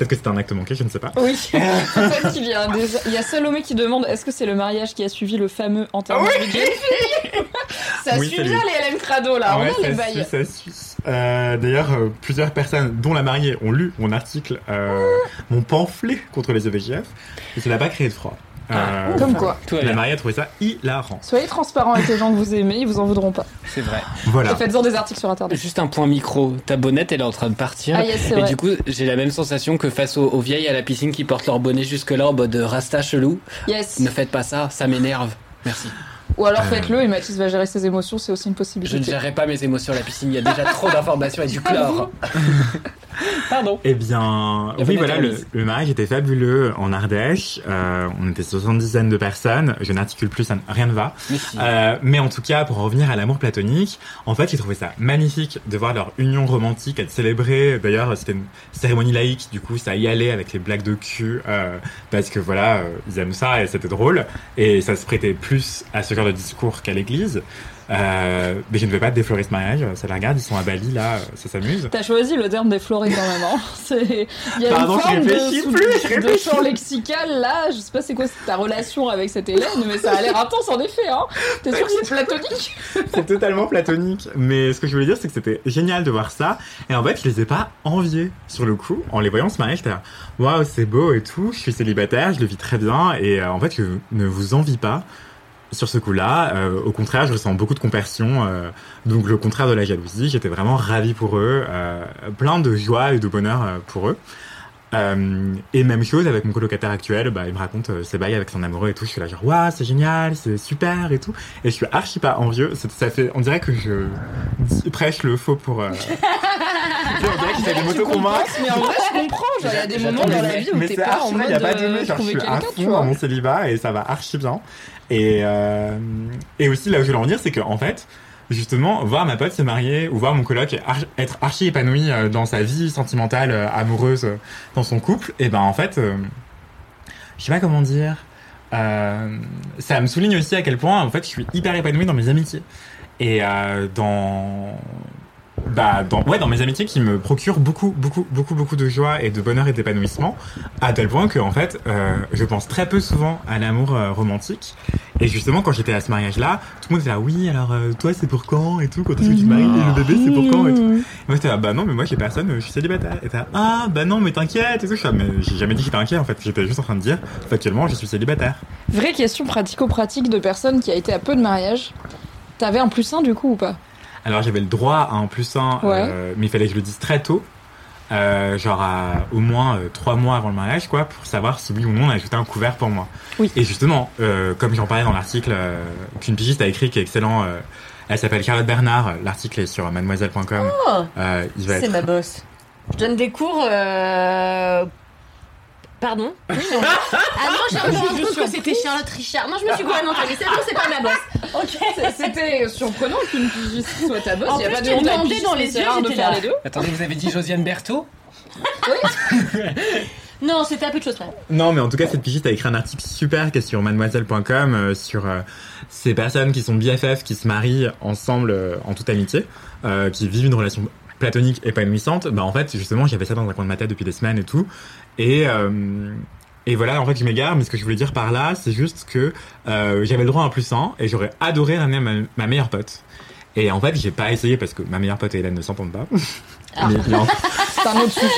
Peut-être que c'était un acte manqué, je ne sais pas. Oui, peut-être qu'il y a un des... Il y a Salomé qui demande est-ce que c'est le mariage qui a suivi le fameux enterrement de Jane Ça Oui, suit c'est bien lui. les LM Crado là, Ouais, on a les ça bails. suit, ça suit. Euh, D'ailleurs, euh, plusieurs personnes, dont la mariée, ont lu mon article, euh, mon pamphlet contre les EVGF, et ça n'a pas créé de froid. Euh, Comme quoi. La bien. mariée a trouvé ça hilarant. Soyez transparent avec les gens que vous aimez, ils vous en voudront pas. C'est vrai. Voilà. Et faites-en des articles sur internet. Juste un point micro. Ta bonnette, elle est en train de partir. Ah yes, c'est Et vrai. du coup, j'ai la même sensation que face aux, aux vieilles à la piscine qui portent leur bonnet jusque-là en mode rasta chelou. Yes. Ne faites pas ça, ça m'énerve. Merci. Ou alors Euh. faites-le et Mathis va gérer ses émotions, c'est aussi une Je ne possibilité. gérerai pas mes émotions à la piscine, il y a déjà trop d'informations et du chlore. Pardon. Eh bien, oui, voilà, le, mariage était fabuleux en Ardèche. Euh, on était 70 de personnes. Je n'articule plus, ça, rien ne va. Mais si. Euh, mais en tout cas, pour revenir à l'amour platonique, en fait, j'ai trouvé ça magnifique de voir leur union romantique être célébrée. D'ailleurs, c'était une cérémonie laïque, du coup, ça y allait avec les blagues de cul, euh, parce que voilà, ils aiment ça et c'était drôle. Et ça se prêtait plus à ce genre de discours qu'à l'église. Euh, mais je ne veux pas déflorer ce mariage. Ça la regarde, ils sont à Bali là, ça s'amuse. T'as choisi le terme défloré quand même. Hein. C'est- Il y a Pardon, une je forme réfléchis de, plus, je de champ lexical là. Je sais pas c'est quoi ta relation avec cette Hélène, mais ça a l'air intense en effet. Hein. T'es sûr que c'est platonique? C'est totalement platonique. Mais ce que je voulais dire, c'est que c'était génial de voir ça. Et en fait, je les ai pas enviés sur le coup. En les voyant se marier, j'étais waouh, c'est beau et tout. Je suis célibataire, je le vis très bien. Et euh, en fait, je ne vous envie pas sur ce coup-là. Euh, au contraire, je ressens beaucoup de compassion. euh, donc, le contraire de la jalousie. J'étais vraiment ravi pour eux. euh, plein de joie et de bonheur euh, pour eux. Euh, et même chose avec mon colocataire actuel, bah, il me raconte euh, ses bails avec son amoureux et tout. Je suis là genre, waouh, c'est génial, c'est super et tout. Et je suis archi pas envieux. Ça fait, on dirait que je prêche le faux pour. Euh... on dirait que j'essaie de Tu m'auto-convaincre. compenses, mais en vrai je comprends. Genre, Il y a des moments dans la vie où Mais t'es c'est pas en mode vrai, y a pas de euh, genre, je suis à fond dans mon célibat et ça va archi bien. Et, euh, et aussi, là où je voulais en venir, c'est que, en fait, justement, voir ma pote se marier ou voir mon coloc être archi épanoui euh, dans sa vie sentimentale, euh, amoureuse, euh, dans son couple, et ben, en fait, je sais pas comment dire, ça me souligne aussi à quel point, en fait, je suis hyper épanoui dans mes amitiés. Et euh, dans bah dans ouais dans mes amitiés qui me procurent beaucoup beaucoup beaucoup beaucoup de joie et de bonheur et d'épanouissement à tel point que en fait euh, je pense très peu souvent à l'amour euh, romantique. Et justement quand j'étais à ce mariage là tout le monde était là oui alors euh, toi c'est pour quand et tout quand est-ce que tu te maries et le bébé c'est pour quand et tout. Moi j'étais là bah non mais moi j'ai personne je suis célibataire. Et t'es là ah bah non mais t'inquiète et tout je suis mais j'ai jamais dit que j'étais inquiet en fait. J'étais juste en train de dire factuellement je suis célibataire. Vraie question pratico-pratique de personne qui a été à peu de mariage. T'avais un plus un du coup ou pas? Alors j'avais le droit à un plus un, Ouais. euh, mais il fallait que je le dise très tôt, euh, genre à, au moins euh, trois mois avant le mariage, quoi, pour savoir si oui ou non on a ajouté un couvert pour moi. Oui. Et justement, euh, comme j'en parlais dans l'article qu'une pigiste a écrit, qui est excellent, elle s'appelle Charlotte Bernard, l'article est sur mademoiselle.com. Oh, c'est être... ma boss. Je donne des cours. Pardon Oui, non. Ah non, j'ai truc que c'était Charlotte Richard. Non, je me suis gourée non, mais c'est bon, c'est pas ma boss. Ok. C'était surprenant qu'une pigiste soit ta boss. En Il y a plus, pas de tu honte à pigiste, dans les yeux, rare de faire là. les deux. Attendez, vous avez dit Josiane Berthaud Non, c'était un peu de choses près. Non, mais en tout cas, cette pigiste a écrit un article super qui est sur mademoiselle.com euh, sur euh, ces personnes qui sont BFF, qui se marient ensemble euh, en toute amitié, qui vivent une relation platonique épanouissante. Bah, en fait, justement, j'avais ça dans un coin de ma tête depuis des semaines et tout. Et, euh, et voilà, en fait, je m'égare, mais ce que je voulais dire par là, c'est juste que euh, j'avais le droit à un plus un et j'aurais adoré ramener ma, ma meilleure pote. Et en fait, j'ai pas essayé parce que ma meilleure pote et Hélène ne s'entendent pas. Ah. Mais, mais en- C'est un autre sujet.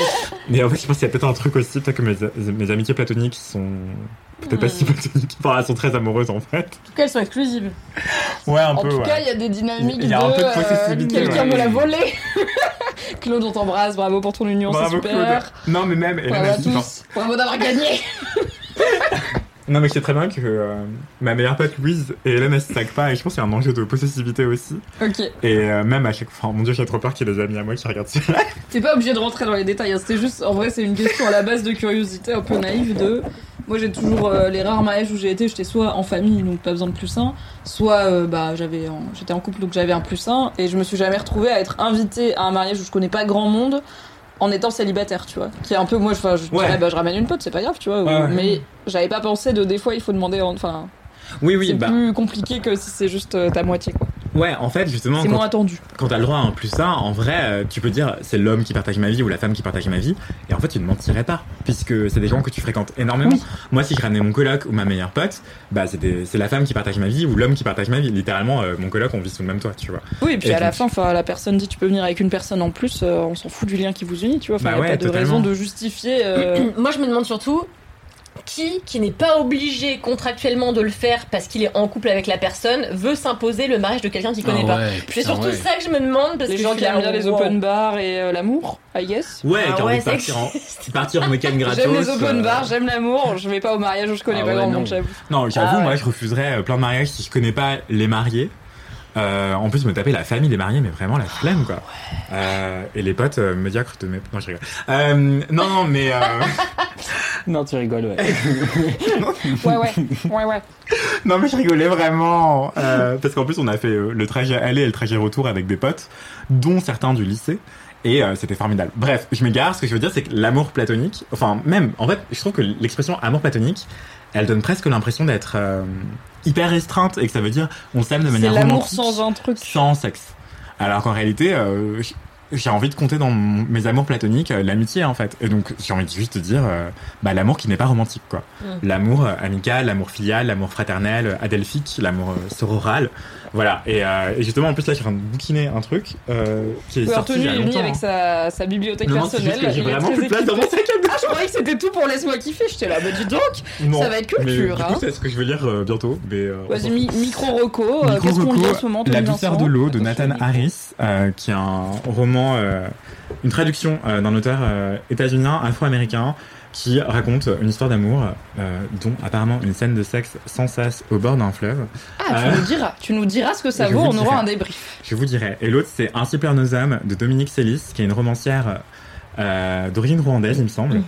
mais en fait, je pense qu'il y a peut-être un truc aussi, peut-être que mes, mes amitiés platoniques sont peut-être pas si platoniques. Enfin, elles sont très amoureuses en fait. En tout cas, elles sont exclusives. Ouais, un En peu. tout ouais. cas, il y a des dynamiques Il y a un de, peu de euh, possessivité, quelqu'un ouais. me l'a volé. Claude, on t'embrasse. Bravo pour ton union, c'est Bravo super. Claude. Non, mais même. Bravo à tous. Bravo d'avoir gagné. Non, mais je sais très bien que euh, ma meilleure pote Louise et Hélène elles se pas et je pense qu'il y a un enjeu de possessivité aussi. Ok. Et euh, même à chaque fois, mon dieu, j'ai trop peur qu'il y ait des amis à moi qui regardent ça. T'es pas obligé de rentrer dans les détails. hein. C'était juste, en vrai, c'est une question à la base de curiosité un peu naïve de. Moi, j'ai toujours euh, les rares mariages où j'ai été, j'étais soit en famille, donc pas besoin de plus un, soit bah j'avais, j'étais en couple, donc j'avais un plus un, et je me suis jamais retrouvée à être invitée à un mariage où je connais pas grand monde en étant célibataire, tu vois. Qui est un peu, moi, je Ouais. dirais, bah je ramène une pote, c'est pas grave, tu vois. ou- Ouais. Mais j'avais pas pensé de des fois il faut demander, en- enfin, Oui, oui, c'est bah. plus compliqué que si c'est juste euh, ta moitié, quoi. Ouais, en fait, justement, C'est quand, moins attendu. quand t'as le droit à un plus un, en vrai, euh, tu peux dire c'est l'homme qui partage ma vie ou la femme qui partage ma vie, et en fait, tu ne mentirais pas, puisque c'est des gens que tu fréquentes énormément. Oui. Moi, si je ramenais mon coloc ou ma meilleure pote, bah, c'est la femme qui partage ma vie ou l'homme qui partage ma vie. Littéralement, euh, mon coloc, on vit sous le même toit, tu vois. Oui, et puis Et à la fin, enfin, la personne dit tu peux venir avec une personne en plus, euh, on s'en fout du lien qui vous unit, tu vois. Enfin, Bah y a ouais, pas de raison de justifier. euh, Moi, je me demande surtout qui, qui n'est pas obligé contractuellement de le faire parce qu'il est en couple avec la personne, veut s'imposer le mariage de quelqu'un qu'il connaît Ah pas. ouais, C'est surtout ouais. ça que je me demande parce les que gens je qui aiment bien les open bars et euh, l'amour, I guess. Ouais, Ah a ouais, ça partir en, partir en week-end gratos. J'aime les open euh, bars, j'aime l'amour, je vais pas au mariage où je connais Ah pas ouais, grand non. monde, j'avoue. Non, j'avoue, Ah ouais. moi, je refuserais euh, plein de mariages si je connais pas les mariés. Euh, en plus, me taper la famille des mariés, mais vraiment la flemme, quoi. Euh, et les potes euh, médiocres de mes... Non, je rigole. Euh, non, non, mais... Euh... Non, tu rigoles, ouais. Ouais, ouais, ouais, ouais. non, mais je rigolais vraiment. Euh, parce qu'en plus, on a fait le trajet aller et le trajet retour avec des potes, dont certains du lycée. Et euh, c'était formidable. Bref, je m'égare. Ce que je veux dire, c'est que l'amour platonique, enfin, même, en fait, je trouve que l'expression amour platonique, elle donne presque l'impression d'être euh, hyper restreinte et que ça veut dire on s'aime de manière l'amour sans un truc. sans sexe. Alors qu'en réalité, euh, j'ai envie de compter dans mon- mes amours platoniques euh, l'amitié en fait. Et donc j'ai envie de juste de dire euh, bah, l'amour qui n'est pas romantique quoi. Mm. L'amour amical, l'amour filial, l'amour fraternel, adelphique, l'amour sororal. Voilà. Et, euh, et justement en plus là je suis en train de bouquiner un truc euh, qui est Oui, sorti il y a longtemps. avec hein. sa, sa bibliothèque Non, personnelle. juste que j'ai vraiment plus de place dans mon sac à dos. Ah, je croyais que c'était tout pour laisse-moi kiffer. J'étais là, bah dis donc. Non, Ça va être mais culture, Du hein. coup, c'est ce que je vais lire euh, bientôt. Mais, euh, Vas-y, mi- micro reco. euh, Micro Qu'est-ce qu'on lit en ce moment La douceur de l'eau de Nathan. Harris, euh, qui est un roman, euh, une traduction euh, d'un auteur euh, états-unien afro-américain qui raconte une histoire d'amour, euh, dont apparemment une scène de sexe sans cesse au bord d'un fleuve. Ah, tu Euh, nous diras. Tu nous diras ce que ça vaut. On aura un débrief. Je vous dirai. Et l'autre, c'est Ainsi pleurent nos âmes de Dominique Sélis, qui est une romancière euh, d'origine rwandaise, il me semble.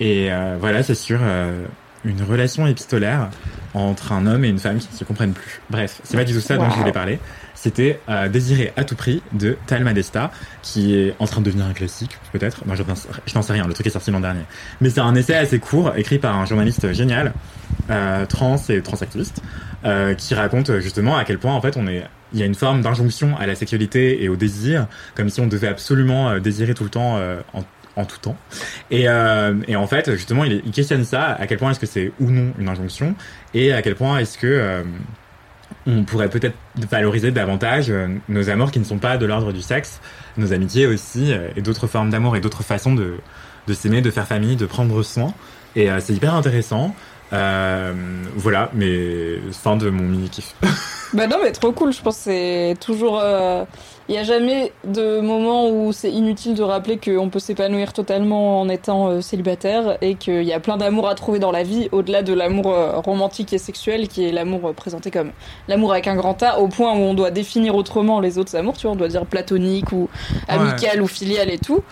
Et euh, voilà, c'est sur euh, une relation épistolaire entre un homme et une femme qui ne se comprennent plus. Bref, c'est pas du tout ça dont je voulais parler. C'était euh, Désiré à tout prix de Talma Desta, qui est en train de devenir un classique, peut-être. Moi, je n'en sais- rien, le truc est sorti l'an dernier. Mais c'est un essai assez court, écrit par un journaliste génial, euh, trans et transactiviste, euh, qui raconte justement à quel point, en fait, on est il y a une forme d'injonction à la sexualité et au désir, comme si on devait absolument euh, désirer tout le temps en, en tout temps. Et, euh, et en fait, justement, il, il questionne ça, à quel point est-ce que c'est ou non une injonction, et à quel point est-ce que euh, on pourrait peut-être valoriser davantage euh, nos amours qui ne sont pas de l'ordre du sexe, nos amitiés aussi, et d'autres formes d'amour et d'autres façons de, de s'aimer, de faire famille, de prendre soin. Et c'est hyper intéressant. Voilà, mais fin de mon mini kiff. Bah non, mais trop cool. Je pense c'est toujours. Il n'y a jamais de moment où c'est inutile de rappeler qu'on peut s'épanouir totalement en étant euh, célibataire et qu'il y a plein d'amour à trouver dans la vie au-delà de l'amour euh, romantique et sexuel qui est l'amour euh, présenté comme l'amour avec un grand A au point où on doit définir autrement les autres amours. Tu vois, on doit dire platonique ou amical ou filial et tout.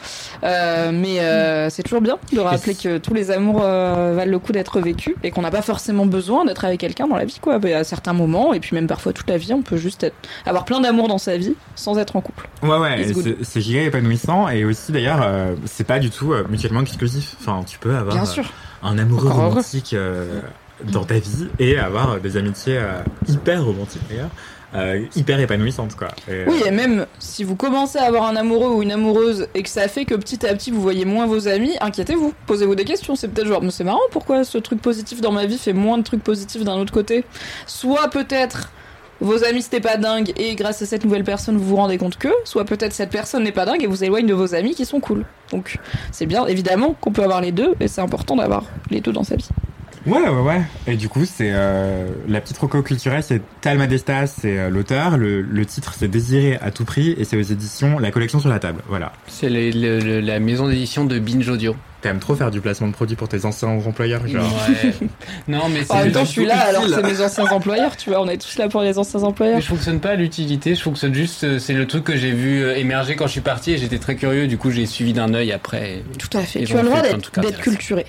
Euh, mais euh, c'est toujours bien de rappeler que tous les amours valent le coup d'être vécus et qu'on n'a pas forcément besoin d'être avec quelqu'un dans la vie, quoi. À certains moments et puis même parfois toute la vie, on peut juste être, avoir plein d'amour dans sa vie sans être en couple. Ouais, ouais, c'est- giga épanouissant et aussi d'ailleurs, euh, c'est pas du tout euh, mutuellement exclusif. Enfin, tu peux avoir Bien euh, un amoureux Encore romantique dans ta vie et avoir des amitiés hyper romantiques d'ailleurs, hyper épanouissantes quoi. Et, Oui, et même si vous commencez à avoir un amoureux ou une amoureuse et que ça fait que petit à petit vous voyez moins vos amis, inquiétez-vous, posez-vous des questions. C'est peut-être genre, mais c'est marrant, pourquoi ce truc positif dans ma vie fait moins de trucs positifs d'un autre côté? Soit peut-être vos amis c'était pas dingue et grâce à cette nouvelle personne vous vous rendez compte que, soit peut-être cette personne n'est pas dingue et vous éloigne de vos amis qui sont cool. Donc c'est bien, évidemment, qu'on peut avoir les deux et c'est important d'avoir les deux dans sa vie. Ouais, ouais, ouais. Et du coup, c'est euh, la petite roco culturelle, c'est Talma Destas, c'est euh, l'auteur. Le, le titre, c'est Désiré à tout prix, et c'est aux éditions La collection sur la table. Voilà. C'est le- le- le- la maison d'édition de Binge Audio. T'aimes trop faire du placement de produits pour tes anciens employeurs, genre. Ouais. non, mais c'est En même temps, je suis là utile. alors que c'est mes anciens employeurs, tu vois, on est tous là pour les anciens employeurs. Mais je fonctionne pas à l'utilité, je fonctionne juste, euh, c'est le truc que j'ai vu euh, émerger quand je suis parti et j'étais très curieux, du coup j'ai suivi d'un œil après. Tout à fait. Tu as le droit d'être culturé.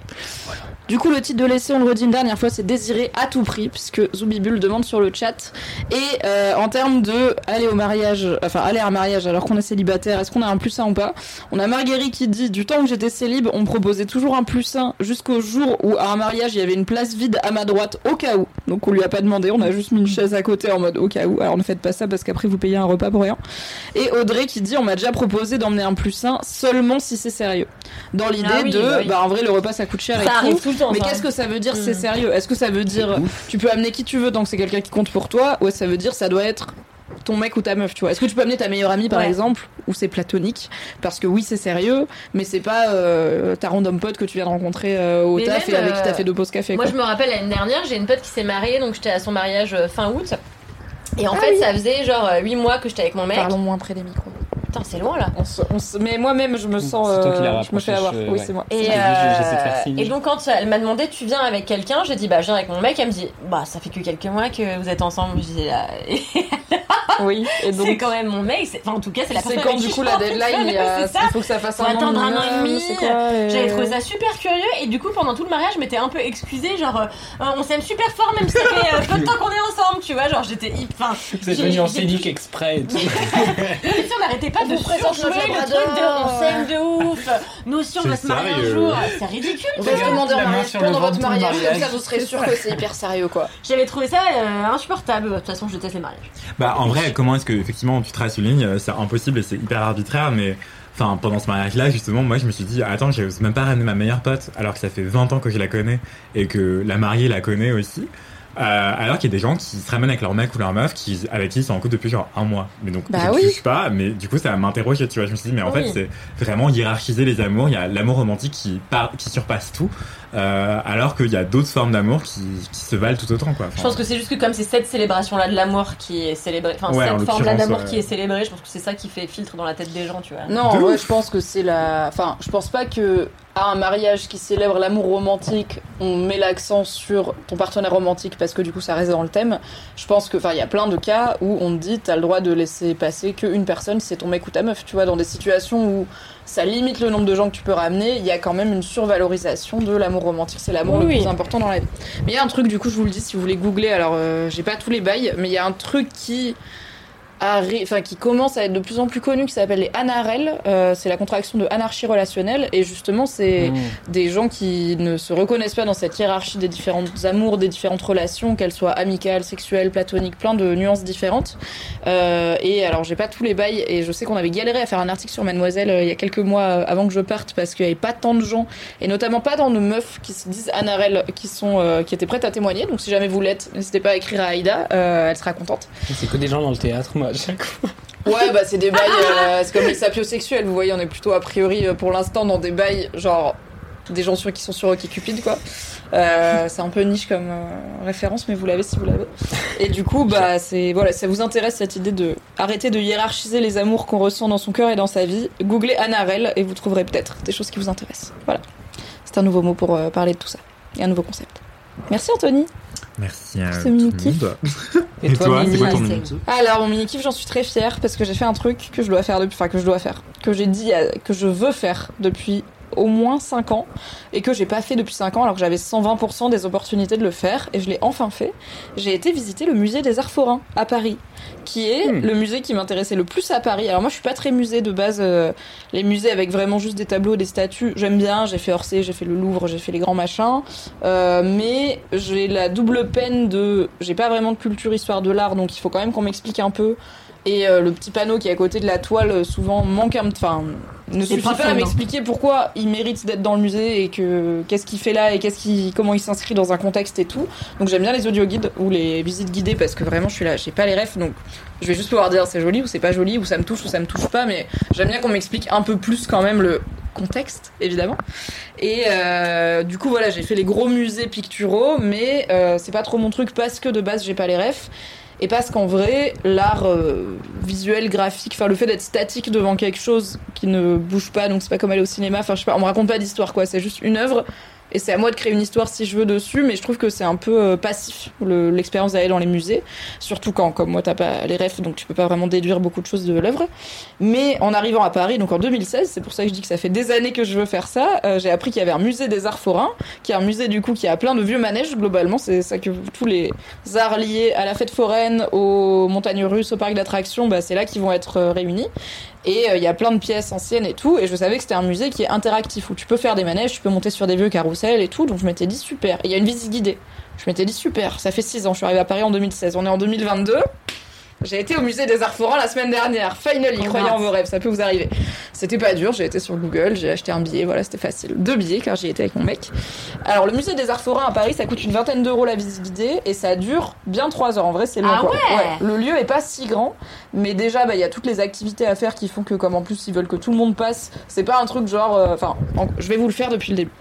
Du coup, le titre de l'essai, on le redit une dernière fois, c'est désiré à tout prix, puisque Zoubibul demande sur le chat. Et euh, en termes de aller au mariage, enfin aller à un mariage alors qu'on est célibataire, est-ce qu'on a un plus 1 ou pas? On a Marguerite qui dit du temps où j'étais célib, on me proposait toujours un plus 1 jusqu'au jour où à un mariage il y avait une place vide à ma droite au cas où. Donc on lui a pas demandé, on a juste mis une chaise à côté en mode au cas où. Alors ne faites pas ça parce qu'après vous payez un repas pour rien. Et Audrey qui dit on m'a déjà proposé d'emmener un plus 1 seulement si c'est sérieux. Dans l'idée Ah oui, de bah oui. bah en vrai le repas ça coûte cher Ça tout temps. Mais qu'est-ce que ça veut dire c'est Mm. sérieux? Est-ce que ça veut dire tu peux amener qui tu veux tant que c'est quelqu'un qui compte pour toi ou ça veut dire ça doit être ton mec ou ta meuf, tu vois? Est-ce que tu peux amener ta meilleure amie par Ouais. exemple ou c'est platonique? Parce que oui, c'est sérieux, mais c'est pas euh, ta random pote que tu viens de rencontrer euh, au Mais taf même, et avec qui euh, t'as fait deux pauses café Moi, quoi. je me rappelle l'année dernière, j'ai une pote qui s'est mariée, donc j'étais à son mariage euh, fin août. Et en Ah fait, oui. ça faisait genre 8 mois que j'étais avec mon mec. Parlons moins près des micros. Putain, c'est loin là. On se- on se- Mais moi-même, je me sens. C'est toi qui euh, je me fais avoir. je- Oui, ouais. c'est moi. Et, euh, et donc quand elle m'a demandé tu viens avec quelqu'un, j'ai dit bah je viens avec mon mec, elle me dit bah ça fait que quelques mois que vous êtes ensemble, je dis là. Oui, et donc. C'est quand même mon mec. c'est- Enfin, en tout cas, c'est la C'est quand avec du coup la deadline, tu il, a- faut que ça fasse un an attendre un an et demi. J'avais trouvé ça super curieux et du coup pendant tout le mariage je m'étais un peu excusée genre euh, on s'aime super fort même si ça fait euh, peu de temps qu'on est ensemble tu vois genre j'étais hyp- C'est j'ai- devenu en j'ai- scénique exprès et tout. si on n'arrêtait pas de vous surjouer le truc de on s'aime de ouf nous aussi on va se marier un jour c'est ridicule On va se demander en mariage pendant votre mariage, comme mariage. ça vous serez sûr que c'est hyper sérieux quoi. j'avais trouvé ça euh, insupportable de toute façon je déteste les mariages Bah en vrai, comment est-ce que effectivement tu traces une ligne euh, C'est impossible et c'est hyper arbitraire, mais enfin pendant ce mariage-là, justement, moi je me suis dit attends, j'ose même pas ramener ma meilleure pote alors que ça fait 20 ans que je la connais et que la mariée la connaît aussi. Euh, alors qu'il y a des gens qui se ramènent avec leur mec ou leur meuf qui, avec qui ils sont en couple depuis genre un mois. Mais donc, Bah je ne oui. juge pas, mais du coup, ça m'interroge, tu vois. Je me suis dit, mais en Oui. fait, c'est vraiment hiérarchiser les amours. Il y a l'amour romantique qui, par, qui surpasse tout, euh, alors qu'il y a d'autres formes d'amour qui, qui se valent tout autant, quoi. je pense que c'est juste que comme c'est cette célébration là de l'amour qui est célébrée enfin Ouais, cette forme d'amour ouais. qui est célébrée je pense que c'est ça qui fait filtre dans la tête des gens tu vois Non, ouais, je pense que c'est la. Enfin, je pense pas que à un mariage qui célèbre l'amour romantique, on met l'accent sur ton partenaire romantique parce que du coup ça reste dans le thème. Je pense que, enfin, il y a plein de cas où on te dit t'as le droit de laisser passer qu'une personne, c'est ton mec ou ta meuf. Tu vois, dans des situations où ça limite le nombre de gens que tu peux ramener, il y a quand même une survalorisation de l'amour romantique. C'est l'amour Oui, le oui. plus important dans la vie. Mais il y a un truc, du coup, je vous le dis, si vous voulez googler. Alors, euh, j'ai pas tous les bails, mais il y a un truc qui enfin qui commence à être de plus en plus connu qui s'appelle les ANAREL. Euh, c'est la contraction de anarchie relationnelle. Et justement c'est Mmh. des gens qui ne se reconnaissent pas dans cette hiérarchie des différentes amours des différentes relations qu'elles soient amicales sexuelles platoniques plein de nuances différentes. Euh, et alors j'ai pas tous les bails. Et je sais qu'on avait galéré à faire un article sur Mademoiselle euh, il y a quelques mois avant que je parte parce qu'il y avait pas tant de gens. Et notamment pas dans nos meufs qui se disent ANAREL qui sont qui étaient prêtes à témoigner. Donc si jamais vous l'êtes n'hésitez pas à écrire à Aïda. Elle sera contente. C'est que des gens dans le théâtre, moi, à chaque fois. Ouais, bah c'est des bails, euh, c'est comme les sapiosexuels, vous voyez, on est plutôt a priori euh, pour l'instant dans des bails, genre des gens sur, qui sont sur Cupid quoi. Euh, c'est un peu niche comme euh, référence, mais vous l'avez si vous l'avez. Et du coup, bah c'est voilà, ça vous intéresse cette idée de arrêter de hiérarchiser les amours qu'on ressent dans son cœur et dans sa vie. Googlez Anarel et vous trouverez peut-être des choses qui vous intéressent. Voilà, c'est un nouveau mot pour euh, parler de tout ça et un nouveau concept. Merci Anthony. Merci à Ce tout le monde. Et toi, c'est quoi ton mini Alors mon mini kiff, j'en suis très fière parce que j'ai fait un truc que je dois faire depuis, enfin que je dois faire, que j'ai dit à- que je veux faire depuis au moins 5 ans et que j'ai pas fait depuis 5 ans alors que j'avais 120% des opportunités de le faire et je l'ai enfin fait. J'ai été visiter le musée des arts forains à Paris, qui est Hmm. le musée qui m'intéressait le plus à Paris. Alors moi je suis pas très musée de base, euh, les musées avec vraiment juste des tableaux, des statues, j'aime bien, j'ai fait Orsay, j'ai fait le Louvre, j'ai fait les grands machins, euh, mais j'ai la double peine de, j'ai pas vraiment de culture histoire de l'art donc il faut quand même qu'on m'explique un peu. Et euh, le petit panneau qui est à côté de la toile euh, souvent manque un enfin ne suffit pas à hein. m'expliquer pourquoi il mérite d'être dans le musée et que qu'est-ce qu'il fait là et qu'est-ce qui comment il s'inscrit dans un contexte et tout. Donc j'aime bien les audio guides ou les visites guidées parce que vraiment je suis là, j'ai pas les refs donc je vais juste pouvoir dire c'est joli ou c'est pas joli ou ça me touche ou ça me touche pas mais j'aime bien qu'on m'explique un peu plus quand même le contexte évidemment. Et euh, du coup voilà, j'ai fait les gros musées picturaux mais euh, c'est pas trop mon truc parce que de base j'ai pas les refs. Et parce qu'en vrai, l'art euh, visuel, graphique, enfin le fait d'être statique devant quelque chose qui ne bouge pas, donc c'est pas comme aller au cinéma, enfin je sais pas, on me raconte pas d'histoire quoi, c'est juste une œuvre et c'est à moi de créer une histoire si je veux dessus, mais je trouve que c'est un peu euh, passif le- l'expérience d'aller dans les musées, surtout quand comme moi t'as pas les refs donc tu peux pas vraiment déduire beaucoup de choses de l'œuvre. Mais en arrivant à Paris, donc en 2016, c'est pour ça que je dis que ça fait des années que je veux faire ça, euh, j'ai appris qu'il y avait un musée des arts forains, qui est un musée du coup qui a plein de vieux manèges globalement, c'est ça que tous les arts liés à la fête foraine, aux montagnes russes, au parc d'attractions, bah, c'est là qu'ils vont être euh, réunis. Et euh, il y a plein de pièces anciennes et tout. Et je savais que c'était un musée qui est interactif, où tu peux faire des manèges, tu peux monter sur des vieux carrousels et tout. Donc je m'étais dit super. Et il y a une visite guidée. Je m'étais dit super, ça fait 6 ans, je suis arrivée à Paris en 2016. On est en 2022. J'ai été au musée des arts forains la semaine dernière. Finally, croyez en vos rêves, ça peut vous arriver. C'était pas dur, j'ai été sur Google, j'ai acheté un billet, voilà, c'était facile. Deux billets car j'y étais avec mon mec. Alors le musée des arts forains à Paris, ça coûte une vingtaine d'euros la visite guidée et ça dure bien trois heures. En vrai, c'est long. Ah quoi. ouais Le lieu est pas si grand, mais déjà, bah, il y a toutes les activités à faire qui font que, comme en plus ils veulent que tout le monde passe, c'est pas un truc genre. euh, Enfin, en- je vais vous le faire depuis le début.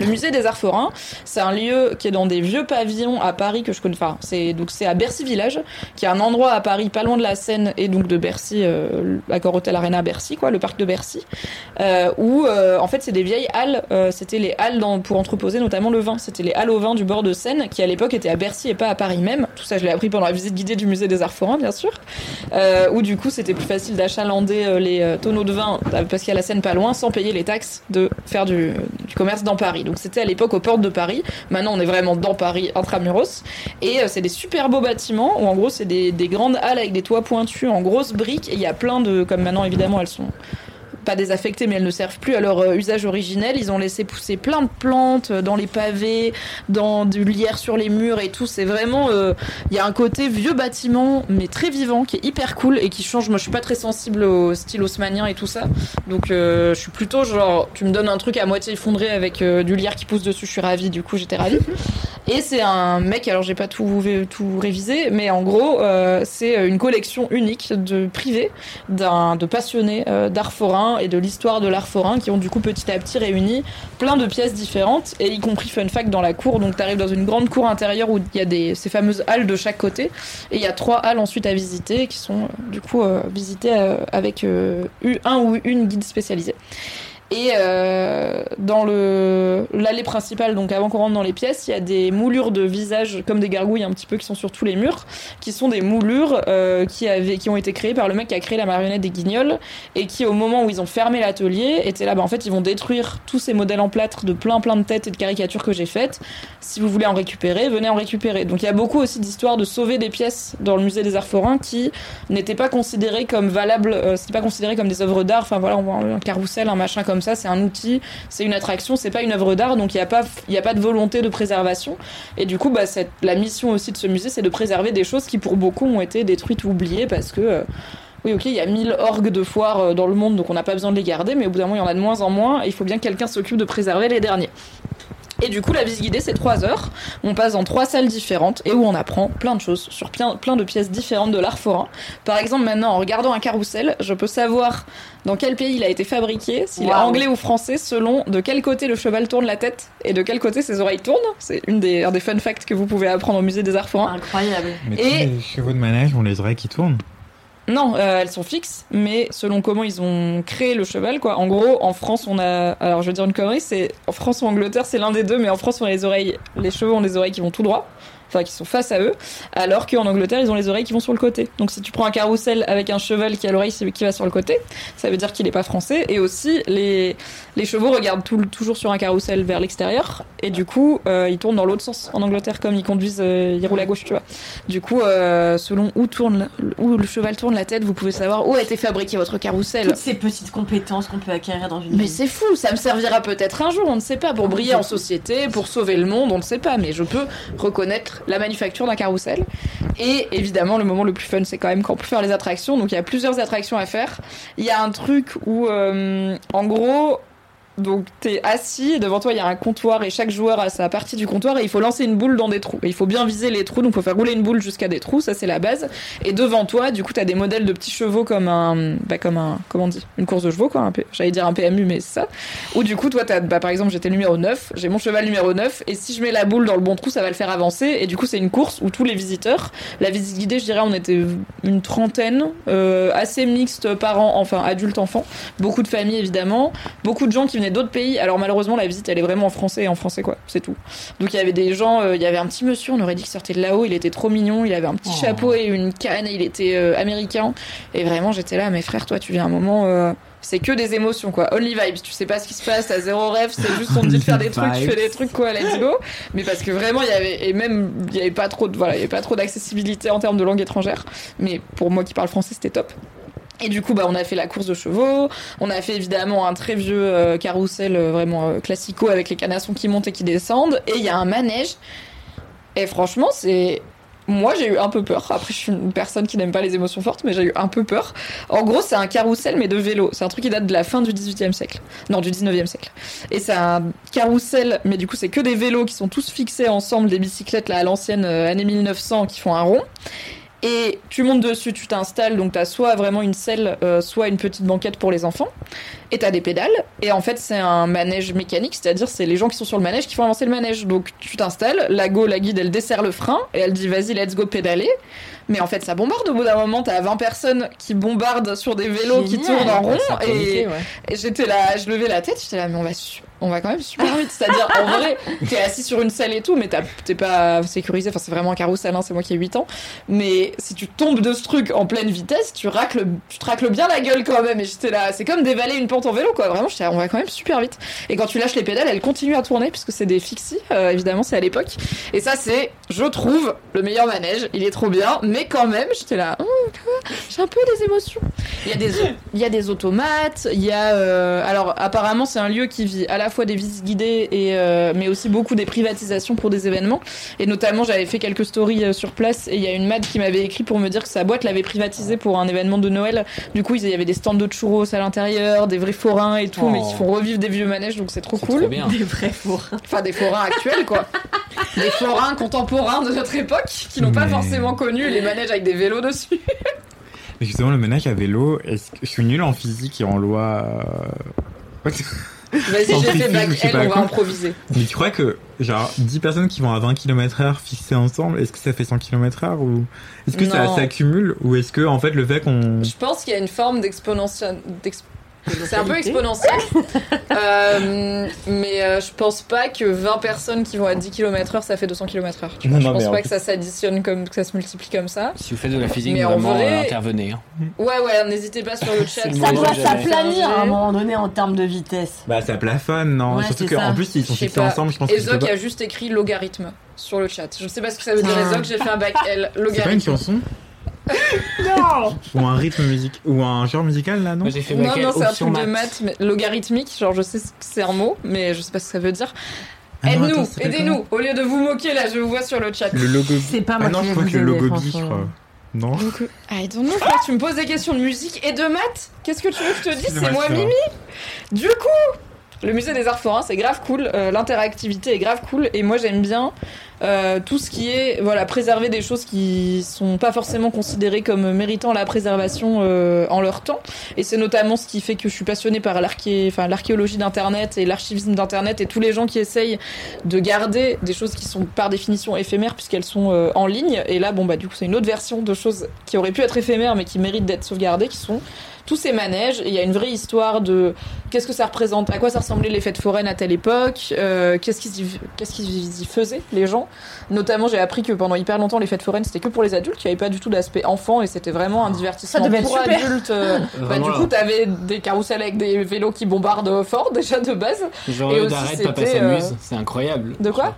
Le musée des Arts Forains, c'est un lieu qui est dans des vieux pavillons à Paris que je connais. Enfin, c'est à Bercy Village, qui est un endroit à Paris pas loin de la Seine et donc de Bercy, euh, l'accord Hôtel Arena Bercy, quoi, le parc de Bercy, euh, où euh, en fait c'est des vieilles halles. euh, c'était les halles pour entreposer notamment le vin. C'était les halles au vin du bord de Seine, qui à l'époque étaient à Bercy et pas à Paris même. Tout ça, je l'ai appris pendant la visite guidée du musée des Arts Forains, bien sûr. Où du coup c'était plus facile d'achalander les tonneaux de vin parce qu'il y a la Seine pas loin sans payer les taxes de faire du commerce dans Paris. Donc c'était à l'époque aux portes de Paris. Maintenant on est vraiment dans Paris intramuros et euh, c'est des super beaux bâtiments où en gros c'est des, des grandes halles avec des toits pointus en grosses briques et il y a plein de comme maintenant évidemment elles sont pas désaffectées mais elles ne servent plus à leur euh, usage originel. Ils ont laissé pousser plein de plantes euh, dans les pavés, dans du lierre sur les murs et tout. C'est vraiment euh, il y a un côté vieux bâtiment, mais très vivant, qui est hyper cool et qui change. Moi, je suis pas très sensible au style haussmanien et tout ça. Donc, euh, je suis plutôt genre, tu me donnes un truc à moitié effondré avec euh, du lierre qui pousse dessus, je suis ravie. Du coup, j'étais ravie. Et c'est un mec, alors j'ai pas tout, tout révisé, mais en gros, c'est une collection unique de privés d'un de passionnés d'art forain et de l'histoire de l'art forain qui ont du coup petit à petit réuni plein de pièces différentes et y compris fun fact dans la cour. Donc t'arrives dans une grande cour intérieure où il y a ces fameuses halles de chaque côté et il y a trois halles ensuite à visiter qui sont euh, du coup euh, visitées euh, avec un ou une guide spécialisée. Et euh, dans le l'allée principale, donc avant qu'on rentre dans les pièces, il y a des moulures de visages comme des gargouilles un petit peu qui sont sur tous les murs, qui sont des moulures euh, qui avaient qui ont été créées par le mec qui a créé la marionnette des Guignols et qui au moment où ils ont fermé l'atelier étaient là. Bah, en fait, ils vont détruire tous ces modèles en plâtre de plein plein de têtes et de caricatures que j'ai faites. Si vous voulez en récupérer, venez en récupérer. Donc il y a beaucoup aussi d'histoires de sauver des pièces dans le musée des Arts Forains qui n'étaient pas considérées comme valables, euh, c'était pas considéré comme des œuvres d'art. Enfin voilà, on voit un carrousel, un machin comme ça, c'est un outil, c'est une attraction, c'est pas une œuvre d'art, donc il n'y a pas, a pas de volonté de préservation. Et du coup, bah, la mission aussi de ce musée, c'est de préserver des choses qui pour beaucoup ont été détruites ou oubliées parce que euh, oui, ok, il y a 1000 orgues de foire euh, dans le monde, donc on n'a pas besoin de les garder, mais au bout d'un moment, il y en a de moins en moins, et il faut bien que quelqu'un s'occupe de préserver les derniers. Et du coup, la visite guidée, c'est 3 heures. On passe dans trois salles différentes et où on apprend plein de choses sur plein, de pièces différentes de l'art forain. Par exemple, maintenant, en regardant un carrousel, je peux savoir dans quel pays il a été fabriqué, s'il est anglais ou français, selon de quel côté le cheval tourne la tête et de quel côté ses oreilles tournent. C'est une des, un des fun facts que vous pouvez apprendre au musée des arts forains. Incroyable. Mais Et- tous les chevaux de manège ont les oreilles qui tournent. Non, euh, elles sont fixes, mais selon comment ils ont créé le cheval, quoi. En gros, en France, on a, alors je vais dire une connerie, c'est en France ou Angleterre, c'est l'un des deux, mais en France, on les oreilles, les chevaux ont les oreilles qui vont tout droit, enfin qui sont face à eux, alors qu'en Angleterre, ils ont les oreilles qui vont sur le côté. Donc si tu prends un carrousel avec un cheval qui a l'oreille qui va sur le côté, ça veut dire qu'il est pas français. Et aussi, les les chevaux regardent tout- toujours sur un carrousel vers l'extérieur, et du coup, euh, ils tournent dans l'autre sens en Angleterre, comme ils conduisent, euh, ils roulent à gauche, tu vois. Du coup, euh, selon où tourne, où le cheval tourne la tête, vous pouvez savoir où a été fabriqué votre carrousel. Toutes ces petites compétences qu'on peut acquérir dans une Mais c'est fou, ça me servira peut-être un jour, on ne sait pas, pour briller en société, pour sauver le monde, on ne sait pas, mais je peux reconnaître la manufacture d'un carrousel. Et évidemment, le moment le plus fun, c'est quand même quand on peut faire les attractions. Donc il y a plusieurs attractions à faire. Il y a un truc où, euh, en gros, donc t'es assis, et devant toi il y a un comptoir et chaque joueur a sa partie du comptoir et il faut lancer une boule dans des trous. Il faut bien viser les trous, donc faut faire rouler une boule jusqu'à des trous, ça c'est la base. Et devant toi, du coup, t'as des modèles de petits chevaux comme un, bah comme un, comment on dit, une course de chevaux quoi. J'allais dire un PMU, mais c'est ça. Ou du coup, toi, t'as, bah par exemple, j'étais numéro 9, j'ai mon cheval numéro 9 et si je mets la boule dans le bon trou, ça va le faire avancer. Et du coup, c'est une course où tous les visiteurs, la visite guidée, je dirais, on était une trentaine, euh, assez mixte parents, enfin adultes, enfants, beaucoup de familles évidemment, beaucoup de gens qui venaient d'autres pays. Alors malheureusement, la visite elle est vraiment en français et en français quoi, c'est tout. Donc il y avait des gens, euh, il y avait un petit monsieur, on aurait dit qu'il sortait de là-haut, il était trop mignon, il avait un petit Oh. chapeau et une canne, et il était euh, américain. Et vraiment, j'étais là, mais frère, toi, tu viens un moment. euh, c'est que des émotions quoi, only vibes. Tu sais pas ce qui se passe, t'as zéro rêve, c'est juste on te dit de faire des trucs, tu fais des trucs quoi, let's go. Mais parce que vraiment il y avait et même il y avait pas trop de voilà, il y avait pas trop d'accessibilité en termes de langue étrangère. Mais pour moi qui parle français, c'était top. Et du coup, bah, on a fait la course de chevaux. On a fait évidemment un très vieux euh, carrousel euh, vraiment euh, classico avec les canassons qui montent et qui descendent. Et il y a un manège. Et franchement, c'est moi j'ai eu un peu peur. Après, je suis une personne qui n'aime pas les émotions fortes, mais j'ai eu un peu peur. En gros, c'est un carrousel mais de vélo. C'est un truc qui date de la fin du 18e siècle. Non, du 19e siècle. Et c'est un carrousel, mais du coup, c'est que des vélos qui sont tous fixés ensemble, des bicyclettes là à l'ancienne euh, année 1900 qui font un rond. Et tu montes dessus, tu t'installes, donc t'as soit vraiment une selle, euh, soit une petite banquette pour les enfants. Et t'as des pédales. Et en fait, c'est un manège mécanique, c'est-à-dire c'est les gens qui sont sur le manège qui font avancer le manège. Donc tu t'installes, la go, la guide, elle desserre le frein et elle dit vas-y, let's go pédaler. Mais en fait, ça bombarde au bout d'un moment. T'as 20 personnes qui bombardent sur des vélos qui tournent en rond. Et, paniqué, ouais. et j'étais là, je levais la tête, j'étais là, mais on va, su- on va quand même super vite. C'est-à-dire, en vrai, t'es assis sur une selle et tout, mais t'es pas sécurisé. Enfin, c'est vraiment un carrousel, hein, c'est moi qui ai 8 ans. Mais si tu tombes de ce truc en pleine vitesse, tu racles, tu te racles bien la gueule quand même. Et j'étais là, c'est comme dévaler une pente en vélo, quoi. Vraiment, j'étais on va quand même super vite. Et quand tu lâches les pédales, elles continuent à tourner, puisque c'est des fixies, euh, évidemment, c'est à l'époque. Et ça, c'est, je trouve, le meilleur manège. Il est trop bien, mais quand même, j'étais là, Hum, j'ai un peu des émotions. Il y a des, y a des automates, il y a, euh, alors apparemment c'est un lieu qui vit à la fois des visites guidées et, euh, mais aussi beaucoup des privatisations pour des événements. Et notamment j'avais fait quelques stories euh, sur place et il y a une mad qui m'avait écrit pour me dire que sa boîte l'avait privatisé pour un événement de Noël. Du coup il y avait des stands de churros à l'intérieur, des vrais forains et tout, Oh. mais qui font revivre des vieux manèges donc c'est trop cool. trop bien. Des vrais fourrins. Enfin des forains actuels quoi. des forains contemporains de notre époque qui n'ont pas forcément connu les manèges avec des vélos dessus. Mais justement, le manège à vélo, est-ce que je suis nul en physique et en loi. Vas-y, j'ai fait back L, on va quoi. improviser. Mais tu crois que, genre, 10 personnes qui vont à 20 km heure fixées ensemble, est-ce que ça fait 100 km heure ou est-ce que ça s'accumule ou est-ce que, en fait, le fait qu'on. Je pense qu'il y a une forme d'exponentielle. C'est un peu exponentiel. Euh, mais euh, je pense pas que 20 personnes qui vont à 10 km heure, ça fait 200 km heure. Tu vois, Non, je non, pense pas plus- que ça s'additionne comme, que ça se multiplie comme ça. Si vous faites de la physique, Mais vraiment, vrai- intervenez. hein. Ouais, ouais, n'hésitez pas sur le chat. Ça doit s'aplanir à un moment donné en termes de vitesse. Bah, ça plafonne, non Ouais, Surtout qu'en plus, ils sont fixés ensemble, je pense que Ezok pas- a juste écrit logarithme sur le chat. Je sais pas ce que ça veut dire. Ezok, j'ai fait un bac L. C'est pas une Logarithme. chanson Non Ou un rythme musique Ou un genre musical, là, non j'ai fait Non, non, c'est un truc de maths. mais logarithmique. Genre, je sais que c'est un mot, mais je sais pas ce que ça veut dire. Ah Aide-nous, aidez-nous. Au lieu de vous moquer, là, je vous vois sur le chat. Le logo. C'est pas moi Ah non, qui je crois que le logo bi, je crois. Non Donc, I don't know, frère, tu me poses des questions de musique et de maths Qu'est-ce que tu veux que je te dise C'est moi Mimi Du coup, le musée des arts forains, c'est grave cool, euh, l'interactivité est grave cool, et moi j'aime bien euh, tout ce qui est, voilà, préserver des choses qui sont pas forcément considérées comme méritant la préservation euh, en leur temps. Et c'est notamment ce qui fait que je suis passionnée par l'archéologie d'Internet et l'archivisme d'Internet et tous les gens qui essayent de garder des choses qui sont par définition éphémères puisqu'elles sont euh, en ligne. Et là, bon, bah, du coup, c'est une autre version de choses qui auraient pu être éphémères mais qui méritent d'être sauvegardées, qui sont tous ces manèges. Et il y a une vraie histoire de qu'est-ce que ça représente, à quoi ça ressemblait les fêtes foraines à telle époque, euh, qu'est-ce qu'ils y, qu'est-ce qu'ils y faisaient, les gens. Notamment, j'ai appris que pendant hyper longtemps, les fêtes foraines, c'était que pour les adultes, il n'y avait pas du tout d'aspect enfant et c'était vraiment un divertissement Ça devait être pour super. adultes. euh, bah, du coup, t'avais des carousels avec des vélos qui bombardent fort, déjà de base. Genre, Et d'arrête, papa s'amuse. euh, C'est incroyable. De quoi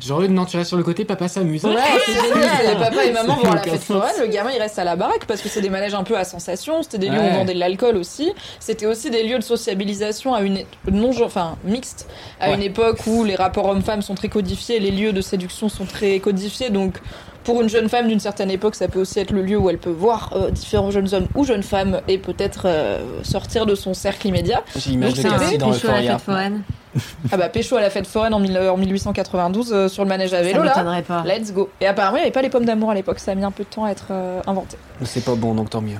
Genre, eux, non, tu restes sur le côté, papa s'amuse. Ouais, c'est génial. Les papa et maman vont à la fête foraine, le gamin il reste à la baraque parce que c'est des manèges un peu à sensation, c'était des lieux où on vendait de l'alcool aussi. C'était aussi des lieux de sociabilisation à une non enfin mixte à Ouais. une époque où les rapports hommes-femmes sont très codifiés, les lieux de séduction sont très codifiés donc pour une jeune femme d'une certaine époque, ça peut aussi être le lieu où elle peut voir euh, différents jeunes hommes ou jeunes femmes et peut-être euh, sortir de son cercle immédiat. J'ai l'image de Cassie dans Euphoria. Ah bah pécho à la fête foraine en, mille- en 1892 euh, sur le manège à Ça vélo là. pas. Let's go. Et apparemment, il n'y avait pas les pommes d'amour à l'époque. Ça a mis un peu de temps à être euh, inventé. C'est pas bon, donc tant mieux.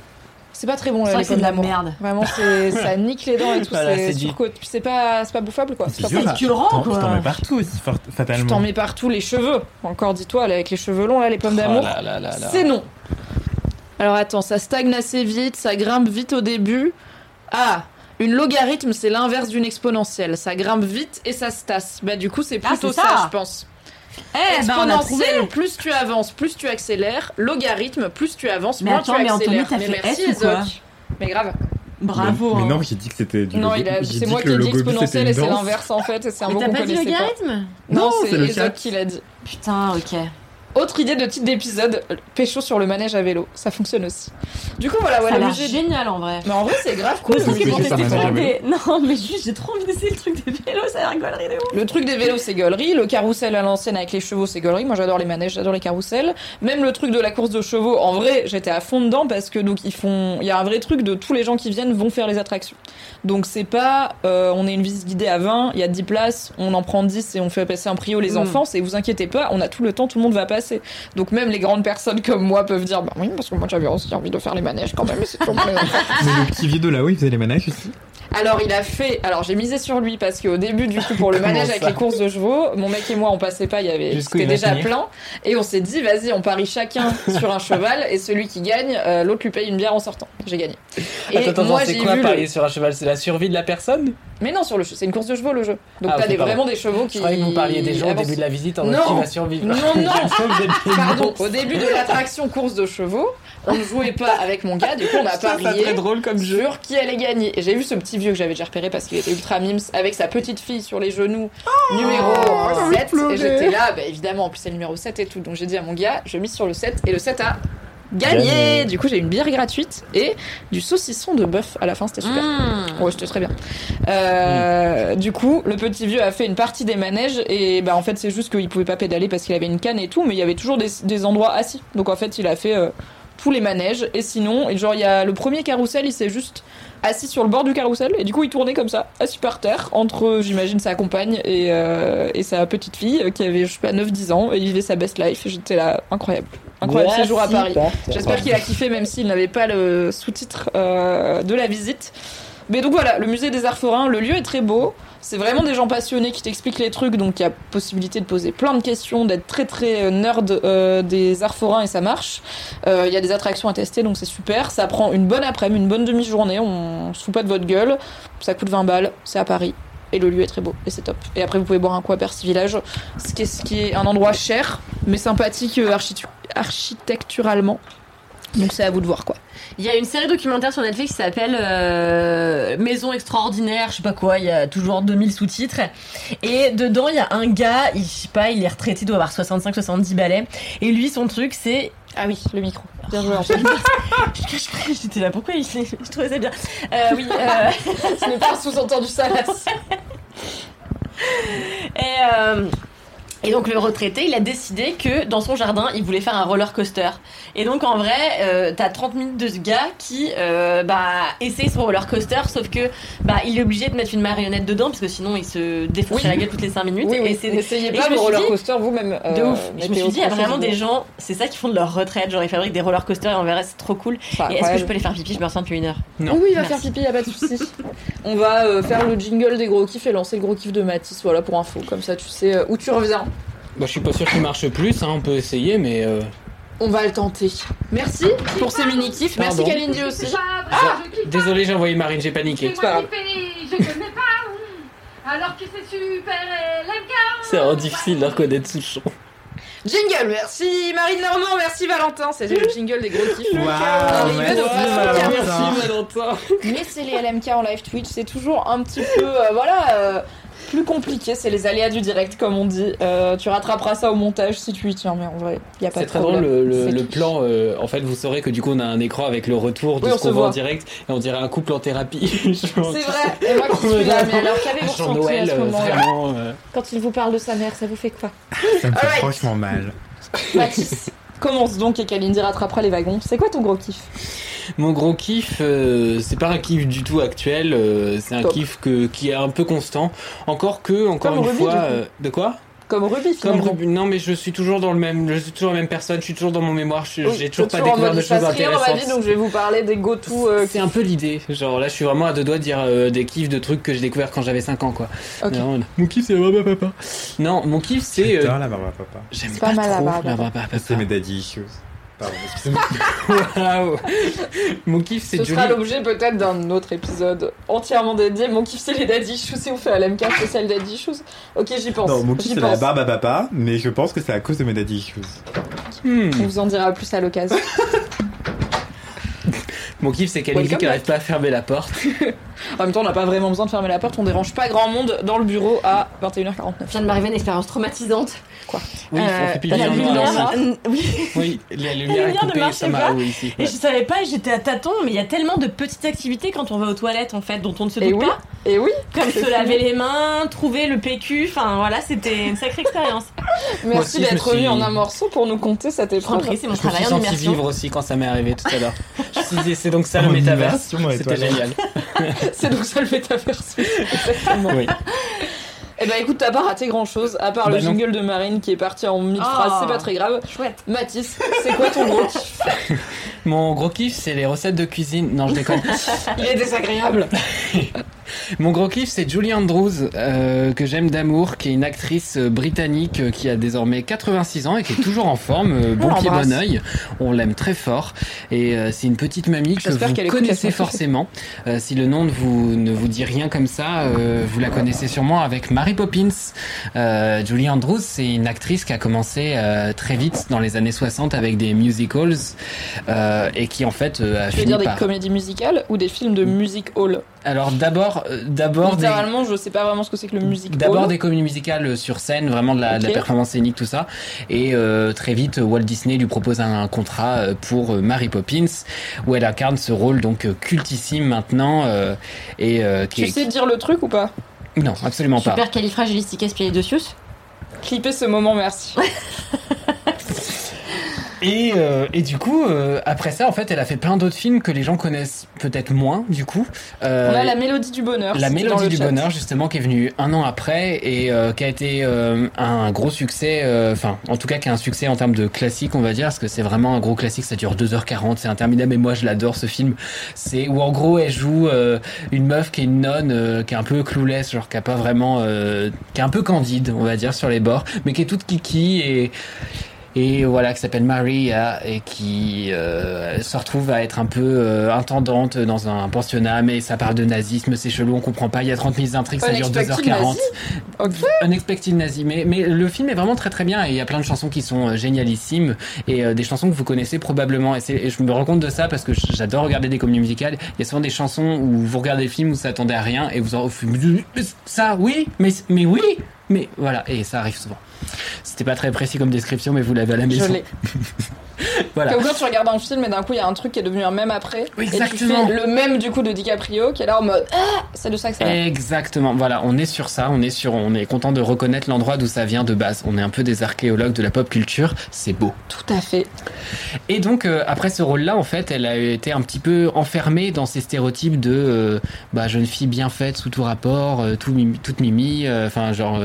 C'est pas très bon, C'est là, vrai les que c'est pommes de la d'amour. merde. Vraiment, c'est- ça nique les dents et tout. Voilà, c'est c'est surcote. Puis c'est pas, c'est pas bouffable, quoi. C'est pas bah, écœurant, t'en- quoi. T'en mets partout fatalement. t'en mets partout les cheveux. Encore, dis-toi, avec les cheveux longs, là, les pommes d'amour. Oh là. C'est non. Alors attends, ça stagne assez vite, ça grimpe vite au début. Ah, une logarithme, c'est l'inverse d'une exponentielle. Ça grimpe vite et ça se tasse. Bah du coup, c'est Ah, plutôt c'est ça, ça. je pense. Eh on a trouvé. Exponentielle, plus tu avances, plus tu accélères. Logarithme, plus tu avances, Mais moins attends, tu mais Anthony, accélères. t'as mais fait merci, S ou quoi Ezoc. Mais grave. Bravo. Mais hein. non, j'ai dit que c'était du Non, c'est dit moi que qui ai dit exponentielle c'était et c'est l'inverse en fait. Et c'est un Mais mot t'as qu'on pas dit connaissait pas. logarithme Non, Non, c'est Ezoc qui l'a dit. Putain, ok. Autre idée de titre d'épisode, pécho sur le manège à vélo. Ça fonctionne aussi. Du coup, voilà, l'air musée. génial en vrai. Mais en vrai, c'est grave cool. Parce que des. Non, mais juste, j'ai trop envie d'essayer le truc des vélos, ça a l'air gaulerie de ouf. Le truc des vélos, c'est gaulerie. Le carrousel à l'ancienne avec les chevaux, c'est gaulerie. Moi, j'adore les manèges, j'adore les carousels. Même le truc de la course de chevaux, en vrai, j'étais à fond dedans parce que donc ils font, il y a un vrai truc de tous les gens qui viennent vont faire les attractions. Donc c'est pas, euh, on est une visite guidée à 20, il y a 10 places, on en prend 10 et on fait passer un prix aux les Mm. enfants. C'est vous inquiétez pas, on a tout le temps, tout le monde va pas passer. Donc même les grandes personnes comme moi peuvent dire bah oui parce que moi j'avais aussi envie de faire les manèges quand même. mais c'est toujours pour les enfants. Mais le petit vieux de là-haut, il faisait les manèges aussi. Alors il a fait. Alors j'ai misé sur lui parce qu'au début du coup pour le manège avec les courses de chevaux, mon mec et moi on passait pas, il y avait c'était déjà plein et on s'est dit vas-y on parie chacun sur un cheval et celui qui gagne, euh, l'autre lui paye une bière en sortant. J'ai gagné. Et Attends, attends, moi c'est quoi le- parier sur un cheval? C'est la survie de la personne? Mais non sur le c'est une course de chevaux le jeu. Donc Ah, t'as des, vraiment des chevaux qui. Je croyais que vous parliez des gens au début de la visite en mode qui va survivre. Non, non. Pardon, au début de l'attraction course de chevaux, on ne jouait pas avec mon gars, du coup on a ça parié serait drôle comme jeu. sur qui allait gagner. Et j'ai vu ce petit vieux que j'avais déjà repéré parce qu'il était ultra mimes avec sa petite fille sur les genoux, numéro envie de 7. pleurer. Et j'étais là, bah, évidemment, en plus c'est le numéro 7 et tout. Donc j'ai dit à mon gars, je mise sur le 7 et le 7 a gagné. Du coup j'ai une bière gratuite et du saucisson de bœuf à la fin, c'était super. Mmh. Ouais, c'était très bien. Euh, Du coup, le petit vieux a fait une partie des manèges et bah en fait c'est juste qu'il pouvait pas pédaler parce qu'il avait une canne et tout, mais il y avait toujours des, des endroits assis. Donc en fait il a fait euh, tous les manèges et sinon, genre il y a le premier carrousel, il s'est juste assis sur le bord du carrousel et du coup il tournait comme ça, assis par terre entre j'imagine sa compagne et, euh, et sa petite fille qui avait je sais pas 9-10 ans et il vivait sa best life et j'étais là incroyable. Incroyable séjour à Paris. J'espère qu'il a kiffé même s'il n'avait pas le sous-titre euh, de la visite. Mais donc voilà, le musée des arts forains, le lieu est très beau. C'est vraiment des gens passionnés qui t'expliquent les trucs, donc il y a possibilité de poser plein de questions, d'être très très euh, nerd euh, des arts forains et ça marche. Euh, Il y a des attractions à tester, donc c'est super. Ça prend une bonne après-midi, une bonne demi-journée, on se fout pas de votre gueule. Ça coûte 20 balles, c'est à Paris. Et le lieu est très beau, et c'est top. Et après, vous pouvez boire un coup à Village, ce qui est, un endroit cher, mais sympathique architecturalement. Donc c'est à vous de voir quoi. Il y a une série documentaire sur Netflix qui s'appelle euh, Maison extraordinaire, je sais pas quoi, il y a toujours 2000 sous-titres. Et dedans, il y a un gars, il, je sais pas, il est retraité, il doit avoir 65-70 balais. Et lui, son truc, c'est... Ah oui, le micro. Bien joué. J'étais là, pourquoi il, je trouvais ça bien. Euh, oui, euh, Ce n'est pas sous-entendu salace. Et, euh, et donc le retraité, il a décidé que dans son jardin, il voulait faire un roller coaster. Et donc en vrai, euh, t'as 30 minutes de ce gars qui euh, bah, essaye son roller coaster, sauf que bah, il est obligé de mettre une marionnette dedans, parce que sinon il se défonce Oui. la gueule toutes les 5 minutes. Oui, oui. Et N'essayez pas le roller dit- coaster vous-même. de euh, ouf. Je me suis dit, il y a vraiment des gens, c'est ça qui font de leur retraite. Genre, ils fabriquent des roller coasters et en vrai, c'est trop cool. Et est-ce que je peux les faire pipi? Je me ressens depuis une heure. Non. Oui, il va Merci. faire pipi, y a pas de souci. On va euh, faire le jingle des gros kiffs et lancer le gros kiff de Mathis, voilà pour info. Comme ça, tu sais euh, où tu reviens. Bah, je suis pas sûr qu'il marche plus, hein, on peut essayer, mais. euh, On va le tenter. Merci pour ces mini kiffs. Merci Pardon. Kalindi aussi. Désolé, j'ai envoyé Marine, j'ai paniqué. C'est pas grave. Je connais pas. Alors que c'est super LMK. C'est vraiment difficile de reconnaître Souchon. Jingle, merci Marine Normand, merci Valentin. C'était le jingle des gros kiffs. Arrivé merci, Valentin. Valentin. Mais c'est les LMK en live Twitch, c'est toujours un petit peu, euh, voilà, euh, plus compliqué. C'est les aléas du direct, comme on dit. Euh, tu rattraperas ça au montage si tu y tiens, mais en vrai, il y a pas C'est de très problème. drôle le, le- C'est le Twitch. plan. euh, en fait, vous saurez que du coup, on a un écran avec le retour de Oui, ce qu'on voit en direct et on dirait un couple en thérapie. C'est vrai. Et moi qui suis là, mais alors qu'avez-vous ressenti à Noël, ce euh, moment-là euh, Quand il vous parle de sa mère, ça vous fait quoi Ça me fait franchement mal. Mathis, commence donc et Kalindi rattrapera les wagons. C'est quoi ton gros kiff? Mon gros kiff, euh, c'est pas un kiff du tout actuel, euh, c'est un Top. kiff que, qui est un peu constant. Encore que, encore Comme une Ruby, fois, euh, de quoi? Comme Ruby, Comme finalement. Ruby. Non, mais je suis toujours dans le même, je suis toujours la même personne, je suis toujours dans mon mémoire, Oui, j'ai toujours pas découvert de choses rien dans ma vie, intéressantes. donc je vais vous parler des go-to. euh, C'est un peu l'idée. Genre là, je suis vraiment à deux doigts de dire euh, des kiffs de trucs que j'ai découvert quand j'avais 5 ans, quoi. Ok. Non, non. Mon kiff, c'est la barbe à papa. Non, mon kiff, c'est. euh, la barbe à papa. J'aime C'est pas, pas mal, la trop la barbe à papa. C'est mes daddy issues. Pardon, excusez-moi. Waouh. Mon kiff, c'est Ce Johnny. sera l'objet peut-être d'un autre épisode entièrement dédié. Mon kiff, c'est les daddy issues. Si on fait à l'MK spécial daddy issues. Ok, j'y pense. Non, mon kiff c'est la barbe à papa, mais je pense que c'est à cause de mes daddy issues. Hmm. On vous en dira plus à l'occasion. Mon kiff, c'est Kalindi qui n'arrive pas à fermer la porte. En même temps, on n'a pas vraiment besoin de fermer la porte. On dérange pas grand monde dans le bureau à 21h49. vient de m'arriver une expérience traumatisante. Quoi Oui, Euh, on fait pipi la lumière. Oui. Oui, la La lumière est lumière ne coupée, marchait ça m'a. pas. Oui, ici. Et je savais pas, j'étais à tâtons, mais il y a tellement de petites activités quand on va aux toilettes en fait, dont on ne se Et doute oui. pas. Et oui, Comme se laver les mains, trouver le PQ, enfin voilà, c'était une sacrée expérience. merci d'être suis- venu en un morceau pour nous conter cette épreuve. c'est mon Je me travail suis en senti immersion. vivre aussi quand ça m'est arrivé tout à l'heure. Je c'est donc ça le métaverse. C'était génial. C'est donc ça le métaverse. Exactement. Oui. Eh bah écoute, t'as pas raté grand chose, à part le Bah non. jingle de Marine qui est parti en mille Oh. phrases, c'est pas très grave. Chouette. Mathis, c'est quoi ton gros kiff Mon gros kiff, c'est les recettes de cuisine. Non, je déconne. Il est désagréable. Mon gros kiff, c'est Julie Andrews, euh, que j'aime d'amour, qui est une actrice euh, britannique euh, qui a désormais 86 ans et qui est toujours en forme, euh, bon On pied, bon oeil. On l'aime très fort. Et euh, c'est une petite mamie que J'espère vous la connaissez forcément. Euh, si le nom ne vous, ne vous dit rien comme ça, euh, vous la connaissez sûrement avec Mary Poppins. Euh, Julie Andrews, c'est une actrice qui a commencé euh, très vite dans les années 60 avec des musicals euh, et qui en fait euh, a Tu veux dire des par... comédies musicales ou des films de music hall Alors d'abord, d'abord des... Littéralement, je sais pas vraiment ce que c'est que le music D'abord des comédies musicales sur scène, vraiment de la, de la Ok. performance scénique, tout ça. Et euh, très vite, Walt Disney lui propose un contrat pour Mary Poppins, où elle incarne ce rôle donc cultissime maintenant. euh, et euh, qui Tu est- sais dire le truc ou pas? Non, absolument pas. Super califragilisticexpialidocious. Clipper ce moment, merci. Et, euh, et du coup, euh, après ça, en fait, elle a fait plein d'autres films que les gens connaissent peut-être moins, du coup. Euh, On a la mélodie du bonheur. La Mélodie du chat. Bonheur, justement, qui est venue un an après et euh, qui a été euh, un gros succès, euh, enfin, en tout cas, qui a un succès en termes de classique, on va dire, parce que c'est vraiment un gros classique, ça dure 2h40, c'est interminable, et moi, je l'adore, ce film. C'est où, en gros, elle joue euh, une meuf qui est une nonne, euh, qui est un peu clouless, genre, qui a pas vraiment, euh, qui est un peu candide, on va dire, sur les bords, mais qui est toute kiki et et voilà qui s'appelle Maria et qui euh, se retrouve à être un peu euh, intendante dans un pensionnat mais ça parle de nazisme c'est chelou on comprend pas il y a 30 minutes d'intrigue ça dure Unexpected 2h40 nazi. Ok. Unexpected Nazi mais, mais le film est vraiment très très bien et il y a plein de chansons qui sont euh, génialissimes et euh, des chansons que vous connaissez probablement et, et je me rends compte de ça parce que j'adore regarder des comédies musicales. Il y a souvent des chansons où vous regardez le film où vous s'attendez à rien et vous en ça oui mais, mais oui mais voilà et ça arrive souvent c'était pas très précis comme description, mais vous l'avez à la Je maison. l'ai. Voilà. Comme quand tu regardes un film et d'un coup il y a un truc qui est devenu un même après. Oui, Et tu exactement. fais le même du coup de DiCaprio qui est là en mode Ah C'est de ça que ça. Exactement. Voilà, on est sur ça. On est sur, on est content de reconnaître l'endroit d'où ça vient de base. On est un peu des archéologues de la pop culture. C'est beau. Tout à fait. Et donc euh, après ce rôle-là, en fait, elle a été un petit peu enfermée dans ces stéréotypes de euh, bah, jeune fille bien faite sous tout rapport, euh, tout toute mimi. Enfin genre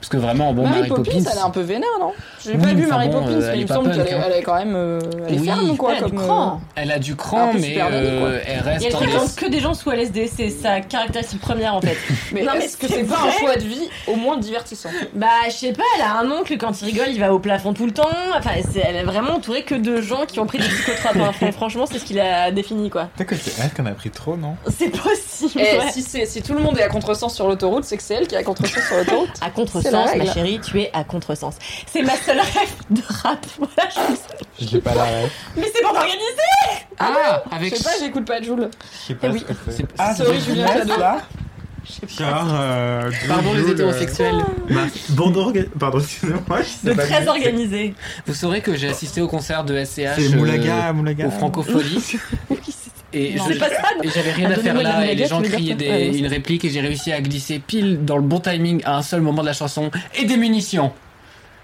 parce que vraiment bon Mary Mary Poppins, Poppins. elle est un peu vénère, non? J'ai Oui, pas vu enfin Mary bon, Poppins, euh, elle mais est il me semble qu'elle est, hein. elle est quand même. euh, elle est Oui. ferme, quoi. Elle a du comme, cran. Elle a du cran, mais euh, elle Et reste elle dans des- fréquente que des gens sous LSD, c'est sa caractéristique première en fait. Mais Non, mais est-ce que c'est pas un choix de vie au moins divertissant? Bah, je sais pas, elle a un oncle, quand il rigole, il va au plafond tout le temps. Enfin, elle est vraiment entourée que de gens qui ont pris des psychotropes. hein. Fran- Franchement, c'est ce qu'il a défini, quoi. Peut-être que c'est elle qu'on a pris trop, non? C'est possible, Et ouais. si, c'est- si tout le monde est à contresens sur l'autoroute, c'est que c'est elle qui est à contresens sur l'autoroute. À contresens, ma chérie, tu es à contresens. C'est ma seule rêve de rap. Voilà, je Je l'ai pas la rêve. Mais c'est pour organiser Ah, Je avec sais pas, j'écoute pas Joule. Je sais pas oui. ce que c'est. Ah, Sorry, c'est Julien Cado. là euh, Pardon les Jules, hétérosexuels. euh, ma bande orga- Pardon, excusez-moi. je De pas très organisé. Vous saurez que j'ai assisté au concert de SCH C'est euh, Moulaga, Moulaga. au Francophonie. Et j'avais rien Ah, à faire là, et les gens criaient des- c'est une réplique, et j'ai réussi à glisser pile dans le bon timing à un seul moment de la chanson, et des munitions.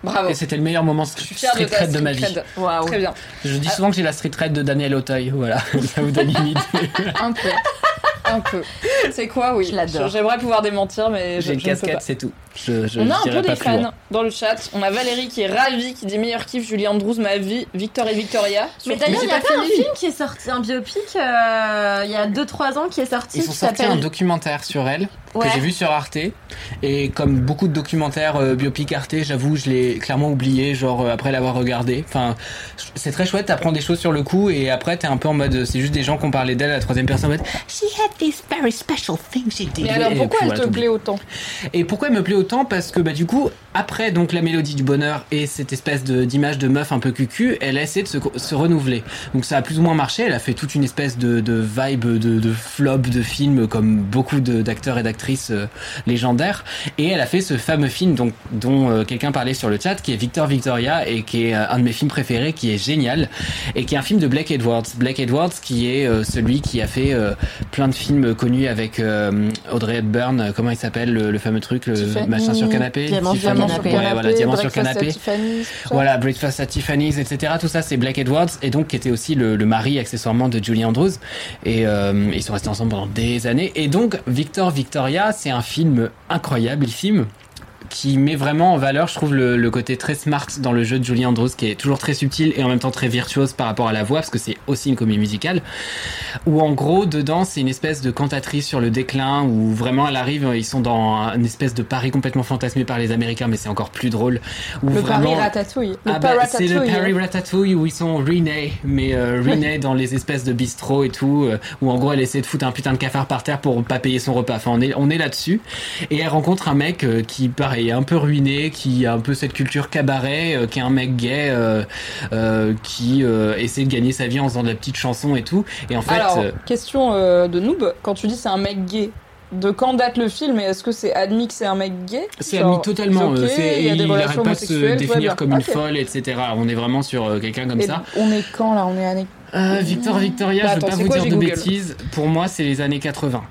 Bravo. Et c'était le meilleur moment Je suis fière de street ta cred de ma street vie. Waouh. Très bien. Je dis souvent que j'ai la street cred de Daniel Auteuil, voilà, ça vous donne une idée. Un peu. Un peu. C'est quoi, oui. Je l'adore. J'aimerais pouvoir démentir, mais je, J'ai une je ne peux pas. casquette, c'est tout. Je, je On a un peu des loin. fans dans le chat. On a Valérie qui est ravie, qui dit meilleur kiff, Julie Andrews, ma vie, Victor et Victoria. Mais d'ailleurs, il y a pas un film qui est sorti, un biopic, euh, il y a 2-3 ans qui est sorti. Ils sont qui sortis un documentaire sur elle Ouais. que j'ai vu sur Arte et comme beaucoup de documentaires euh, biopic Arte, j'avoue, je l'ai clairement oublié genre euh, après l'avoir regardé. Enfin, c'est très chouette, t'apprends des choses sur le coup et après t'es un peu en mode c'est juste des gens qui ont parlé d'elle à la troisième personne en mode she had this very special thing she did. Mais alors Et pourquoi puis elle voilà, te plaît autant? Et pourquoi elle me plaît autant? Parce que bah du coup, après donc la mélodie du bonheur et cette espèce d'image de meuf un peu cucu, elle a essayé de se, se renouveler. Donc ça a plus ou moins marché. Elle a fait toute une espèce de, de vibe de, de flop de film comme beaucoup d'acteurs et d'actrices euh, légendaires. Et elle a fait ce fameux film donc dont euh, quelqu'un parlait sur le chat, qui est Victor Victoria et qui est euh, un de mes films préférés, qui est génial et qui est un film de Blake Edwards. Blake Edwards qui est celui qui a fait plein de films connus avec Audrey Hepburn. Comment il s'appelle le, le fameux truc, le Tiffany. machin sur canapé? Diamant sur canapé. Ouais, canapé, voilà, diamant sur Breakfast at canapé. Tiffany's. Voilà, Breakfast at Tiffany's, etc. Tout ça, c'est Blake Edwards, et donc qui était aussi le, le mari accessoirement de Julie Andrews. Et euh, ils sont restés ensemble pendant des années. Et donc, Victor Victoria, c'est un film incroyable, il filme. Qui met vraiment en valeur, je trouve, le, le côté très smart dans le jeu de Julie Andrews, qui est toujours très subtil et en même temps très virtuose par rapport à la voix, parce que c'est aussi une comédie musicale. Où en gros, dedans, c'est une espèce de cantatrice sur le déclin, où vraiment elle arrive, ils sont dans une espèce de Paris complètement fantasmé par les Américains, mais c'est encore plus drôle. Où Le vraiment... Paris ratatouille. Le Ah bah, c'est le. Paris Ratatouille où ils sont renés, mais euh, dans les espèces de bistrots et tout, euh, où en gros elle essaie de foutre un putain de cafard par terre pour pas payer son repas. Enfin, on est, on est là-dessus. Et elle rencontre un mec euh, qui, pareil, est un peu ruiné, qui a un peu cette culture cabaret, euh, qui est un mec gay, euh, euh, qui essaie de gagner sa vie en faisant de la petite chanson et tout. Et en fait, Alors, question de noob, quand tu dis c'est un mec gay, de quand date le film et est-ce que c'est admis que c'est un mec gay? C'est admis totalement. c'est ok, c'est- il y a des il relations arrête pas de se définir comme une folle, etc. On est vraiment sur quelqu'un comme Et ça. on est quand là? On est année. Euh, Victor Victoria, Bah, je veux attends, pas vous quoi, dire de Google? bêtises. Pour moi, c'est les années 80.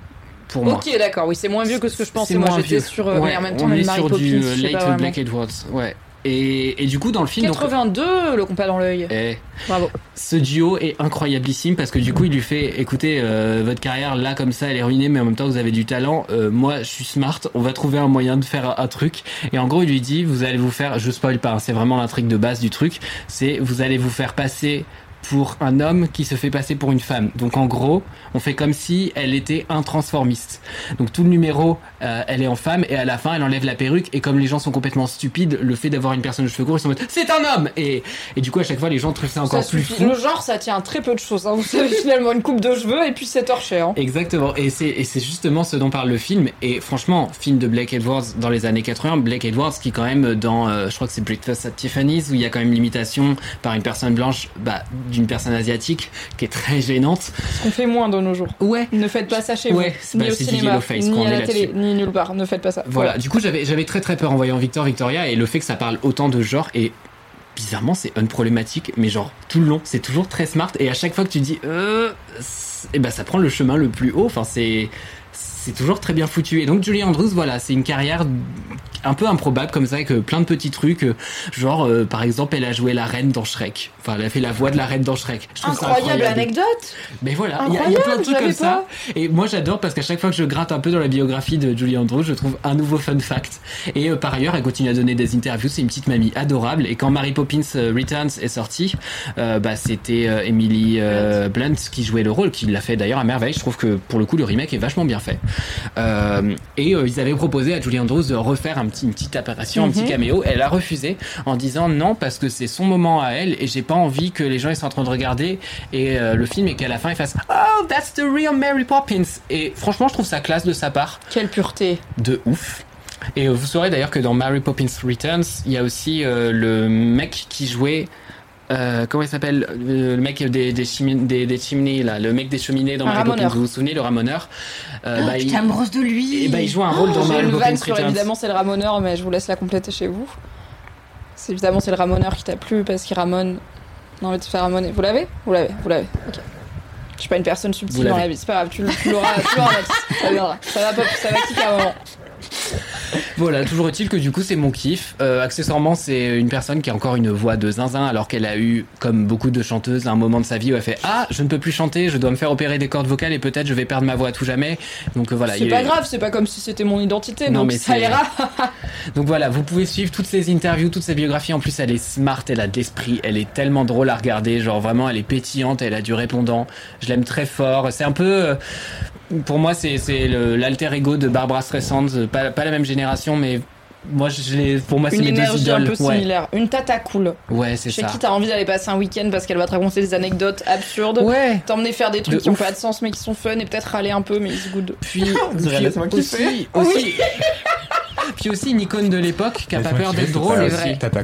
Pour moi. Ok, d'accord, oui, c'est moins vieux que ce que je pensais. Moi, j'étais sur. euh, Ouais, mais en même temps, on est Mary sur Poppins, du euh, Late. Black Edwards. Ouais. Et, et du coup, dans le film, donc, 82, le compas dans l'œil. eh, Bravo. ce duo est incroyablissime parce que du coup, il lui fait écoutez, euh, votre carrière là comme ça, elle est ruinée, mais en même temps, vous avez du talent. Euh, moi, je suis smart. On va trouver un moyen de faire un, un truc. Et en gros, il lui dit vous allez vous faire, je spoil pas, hein, c'est vraiment l'intrigue de base du truc. C'est vous allez vous faire passer pour un homme qui se fait passer pour une femme. Donc en gros, on fait comme si elle était un transformiste. Donc tout le numéro, euh, elle est en femme et à la fin, elle enlève la perruque et comme les gens sont complètement stupides, le fait d'avoir une personne de cheveux courts, ils sont en mode c'est un homme et, et du coup à chaque fois les gens trouvent ça encore Ça plus fou. Le genre, ça tient à très peu de choses. hein. Vous savez, finalement, une coupe de cheveux et puis c'est torché. Hein. Exactement, et c'est et c'est justement ce dont parle le film. Et franchement, film de Blake Edwards dans les années 80, Blake Edwards qui quand même dans, euh, je crois que c'est Breakfast at Tiffany's où il y a quand même l'imitation par une personne blanche, bah, d'une personne asiatique qui est très gênante. Ce qu'on fait moins de nos jours. Ouais. Ne faites pas ça chez Ouais, vous. c'est- Ni bah, au cinéma, face ni à la télé, ni nulle part. Ne faites pas ça. Voilà. Du coup, j'avais j'avais très très peur en voyant Victor Victoria et le fait que ça parle autant de genre et bizarrement c'est unproblématique, mais genre tout le long c'est toujours très smart et à chaque fois que tu dis euh, et ben ça prend le chemin le plus haut. Enfin c'est c'est toujours très bien foutu. Et donc Julie Andrews, voilà, c'est une carrière un peu improbable comme ça, avec euh, plein de petits trucs, euh, genre euh, par exemple elle a joué la reine dans Shrek. Enfin, elle a fait la voix de la reine dans Shrek. Je trouve ça Incroyable anecdote. mais voilà, il y, a- il y a plein de Incroyable, trucs comme ça. Et moi j'adore parce qu'à chaque fois que je gratte un peu dans la biographie de Julie Andrews, je trouve un nouveau fun fact. Et euh, par ailleurs, elle continue à donner des interviews. C'est une petite mamie adorable. Et quand Mary Poppins Returns est sortie, euh, bah, c'était Emily Blunt qui jouait le rôle, qui l'a fait d'ailleurs à merveille. Je trouve que pour le coup, le remake est vachement bien fait. Euh, et euh, ils avaient proposé à Julie Andrews de refaire un petit, une petite apparition, un petit caméo. Elle a refusé en disant non parce que c'est son moment à elle et j'ai pas envie que les gens ils sont en train de regarder et euh, le film et qu'à la fin ils fassent oh that's the real Mary Poppins et franchement je trouve ça classe de sa part Quelle pureté. de ouf et vous saurez d'ailleurs que dans Mary Poppins Returns il y a aussi euh, le mec qui jouait euh, comment il s'appelle le mec des, des, chimines- des, des chimneys là le mec des cheminées dans Mary Poppins vous vous souvenez le ramoneur euh, bah, il, Putain, brosse de lui. et bah, il joue un rôle dans J'ai Mary Poppins sur évidemment c'est le ramoneur, mais je vous laisse la compléter chez vous. C'est évidemment c'est le ramoneur qui t'a plu parce qu'il ramone. Non mais te faire ramoner. Vous l'avez? Vous l'avez, vous l'avez. Ok. Je suis pas une personne subtile dans la vie, c'est pas grave, tu, tu l'auras, tu l'auras. Ça viendra. Ça va pop, ça va kicker à un moment. Voilà, toujours est-il que du coup c'est mon kiff. Euh, accessoirement, c'est une personne qui a encore une voix de zinzin alors qu'elle a eu, comme beaucoup de chanteuses, un moment de sa vie où elle fait Ah, je ne peux plus chanter, je dois me faire opérer des cordes vocales et peut-être je vais perdre ma voix à tout jamais. Donc euh, voilà. C'est pas est- grave, c'est pas comme si c'était mon identité, Non, donc mais ça ira. Donc voilà, vous pouvez suivre toutes ces interviews, toutes ces biographies. En plus, elle est smart, elle a de l'esprit, elle est tellement drôle à regarder. Genre vraiment, elle est pétillante, elle a du répondant. Je l'aime très fort. C'est un peu, euh, pour moi, c'est l'alter ego de Barbara Streisand. Pas, pas la même génération, mais moi, je l'ai- pour moi, c'est Une mes deux énergie idoles. un peu ouais, similaire. Une tata cool. ouais, c'est Chez ça. qui t'as envie d'aller passer un week-end parce qu'elle va te raconter des anecdotes absurdes. Ouais. T'emmener faire des trucs De qui ont ouf. pas de sens mais qui sont fun et peut-être râler un peu mais it's good. Puis, puis aussi, aussi, puis aussi une icône de l'époque qui a pas peur d'être c'est drôle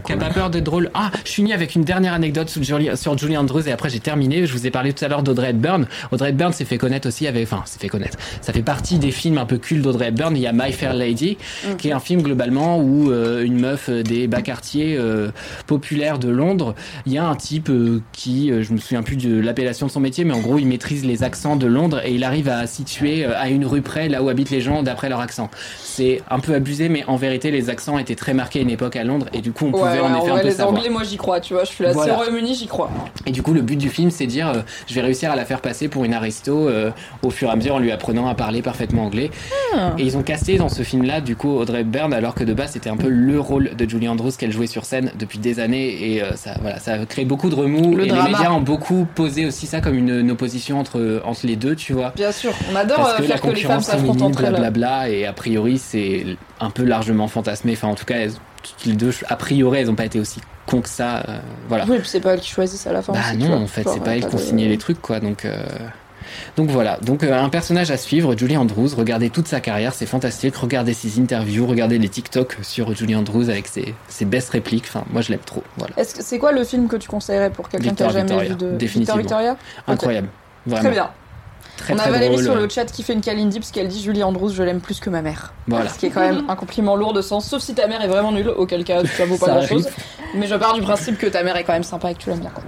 Qui a pas peur d'être drôle. Ah, je finis avec une dernière anecdote sur Julie, sur Julie Andrews et après j'ai terminé. Je vous ai parlé tout à l'heure d'Audrey Hepburn. Audrey Hepburn s'est fait connaître aussi avec, enfin, s'est fait connaître. Ça fait partie des films un peu cultes d'Audrey Hepburn. Il y a My Fair Lady, qui est un film globalement où euh, une meuf euh, des bas quartiers euh, populaires de Londres, il y a un type euh, qui, euh, je me souviens plus de l'appellation de son métier, mais en gros il maîtrise les accents de Londres et il arrive à situer euh, à une rue près là où habitent les gens d'après leur accent. C'est un peu abusé, mais en vérité, les accents étaient très marqués à une époque à Londres, et du coup, on pouvait Ouais, en ouais, effet en un peu les savoir. Anglais, moi j'y crois, tu vois. Je suis là, Voilà. au Royaume-Uni, j'y crois. Et du coup, le but du film, c'est de dire, euh, je vais réussir à la faire passer pour une aristo euh, au fur et à mesure en lui apprenant à parler parfaitement anglais. Ah. Et ils ont casté dans ce film-là, du coup, Audrey Hepburn, alors que de base, c'était un peu le rôle de Julie Andrews qu'elle jouait sur scène depuis des années, et euh, ça, voilà, ça a créé beaucoup de remous. Le et drama. les médias ont beaucoup posé aussi ça comme une, une opposition entre entre les deux, tu vois. Bien sûr, on adore Parce que la faire que les femmes concurrence s'affrontent féminine, entre elles. blablabla, et a priori, c'est un peu largement fantasmé. Enfin, en tout cas, elles- toutes les deux, a priori, elles n'ont pas été aussi cons que ça. euh, voilà. Oui, c'est pas elles qui choisissent à la fin. Bah aussi, non, en fait, c'est pas elle qui ont signé les trucs, quoi. Donc, euh, donc voilà. Donc euh, un personnage à suivre, Julie Andrews. Regardez toute sa carrière, c'est fantastique. Regardez ses interviews, regardez les TikTok sur Julie Andrews avec ses, ses best répliques. Enfin, moi, je l'aime trop. Voilà, c'est quoi le film que tu conseillerais pour quelqu'un qui a jamais Victoria, vu de. Victor Victoria? Incroyable. Vraiment. Très bien. Très, on a très Valérie drôle. sur le chat qui fait une Kalindi parce qu'elle dit Julie Andrews, je l'aime plus que ma mère. Voilà. Ce qui est quand même un compliment lourd de sens, sauf si ta mère est vraiment nulle, auquel cas ça vaut pas grand chose. Mais je pars du principe que ta mère est quand même sympa et que tu l'aimes bien. quoi.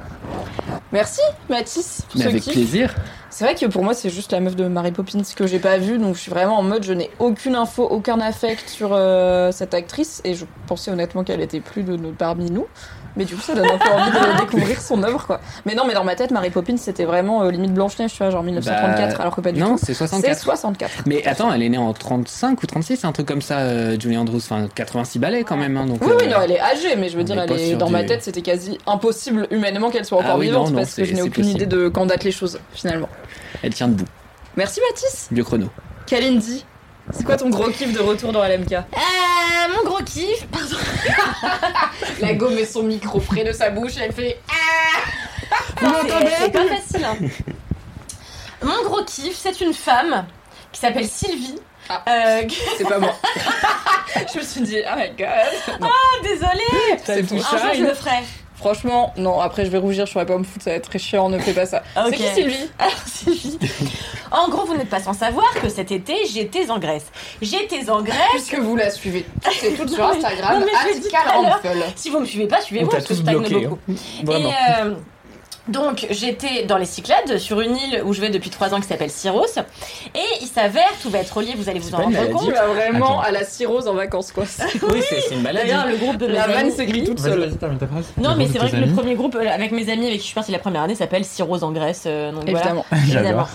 Merci Mathis pour Mais ce avec kiff. plaisir. C'est vrai que pour moi c'est juste la meuf de Mary Poppins que j'ai pas vue, donc je suis vraiment en mode je n'ai aucune info, aucun affect sur euh, cette actrice et je pensais honnêtement qu'elle était plus de, de parmi nous. Mais du coup ça donne un peu envie de découvrir son œuvre quoi. Mais non mais dans ma tête Mary Poppins c'était vraiment euh, limite Blanche-Neige tu vois genre 1934 Bah, alors que pas du non, tout. c'est 64. C'est 64. Mais attends, elle est née en 35 ou 36, un truc comme ça, euh, Julie Andrews. Enfin, 86 balais quand même. Hein, donc, Oui, oui, euh, non, elle est âgée, mais je veux dire, elle est, dans ma tête, c'était quasi impossible humainement qu'elle soit Ah encore oui, vivante non, non, parce que je n'ai aucune possible. idée de quand datent les choses finalement. Elle tient debout. Merci Mathis. Vieux chrono. Kalindi, c'est quoi ton gros kiff de retour dans LMK Euh, mon gros kiff, pardon. La go met son micro près de sa bouche et elle fait. Vous m'entendez C'est pas facile. hein. Mon gros kiff, c'est une femme qui s'appelle Sylvie. Ah. Euh, C'est pas moi. je me suis dit, oh my god. Non. Oh, désolée. C'est tout Un jour, je le ferai. Franchement, non, après je vais rougir, je pourrais pas me foutre, ça va être très chiant, ne fais pas ça. Ok. C'est qui Sylvie Alors, Sylvie. En gros, vous n'êtes pas sans savoir que cet été, j'étais en Grèce. J'étais en Grèce. Puisque vous la suivez toutes et toutes sur Non, mais- Instagram, non, mais je tout. Si vous me suivez pas, suivez-moi parce que je bloqué. beaucoup. hein. Vraiment. Et euh, donc j'étais dans les Cyclades sur une île où je vais depuis trois ans qui s'appelle Syros et il s'avère tout va être relié vous allez vous en rendre compte Tu vas vraiment Attends. à la cirrhose en vacances quoi. Oui, c'est une maladie. d'ailleurs le groupe de mes La vanne s'écrit toute seule. non mais c'est vrai que le premier groupe euh, avec mes amis avec qui je suis partie la première année s'appelle Syros en Grèce euh, donc voilà Évidemment. J'adore.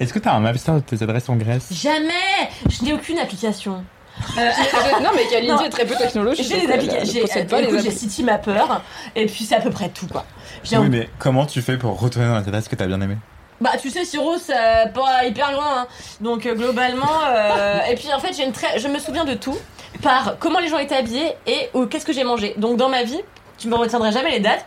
Est-ce que t'as un master de tes adresses en Grèce? Jamais je n'ai aucune application Euh, non mais Kalindi est très peu technologique. j'ai des elle, applications j'ai les. City Mapper et puis c'est à peu près tout quoi Oui, un- mais comment tu fais pour retourner dans les adresses que t'as bien aimées Bah tu sais Syros c'est pas hyper loin hein. donc euh, globalement euh, et puis en fait j'ai une très je me souviens de tout par comment les gens étaient habillés et ou qu'est-ce que j'ai mangé donc dans ma vie tu me retiendrai jamais les dates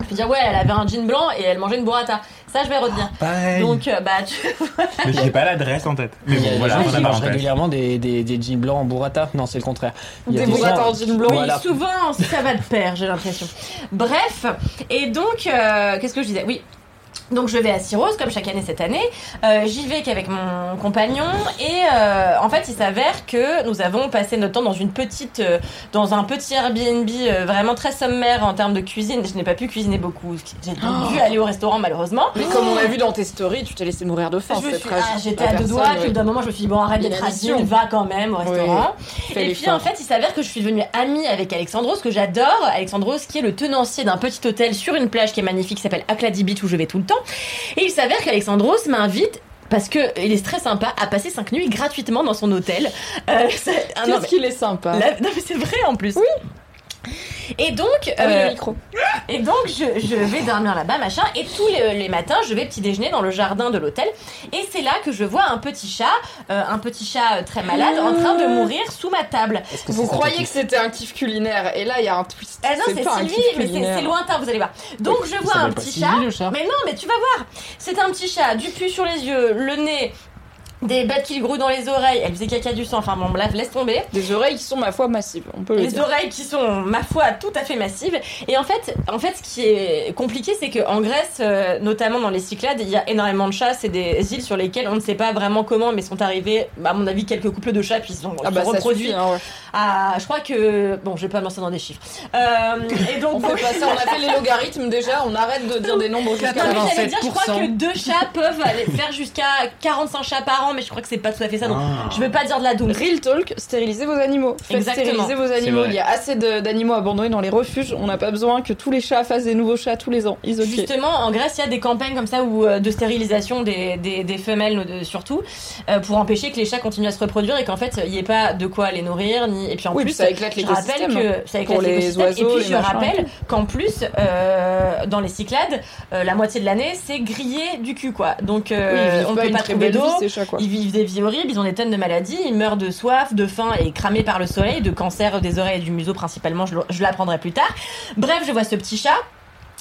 je peux dire ouais elle avait un jean blanc et elle mangeait une burrata ça je vais retenir Pareil. donc euh, bah tu Mais j'ai pas l'adresse en tête. Mais bon, voilà, on a parenthèse. régulièrement des, des, des jeans blancs en burrata. Non, c'est le contraire. Il y a Des des burrata en jean blanc. oui Voilà. souvent ça va de pair j'ai l'impression bref et donc euh, qu'est-ce que je disais? Oui donc je vais à Syros comme chaque année cette année. Euh, J'y vais qu'avec mon compagnon et euh, en fait il s'avère que nous avons passé notre temps dans une petite, euh, dans un petit Airbnb vraiment très sommaire en termes de cuisine. Je n'ai pas pu cuisiner beaucoup. J'ai donc dû aller au restaurant malheureusement. Mais comme on a vu dans tes stories, tu t'es laissé mourir de faim. Ah, J'étais La à deux personne, doigts, puis d'un moment je me suis dit bon arrête d'être addiction. va quand même au restaurant. Et puis en fait, il s'avère que je suis devenue amie avec Alexandros, que j'adore. Alexandros, qui est le tenancier d'un petit hôtel sur une plage qui est magnifique, qui s'appelle Akladi Beach, où je vais tout le temps. Et il s'avère qu'Alexandros m'invite. Parce que il est très sympa à passer 5 nuits gratuitement dans son hôtel. Euh, ah, Qu'est-ce qu'il est sympa. la- non, mais c'est vrai en plus. Oui. Et donc, Ah oui, euh, le micro. et donc, je, je vais dormir là-bas, machin. Et tous les, les matins, je vais petit déjeuner dans le jardin de l'hôtel. Et c'est là que je vois un petit chat, euh, un petit chat euh, très malade, en train de mourir sous ma table. Que Vous croyez que c'était un kiff culinaire? Et là il y a un twist. Eh non, c'est Sylvie, mais c'est lointain, vous allez voir. Donc, je vois un petit chat Mais non, mais tu vas voir. C'est un petit chat, du pu sur les yeux, le nez, des bêtes qui le grouillent dans les oreilles. Elle faisait caca du sang. Enfin bon, bref, laisse tomber. Des oreilles qui sont ma foi massives, on peut le Les dire. oreilles qui sont, ma foi, tout à fait massives. Et en fait, en fait, ce qui est compliqué, c'est qu'en Grèce, euh, notamment dans les Cyclades, il y a énormément de chats. C'est des îles sur lesquelles on ne sait pas vraiment comment, mais sont arrivés, à mon avis, quelques couples de chats, puis ils sont Ah bah ça reproduits. suffit, hein, ouais. à, je crois que, bon, je vais pas lancer dans des chiffres. Euh, et donc, On on a fait les logarithmes déjà, on arrête de dire des nombres Non, mais j'allais dire, je crois 87%. que deux chats peuvent aller faire jusqu'à 45 chats par parents, mais je crois que c'est pas tout à fait ça. Donc Ah. je veux pas dire de la doom. Real talk, stérilisez vos animaux. Faites Exactement. stériliser vos animaux. Il y a assez de- d'animaux abandonnés dans les refuges. On n'a pas besoin que tous les chats fassent des nouveaux chats tous les ans. Ils. Justement, en Grèce, il y a des campagnes comme ça où, euh, de stérilisation des, des, des femelles euh, surtout, euh, pour empêcher que les chats continuent à se reproduire et qu'en fait, il n'y ait pas de quoi les nourrir. Ni... Et puis en Oui, plus, ça éclate je rappelle que ça éclate Pour les oiseaux, Et puis je machins. rappelle qu'en plus, euh, dans les Cyclades, euh, la moitié de l'année, c'est grillé du cul, quoi. Donc euh, Oui, on pas peut pas trouver d'eau. Ils vivent des vies horribles, ils ont des tonnes de maladies, ils meurent de soif, de faim et cramés par le soleil, de cancer des oreilles et du museau principalement, je, le- je l'apprendrai plus tard. Bref, je vois ce petit chat.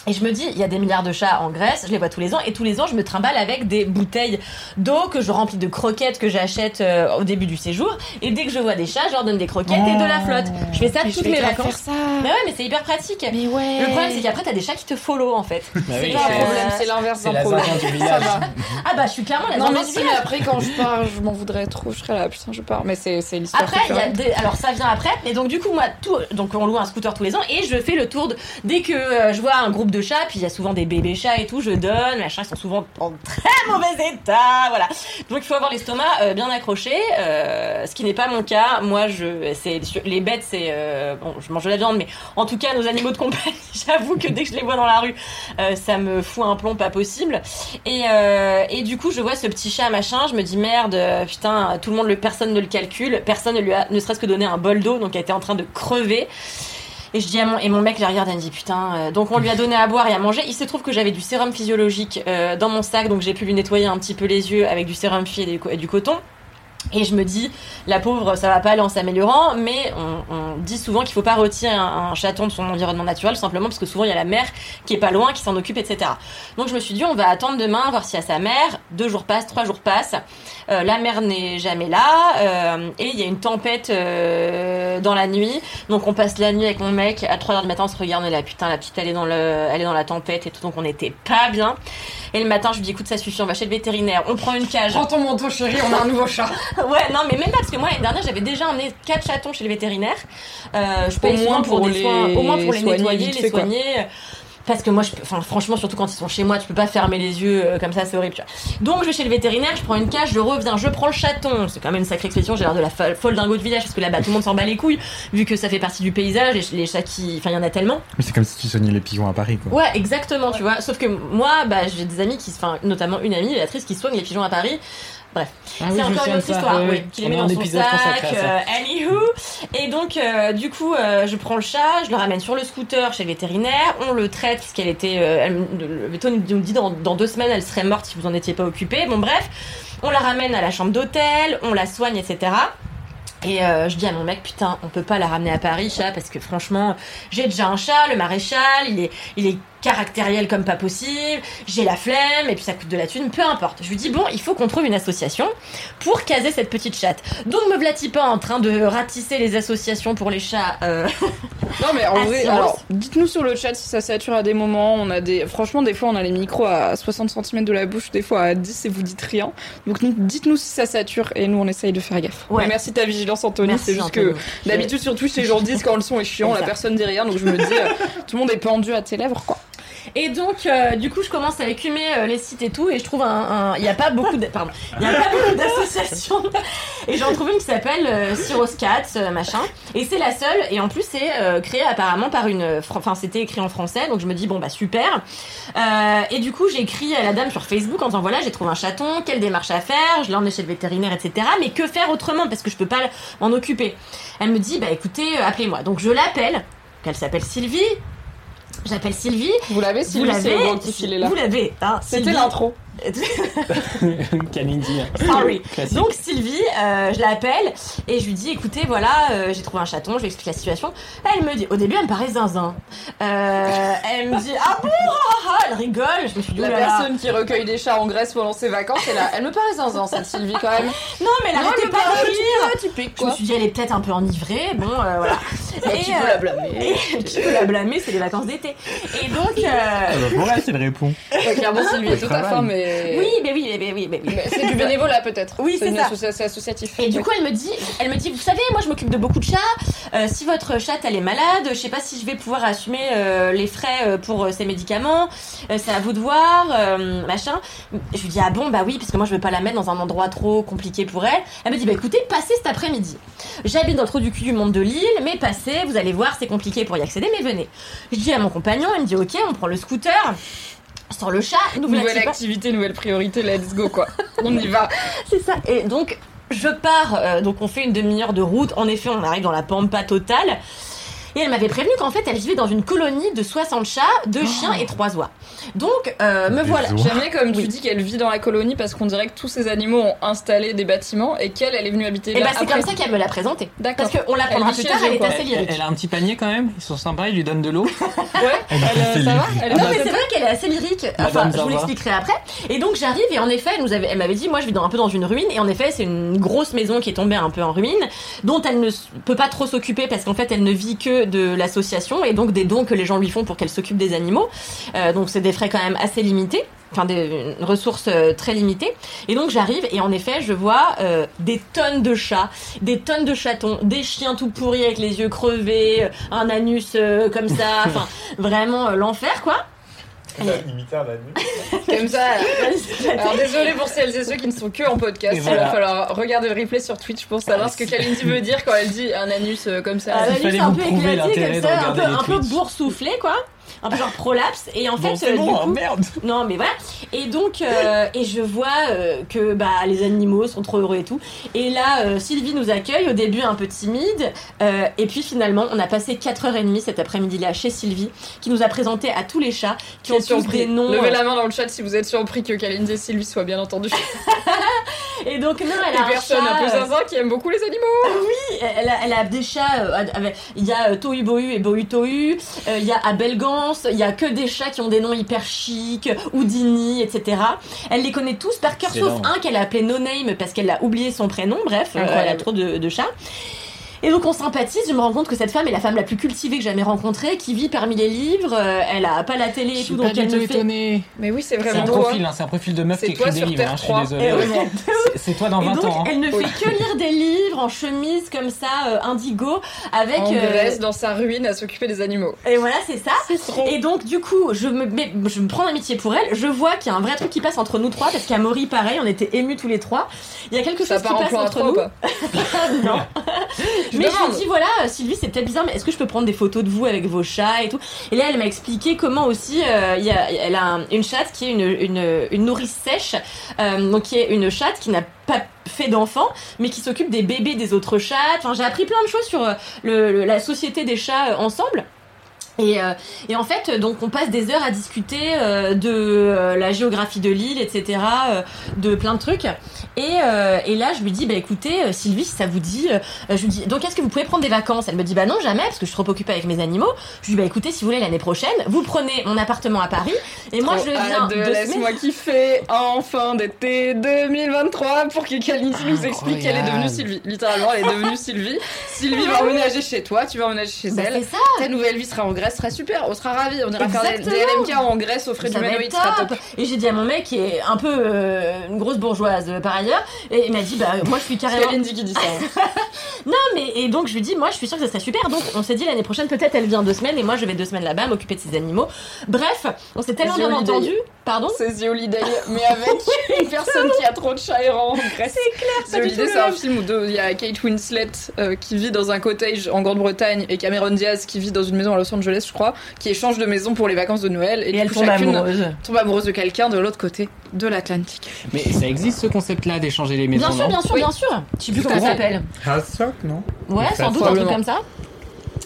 Et je me dis, il y a des milliards de chats en Grèce, je les vois tous les ans, et tous les ans, je me trimballe avec des bouteilles d'eau que je remplis de croquettes que j'achète euh, au début du séjour. Et dès que je vois des chats, je leur donne des croquettes et de la flotte. Je fais ça Mais je toutes vais mes vacances. faire ça. Mais ouais, mais c'est hyper pratique. Mais ouais. Le problème, c'est qu'après, t'as des chats qui te follow en fait. Bah C'est oui, problème, c'est l'inverse C'est d'un problème. Ça village. va. Ah bah, je suis clairement la Non, mais si, mais après, quand je pars, je m'en voudrais trop. Je serais là, putain, je pars. Mais c'est c'est l'histoire. Après, il y a culturelle. des... alors ça vient après, et donc du coup moi tout, donc on loue un scooter tous les ans et je fais le tour de... dès que euh, je vois un groupe de chats, puis il y a souvent des bébés chats et tout, je donne, machin, ils sont souvent en très mauvais état, voilà. Donc il faut avoir l'estomac euh, bien accroché, euh, ce qui n'est pas mon cas. Moi, je, c'est les bêtes, c'est euh, bon, je mange de la viande, mais en tout cas nos animaux de compagnie, j'avoue que dès que je les vois dans la rue, ça me fout un plomb pas possible. Et, et du coup, je vois ce petit chat machin, je me dis merde, putain, tout le monde, le, personne ne le calcule, personne ne lui a ne serait-ce que donné un bol d'eau, donc elle était en train de crever. Et je dis à mon, et mon mec la regarde, elle me dit putain, euh, donc on lui a donné à boire et à manger. Il se trouve que j'avais du sérum physiologique euh, dans mon sac, donc j'ai pu lui nettoyer un petit peu les yeux avec du sérum co- et du coton. Et je me dis, la pauvre, ça va pas aller en s'améliorant, mais on, dit souvent qu'il faut pas retirer un, chaton de son environnement naturel, simplement parce que souvent il y a la mère qui est pas loin, qui s'en occupe, etc. Donc je me suis dit, on va attendre demain, voir s'il y a sa mère. Deux jours passent, trois jours passent. Euh, la mère n'est jamais là, euh, et il y a une tempête euh, dans la nuit. Donc on passe la nuit avec mon mec, à 3 heures du matin, on se regarde, est là, putain, la petite, elle est dans le, elle est dans la tempête et tout, donc on était pas bien. Et le matin, je lui dis, écoute, ça suffit, on va chez le vétérinaire, on prend une cage. Prends ton manteau, chérie, on a un nouveau chat. Ouais, non, mais même pas parce que moi l'année dernière j'avais déjà emmené quatre chatons chez le vétérinaire. Euh, je paye Au moins pour, les soins, au moins pour les soigner nettoyer, les quoi. Parce que moi, je, peux- enfin, franchement, surtout quand ils sont chez moi, tu peux pas fermer les yeux euh, comme ça, c'est horrible. tu vois. Donc, je vais chez le vétérinaire, je prends une cage, je reviens, je prends le chaton. C'est quand même une sacrée expédition. J'ai l'air de la fo- folle dingo de village parce que là-bas, tout le monde s'en bat les couilles, vu que ça fait partie du paysage. Et les chats qui, enfin, il y en a tellement. Mais c'est comme si tu soignais les pigeons à Paris, quoi. Ouais, exactement, tu vois. Sauf que moi, bah, j'ai des amis qui, enfin, notamment une amie, Béatrice, qui soigne les pigeons à Paris. Bref, Ah oui, c'est encore une autre histoire, oui, qui les met dans son sac, euh, anywho. Et donc, euh, du coup, euh, je prends le chat, je le ramène sur le scooter chez le vétérinaire, on le traite, parce qu'elle était, euh, elle le veto nous dit dans, dans deux semaines, elle serait morte si vous en étiez pas occupé. Bon, bref, on la ramène à la chambre d'hôtel, on la soigne, etc. Et euh, je dis à mon mec, putain, on peut pas la ramener à Paris, chat, parce que franchement, j'ai déjà un chat, le maréchal, il est, il est caractériel comme pas possible, j'ai la flemme, et puis ça coûte de la thune, peu importe. Je lui dis, bon, il faut qu'on trouve une association pour caser cette petite chatte. Donc me vlatis pas en train de ratisser les associations pour les chats. euh, Non mais en vrai, alors dites-nous sur le chat si ça sature à des moments. On a des, franchement, des fois on a les micros à 60 cm de la bouche, des fois à 10 et vous dites rien. Donc nous, dites-nous si ça sature et nous on essaye de faire gaffe. Ouais. Mais merci de ta vigilance Anthony. C'est juste Anthony. que d'habitude sur Twitch les gens disent quand le son est chiant, la personne dit rien. Donc je me dis, euh, tout le monde est pendu à tes lèvres quoi. Et donc, euh, du coup, je commence à écumer euh, les sites et tout, et je trouve un, il y a pas beaucoup a pas beaucoup d'associations, et j'en trouve une qui s'appelle euh, euh, machin, et c'est la seule, et en plus c'est créé apparemment par une, enfin c'était écrit en français, donc je me dis bon bah super, et du coup j'ai écrit à la dame sur Facebook en disant voilà j'ai trouvé un chaton, quelle démarche à faire, je l'ai chez le vétérinaire, etc. Mais que faire autrement parce que je peux pas m'en occuper. Elle me dit bah écoutez appelez-moi, donc je l'appelle, qu'elle s'appelle Sylvie. J'appelle Sylvie, Vous l'avez vous Sylvie, c'est le l'avez, gros qui filait là. vous l'avez, hein, C'était Sylvie. l'intro. Kalindi. Sorry. Classique. Donc Sylvie, euh, je l'appelle et je lui dis écoutez voilà euh, j'ai trouvé un chaton, je lui explique la situation. Elle me dit au début elle me paraît zinzin. Euh, elle me dit ah bon ah, ah, elle rigole. Je me suis dit La oh là personne qui recueille des chats en Grèce pendant ses vacances, elle, a- elle me paraît zinzin cette Sylvie quand même. Non mais elle Non, arrêtait pas de rire. atypique Je me suis dit, elle est peut-être un peu enivrée. Bon, euh, voilà. Et qui peut euh, la blâmer et qui peut la blâmer C'est les vacances d'été. Et donc. euh, Ah bah pour elle, c'est le répond. Clairement, Sylvie est tout à fait, mais. Oui, mais oui, mais oui, mais oui. C'est du bénévolat peut-être. Oui, c'est ça. C'est associatif. Et du coup, elle me dit, elle me dit, vous savez, moi, je m'occupe de beaucoup de chats. Euh, si votre chatte elle est malade, je sais pas si je vais pouvoir assumer euh, les frais euh, pour ses médicaments. Euh, c'est à vous de voir, machin. Je lui dis ah bon bah oui parce que moi je veux pas la mettre dans un endroit trop compliqué pour elle. Elle me dit bah écoutez, passez cet après-midi. J'habite dans le trou du cul du monde de l'île, mais passez, vous allez voir, c'est compliqué pour y accéder, mais venez. Je dis à mon compagnon, il me dit ok, on prend le scooter. Sur le chat, Nouvelle activité, nouvelle priorité, let's go quoi. On y va. c'est ça. Et donc, je pars, euh, donc on fait une demi-heure de route. En effet, on arrive dans la pampa totale. Et elle m'avait prévenu qu'en fait, elle vivait dans une colonie de 60 chats, 2 chiens et 3 oies. Donc, euh, me Des voilà. bien comme tu dis qu'elle vit dans la colonie parce qu'on dirait que tous ces animaux ont installé des bâtiments et qu'elle, elle est venue habiter Et là. bah, c'est comme ça qu'elle me l'a présenté. D'accord. Parce qu'on l'apprendra Elle vit plus tard, elle est assez Elle, lyrique. elle a un petit panier quand même, ils sont sympas, ils lui donnent de l'eau. Ouais, elle, euh, ça va Elle est Non mais c'est vrai qu'elle est assez lyrique. Enfin, je vous l'expliquerai après. Et donc j'arrive et en effet, elle nous avait, elle m'avait dit, moi je vis dans, un peu dans une ruine et en effet c'est une grosse maison qui est tombée un peu en ruine, dont elle ne peut pas trop s'occuper parce qu'en fait elle ne vit que de l'association et donc des dons que les gens lui font pour qu'elle s'occupe des animaux. Euh, donc c'est des frais quand même assez limités. Enfin, des une ressources euh, très limitées. Et donc j'arrive et en effet je vois euh, des tonnes de chats, des tonnes de chatons, des chiens tout pourris avec les yeux crevés, un anus euh, comme ça, enfin vraiment l'enfer quoi. comme ça. Alors désolé pour celles et ceux qui ne sont que en podcast. Il va falloir regarder le replay sur Twitch pour savoir ce que Kalindi veut dire quand elle dit un anus euh, comme ça. Ah, Il l'anus fallait un peu éclaté comme ça, un peu, un peu boursouflé quoi. Un peu genre prolapse et en fait Bon, c'est euh, bon, du coup merde. non mais voilà et donc euh, et je vois euh, que bah les animaux sont trop heureux et tout et là euh, Sylvie nous accueille au début un peu timide euh, et puis finalement on a passé 4h30 cet après-midi là chez Sylvie qui nous a présenté à tous les chats qui ont tous surpris. des noms Levez euh, la main dans le chat si vous êtes surpris que Kalindi et Sylvie soient bien entendus. et donc non elle a un personnes un peu chat, euh, zinzin qui aiment beaucoup les animaux. Elle a, elle a des chats, euh, avec- il y a euh, Tohu Bohu et Bohu Tohu, euh, il y a Il y a que des chats qui ont des noms hyper chics, Houdini, etc. Elle les connaît tous par cœur, sauf un qu'elle a appelé No Name parce qu'elle a oublié son prénom, bref, euh, elle a trop de, de chats. Et donc on sympathise, je me rends compte que cette femme est la femme la plus cultivée que j'ai jamais rencontrée, qui vit parmi les livres, euh, elle a pas la télé et Je tout, donc pas elle me fait... étonné. Mais oui, c'est C'est vraiment un beau. profil, hein. hein, c'est un profil de meuf C'est qui écrit des livres, hein, je suis 3. désolé. Eh ouais. C'est- C'est toi dans Et 20 donc, ans. hein. elle ne fait que lire des livres en chemise comme ça, euh, indigo, avec... En euh, Grèce, dans sa ruine, à s'occuper des animaux. Et voilà, c'est ça. C'est trop. Et donc, du coup, je me, je me prends d'amitié pour elle. Je vois qu'il y a un vrai truc qui passe entre nous trois, parce qu'à Maury, pareil, on était émus tous les trois. Il y a quelque chose qui passe entre nous. non. Je Mais je demande. lui dis, voilà, euh, Sylvie, c'est peut-être bizarre, mais est-ce que je peux prendre des photos de vous avec vos chats et tout? Et là, elle m'a expliqué comment aussi, euh, il y a, elle a un- une chatte qui est une, une, une nourrice sèche, euh, donc qui est une chatte qui n'a pas fait d'enfants, mais qui s'occupe des bébés des autres chats. Enfin, j'ai appris plein de choses sur euh, le, le- la société des chats euh, ensemble. Et, euh, et en fait, donc on passe des heures à discuter euh, de euh, la géographie de l'île, etc., euh, de plein de trucs. Et, euh, et là, je lui dis, bah écoutez, Sylvie, si ça vous dit, euh, je lui dis, donc est-ce que vous pouvez prendre des vacances? Elle me dit, bah non, jamais, parce que je suis trop occupée avec mes animaux. Je lui dis, bah écoutez, si vous voulez l'année prochaine, vous prenez mon appartement à Paris, et moi je viens de. Laisse-moi kiffer en fin d'été 2023 pour que Kalindi nous explique qu'elle est devenue. Sylvie. Littéralement, elle est devenue Sylvie. Sylvie va emménager chez toi, tu vas emménager chez Bah, elle. c'est ça. Ta nouvelle vie sera en Grèce, sera super, on sera ravis. On ira faire des, des Exactement. LMK en Grèce au frais du Manoïd, ce top. top. Et j'ai dit à mon mec qui est un peu euh, une grosse bourgeoise euh, par ailleurs, et il m'a dit bah moi je suis C'est carrément Kalindi qui dit ça. hein. Non, mais et donc je lui dis, moi je suis sûre que ça serait super. Donc on s'est dit l'année prochaine, peut-être elle vient deux semaines et moi je vais deux semaines là-bas m'occuper de ses animaux. Bref, on s'est tellement bien entendu. Pardon? C'est The Holiday, mais avec une personne qui a trop de chats errants en Grèce. C'est clair, le c'est un film où il y a Kate Winslet euh, qui vit dans un cottage en Grande-Bretagne et Cameron Diaz qui vit dans une maison à Los Angeles, je crois, qui échange de maison pour les vacances de Noël. Et, Et elle tombe amoureuse. tombe amoureuse de quelqu'un de l'autre côté de l'Atlantique. Mais ça existe ce concept-là d'échanger les maisons, Bien sûr, bien sûr, Oui. bien sûr. Je sais plus comment ça s'appelle. Hassock, non Ouais, sans doute un truc comme ça.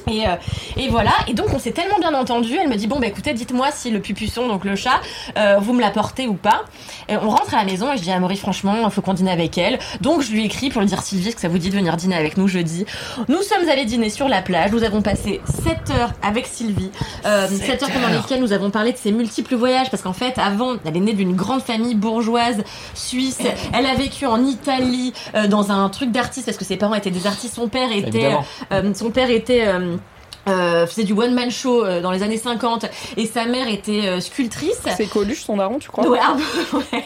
Et, euh, et voilà, et donc on s'est tellement bien entendu, elle me dit bon bah écoutez dites-moi si le pupuçon, donc le chat, euh, vous me l'apportez ou pas. Et on rentre à la maison et je dis à Maury franchement il faut qu'on dîne avec elle. Donc je lui écris pour lui dire Sylvie est-ce que ça vous dit de venir dîner avec nous jeudi. Nous sommes allés dîner sur la plage, nous avons passé 7 heures avec Sylvie, euh, 7 heures pendant lesquelles nous avons parlé de ses multiples voyages. Parce qu'en fait avant elle est née d'une grande famille bourgeoise suisse, elle a vécu en Italie euh, dans un truc d'artiste. Parce que ses parents étaient des artistes, son père était son père était euh, faisait du one man show euh, dans les années 50 et sa mère était euh, sculptrice. C'est Coluche, son daron, tu crois Ouais, peu, ouais.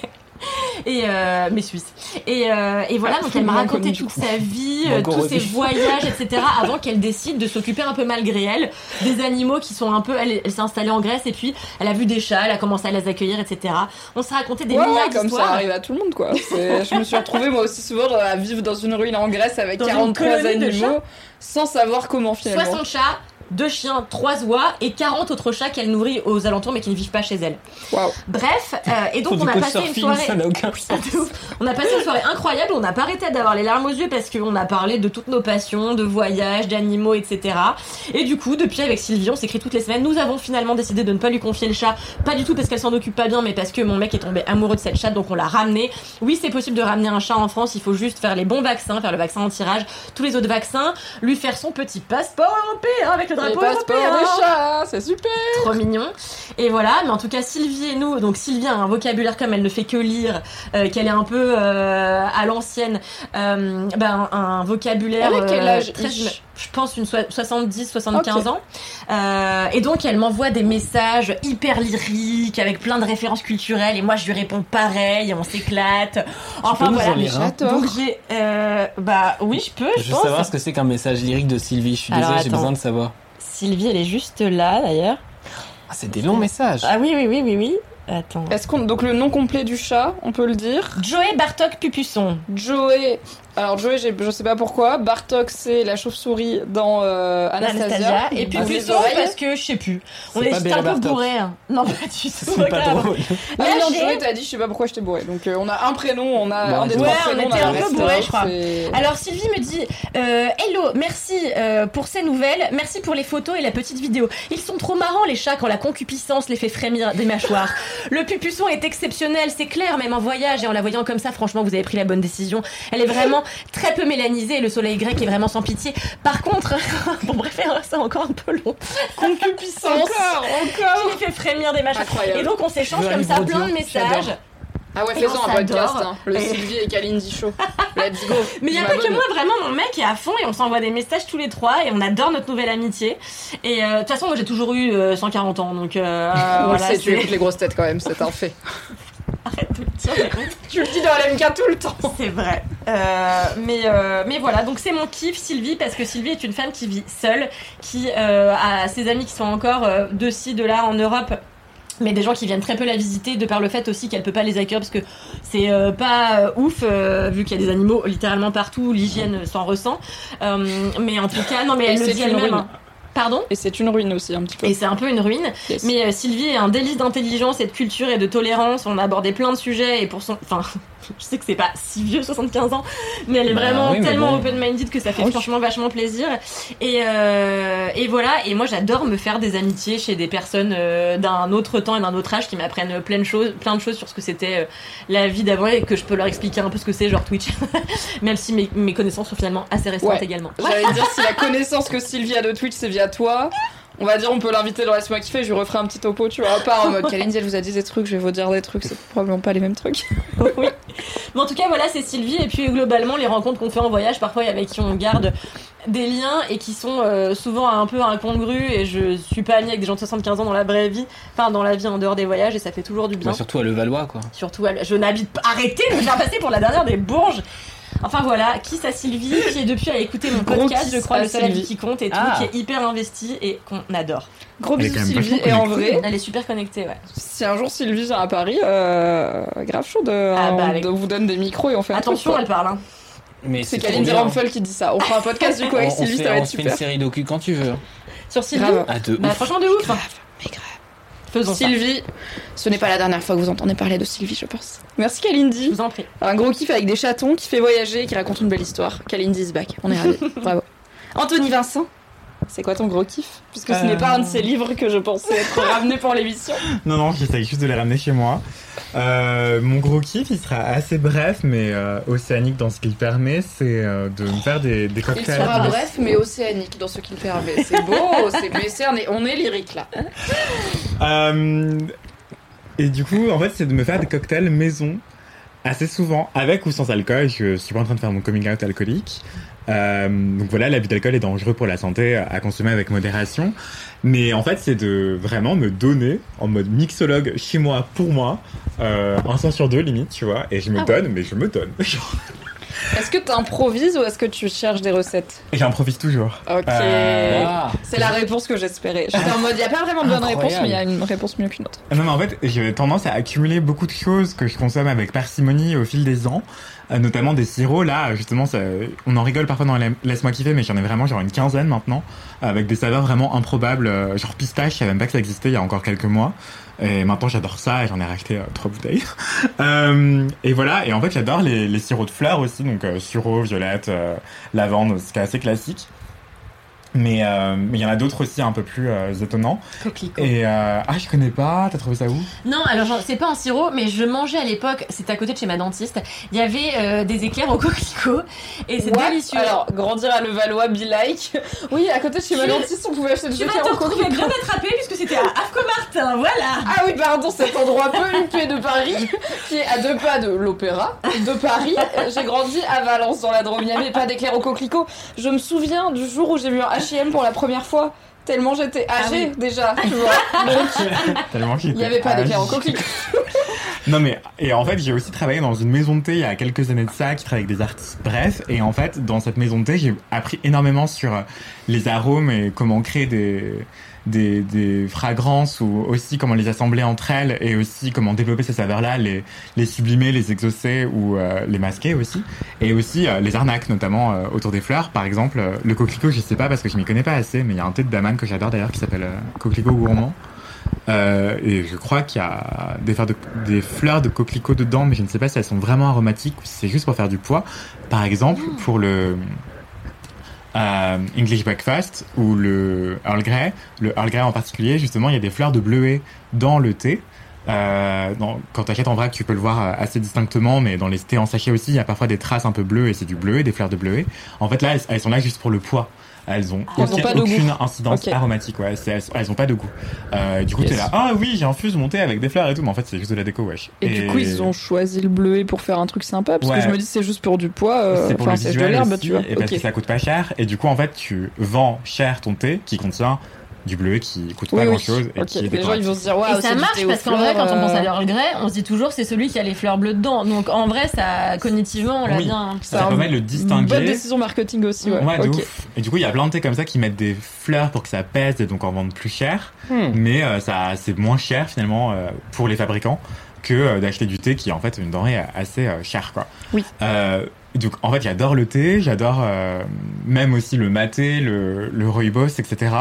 Et euh, mais suisse. Et, euh, et voilà, donc elle m'a raconté toute sa vie, tous ses voyages, etc. avant qu'elle décide de s'occuper un peu malgré elle des animaux qui sont un peu. Elle, elle s'est installée en Grèce et puis elle a vu des chats, elle a commencé à les accueillir, etc. On s'est raconté des Ouais, milliards comme ça arrive à tout le monde, quoi. Je me suis retrouvée moi aussi souvent à vivre dans une ruine en Grèce avec Dans une 43 colonie de animaux sans savoir comment finalement. 60 chats, deux chiens, trois oies et 40 autres chats qu'elle nourrit aux alentours mais qui ne vivent pas chez elle. Bref, euh, et donc on a passé une soirée. ça n'a aucun sens. On a passé une soirée incroyable, on n'a pas arrêté d'avoir les larmes aux yeux parce qu'on a parlé de toutes nos passions, de voyages, d'animaux, etc. Et du coup, depuis avec Sylvie, on s'écrit toutes les semaines. Nous avons finalement décidé de ne pas lui confier le chat, pas du tout parce qu'elle s'en occupe pas bien, mais parce que mon mec est tombé amoureux de cette chatte, donc on l'a ramené. Oui, c'est possible de ramener un chat en France, il faut juste faire les bons vaccins, faire le vaccin anti-rage, tous les autres vaccins, lui faire son petit passeport européen avec le drapeau européen des chats, c'est super. trop mignon. Et voilà, mais en tout cas, Sylvie et nous, donc Sylvie a un vocabulaire comme elle ne fait que lire, euh, qu'elle est un peu euh, à l'ancienne, euh, ben, un vocabulaire. Elle a quel euh, âge, très- Je pense une soi- 70, 75 Ok. ans. Euh, et donc, elle m'envoie des messages hyper lyriques, avec plein de références culturelles, et moi, je lui réponds pareil, et on s'éclate. Enfin, peux nous voilà. en lire un J'adore. Donc, j'ai. euh, bah oui, je peux, je, Je veux pense. savoir ce que c'est qu'un message lyrique de Sylvie. Je suis Alors, désolé, j'ai besoin de savoir. Sylvie, elle est juste là, d'ailleurs. Ah, c'est des longs messages. Ah oui, oui, oui, oui, oui. Attends. Est-ce qu'on donc le nom complet du chat, on peut le dire? Joey Bartok Pupusson. Joey. Alors Joey, je sais pas pourquoi. Bartok, c'est la chauve-souris dans euh, Anastasia. Anastasia. Et Pupusson oreilles. parce que je sais plus. On est pas juste un peu bourré. hein. Non, pas du tout. C'est pas drôle. Ah non, Joey, t'as dit, je sais pas pourquoi je t'ai bourré. Donc euh, on a un prénom, on a Bon, un des ouais, trois on prénoms. était on a un peu bourré, je crois. Alors Sylvie me dit euh, Hello, merci euh, pour ces nouvelles, merci pour les photos et la petite vidéo. Ils sont trop marrants les chats quand la concupiscence les fait frémir des mâchoires. Le pupusson est exceptionnel, c'est clair, même en voyage et en la voyant comme ça, franchement, vous avez pris la bonne décision. Elle est vraiment très peu mélanisée et le soleil grec est vraiment sans pitié. Par contre, bon bref, ça encore un peu long. Concupiscence. Encore, encore. qui fait frémir des mâchoires. Incroyable. Et donc on s'échange comme ça plein de messages. Ah ouais, faisons on un podcast. hein. Le Et- Sylvie et Kalindi Show. Let's go. Mais il y a pas que moi, vraiment, mon mec est à fond et on s'envoie des messages tous les trois et on adore notre nouvelle amitié. Et euh, de toute façon, moi j'ai toujours eu euh, 140 ans, donc euh, On voilà, le sait, tu c'est- écoutes les grosses têtes quand même, c'est un fait. Arrête de le dire, Tu le dis dans l'MK tout le temps. c'est vrai. Euh, mais, euh, mais voilà, donc c'est mon kiff, Sylvie, parce que Sylvie est une femme qui vit seule, qui euh, a ses amis qui sont encore de ci, de là en Europe. Mais des gens qui viennent très peu la visiter, de par le fait aussi qu'elle peut pas les accueillir parce que c'est euh, pas euh, ouf, euh, vu qu'il y a des animaux littéralement partout, l'hygiène s'en ressent. Mais en tout cas, non, mais Et elle le dit elle-même. hein. Pardon Et c'est une ruine aussi, un petit peu. et c'est un peu une ruine. Yes. Mais euh, Sylvie est un délice d'intelligence et de culture et de tolérance. On a abordé plein de sujets et pour son. Enfin, je sais que c'est pas si vieux, 75 ans, mais elle est Bah vraiment oui, tellement bon. open-minded que ça fait franchement vachement plaisir. Et, euh, et voilà. Et moi, j'adore me faire des amitiés chez des personnes euh, d'un autre temps et d'un autre âge qui m'apprennent plein de choses, plein de choses sur ce que c'était euh, la vie d'avant et que je peux leur expliquer un peu ce que c'est, genre Twitch. Même si mes, mes connaissances sont finalement assez restreintes Ouais. également. J'allais dire, si la connaissance que Sylvie a de Twitch, c'est via toi, on va dire, on peut l'inviter dans Laisse-moi kiffer, je lui referai un petit topo, tu vois, à part en mode Kalindi, elle vous a dit des trucs, je vais vous dire des trucs, c'est probablement pas les mêmes trucs. oui. Mais en tout cas, voilà, c'est Sylvie. Et puis, globalement, les rencontres qu'on fait en voyage, parfois, avec qui on garde des liens et qui sont euh, souvent un peu incongrus. Et je suis pas amie avec des gens de 75 ans dans la vraie vie, enfin, dans la vie en dehors des voyages, et ça fait toujours du bien. Bah, surtout à Levallois, quoi. Surtout, elle- je n'habite pas. Arrêtez de me faire passer pour la dernière des bourges! Enfin voilà, kiss à Sylvie, qui est depuis à écouter mon Gros podcast, je crois, le seul avis Sylvie. qui compte et tout, Ah. qui est hyper investi et qu'on adore. Gros bisous Sylvie, et en vrai, Elle est super connectée, ouais. si un jour Sylvie vient à Paris, euh, grave chaud de, Ah bah, on- avec- on vous donne des micros et on fait un Attention, truc, elle parle, hein. Mais C'est Kalindi. Ramphel qui dit ça. On fera un podcast du coup avec On- on Sylvie, fait- ça va on être fait une super. série docu quand tu veux. Sur Sylvie? Grave. Ah, de Bah, ouf. franchement, de ouf. Mais grave. Faisons ça. Sylvie, ce n'est pas la dernière fois que vous entendez parler de Sylvie, je pense. Merci Kalindi. Je vous en prie. Un gros kiff avec des chatons qui fait voyager et qui raconte une belle histoire. Kalindi is back. On est ravis. Bravo. Anthony Vincent, C'est quoi ton gros kiff? Puisque ce Euh. n'est pas un de ces livres que je pensais être ramené pour l'émission. Non, non, j'essaye juste de les ramener chez moi. Euh, mon gros kiff, il sera assez bref, mais euh, océanique dans ce qu'il permet, c'est euh, de me faire des, des Il cocktails. sera bref, mais océanique dans ce qu'il permet. C'est beau, c'est mais c'est- on est, on est lyrique là. Et du coup, en fait, c'est de me faire des cocktails maison assez souvent, avec ou sans alcool. Je suis pas en train de faire mon coming out alcoolique. Euh, donc voilà, l'abus d'alcool est dangereux pour la santé, à consommer avec modération. Mais en fait, c'est de vraiment me donner, en mode mixologue, chez moi, pour moi, euh, un sang sur deux limite, tu vois. Et je me Ah donne, mais je me donne. Est-ce que tu improvises ou est-ce que tu cherches des recettes? Et j'improvise toujours. Ok. Euh. C'est la réponse que j'espérais. J'étais en mode, il n'y a pas vraiment de bonne Incroyable. réponse, mais il y a une réponse mieux qu'une autre. Non, mais en fait, j'ai tendance à accumuler beaucoup de choses que je consomme avec parcimonie au fil des ans, euh, notamment des sirops. Là, justement, ça- on en rigole parfois dans la- Laisse-moi kiffer, mais j'en ai vraiment genre une quinzaine maintenant, avec des saveurs vraiment improbables, euh, genre pistache, je savais même pas que ça existait il y a encore quelques mois. Et maintenant, j'adore ça et j'en ai racheté euh, trois bouteilles. Euh, et voilà, et en fait, j'adore les, sirops de fleurs aussi, donc euh, sureau, violette, euh, lavande, ce qui est assez classique. Mais euh, mais il y en a d'autres aussi un peu plus euh, étonnants. Coquelicot. Et euh, ah, je connais pas. T'as trouvé ça où? Non, alors c'est pas un sirop, mais je mangeais à l'époque, c'était à côté de chez ma dentiste, il y avait euh, des éclairs au coquelicot et c'est délicieux. Alors, grandir à Levallois, be like. Oui, à côté de chez ma Tu- dentiste, on pouvait acheter des tu éclairs au coquelicot. bien attrapé puisque c'était à Afco-Martin, voilà Ah oui, pardon, cet endroit peu huppé de Paris, qui est à deux pas de l'Opéra, de Paris. J'ai grandi à Valence, dans la Drôme. Il n'y avait pas d'éclair au coquelicot. Je me souviens du jour où j'ai vu un H&M pour la première fois. Tellement j'étais âgée déjà, tu vois. Donc, Tellement qu'il il n'y avait pas d'éclair au âgé. coquelicot. Non mais et en fait j'ai aussi travaillé dans une maison de thé il y a quelques années de ça qui travaille avec des artistes. Bref et en fait dans cette maison de thé j'ai appris énormément sur euh, les arômes et comment créer des des, des fragrances ou aussi comment les assembler entre elles et aussi comment développer ces saveurs-là, les, les sublimer, les exaucer ou euh, les masquer aussi. Et aussi euh, les arnaques notamment euh, autour des fleurs. Par exemple, euh, le coquelicot, je sais pas parce que je m'y connais pas assez, mais il y a un thé de daman que j'adore d'ailleurs qui s'appelle euh, coquelicot gourmand. Euh, et je crois qu'il y a des fleurs, de, des fleurs de coquelicot dedans, mais je ne sais pas si elles sont vraiment aromatiques ou si c'est juste pour faire du poids. Par exemple, pour le euh, English Breakfast ou le Earl Grey, le Earl Grey en particulier, justement, il y a des fleurs de bleuet dans le thé. Euh, dans- quand tu achètes en vrac, tu peux le voir euh, assez distinctement, mais dans les thés en sachet aussi, il y a parfois des traces un peu bleues et c'est du bleuet, des fleurs de bleuet. En fait, là, elles sont là juste pour le poids. Elles ont, Elles ont aucun- goût. aucune incidence aromatique, ouais. Elles, elles ont pas de goût. Euh, du coup, Yes. t'es là, ah oui, j'infuse mon thé avec des fleurs et tout, mais en fait, c'est juste de la déco, wesh. Et, du coup, ils ont choisi le bleuet pour faire un truc sympa, parce Ouais. que je me dis c'est juste pour du poids, euh, c'est pour le c'est de visuel l'herbe, tu vois. et parce que ça coûte pas cher. Et du coup, en fait, tu vends cher ton thé qui contient du bleuet qui coûte pas Oui, grand chose et qui est Les gens ils vont se dire waouh, et c'est ça marche parce qu'en vrai, quand on pense à euh, l'Earl Grey, on se dit toujours c'est celui qui a les fleurs bleues dedans. Donc en vrai, ça cognitivement, on l'a Oui. bien. Ça un- permet de le Une distinguer. bonne décision marketing aussi, ouais. Ouais, de Ok. ouf. Et du coup, il y a plein de thés comme ça qui mettent des fleurs pour que ça pèse et donc en vendent plus cher. Hmm. Mais euh, ça, c'est moins cher finalement euh, pour les fabricants que euh, d'acheter du thé qui est en fait une denrée assez euh, chère, quoi. Oui. Donc en fait, j'adore le thé, j'adore euh, même aussi le maté, le, le rooibos, etc.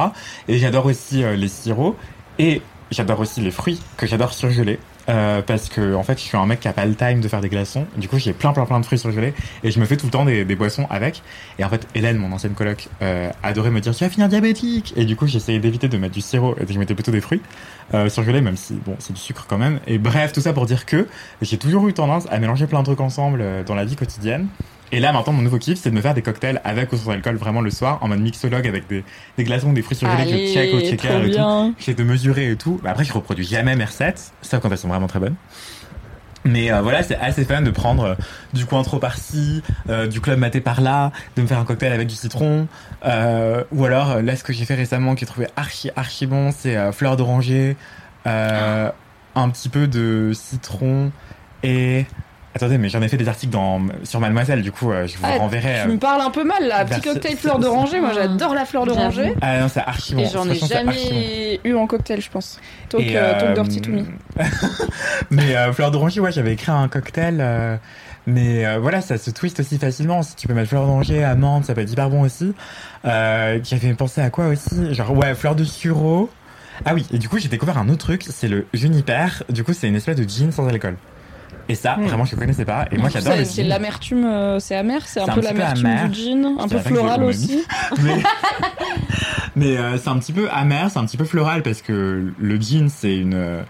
Et j'adore aussi euh, les sirops et j'adore aussi les fruits que j'adore surgeler. Euh, parce que en fait je suis un mec qui a pas le time de faire des glaçons. Du coup j'ai plein plein plein de fruits surgelés et je me fais tout le temps des, des boissons avec. Et en fait Hélène mon ancienne coloc euh, adorait me dire tu vas finir diabétique. Et du coup j'essayais d'éviter de mettre du sirop et je mettais plutôt des fruits euh, surgelés même si bon c'est du sucre quand même. Et bref tout ça pour dire que j'ai toujours eu tendance à mélanger plein de trucs ensemble euh, dans la vie quotidienne et là maintenant mon nouveau kiff c'est de me faire des cocktails avec ou sans alcool vraiment le soir en mode mixologue avec des, des glaçons des fruits surgelés que je check au checker et tout. J'essaie de mesurer et tout. Bah, après, je reproduis jamais mes recettes, sauf quand elles sont vraiment très bonnes. Mais euh, voilà, c'est assez fun de prendre euh, du cointreau par-ci, euh, du club maté par-là, de me faire un cocktail avec du citron. Euh, ou alors, là, ce que j'ai fait récemment, qui est trouvé archi, archi bon, c'est euh, fleur d'oranger, euh, un petit peu de citron et... Attendez, mais j'en ai fait des articles dans, sur Mademoiselle, du coup, euh, je vous Ah, renverrai. Tu euh, me parles un peu mal là, petit cocktail fleur d'oranger, moi j'adore la fleur d'oranger. Ah non, c'est archi bon. Et j'en ai jamais eu en cocktail, je pense. Talk, Et, euh, talk euh, dirty to me. mais euh, fleur d'oranger, ouais, j'avais écrit un cocktail. euh, mais euh, voilà, ça se twist aussi facilement. Si tu peux mettre fleur d'oranger, amande, ça peut être hyper bon aussi. Euh, J'avais pensé à quoi aussi? Genre, ouais, fleur de sureau. Ah oui, et du coup, j'ai découvert un autre truc, c'est le juniper. Du coup, c'est une espèce de gin sans alcool. Et ça, Hmm. vraiment, je ne connaissais pas. Et moi, j'adore c'est- l'amertume, euh, c'est amer, c'est un peu l'amertume amer. du gin, un peu floral aussi. Mais, Mais euh, c'est un petit peu amer, c'est un petit peu floral parce que le gin c'est une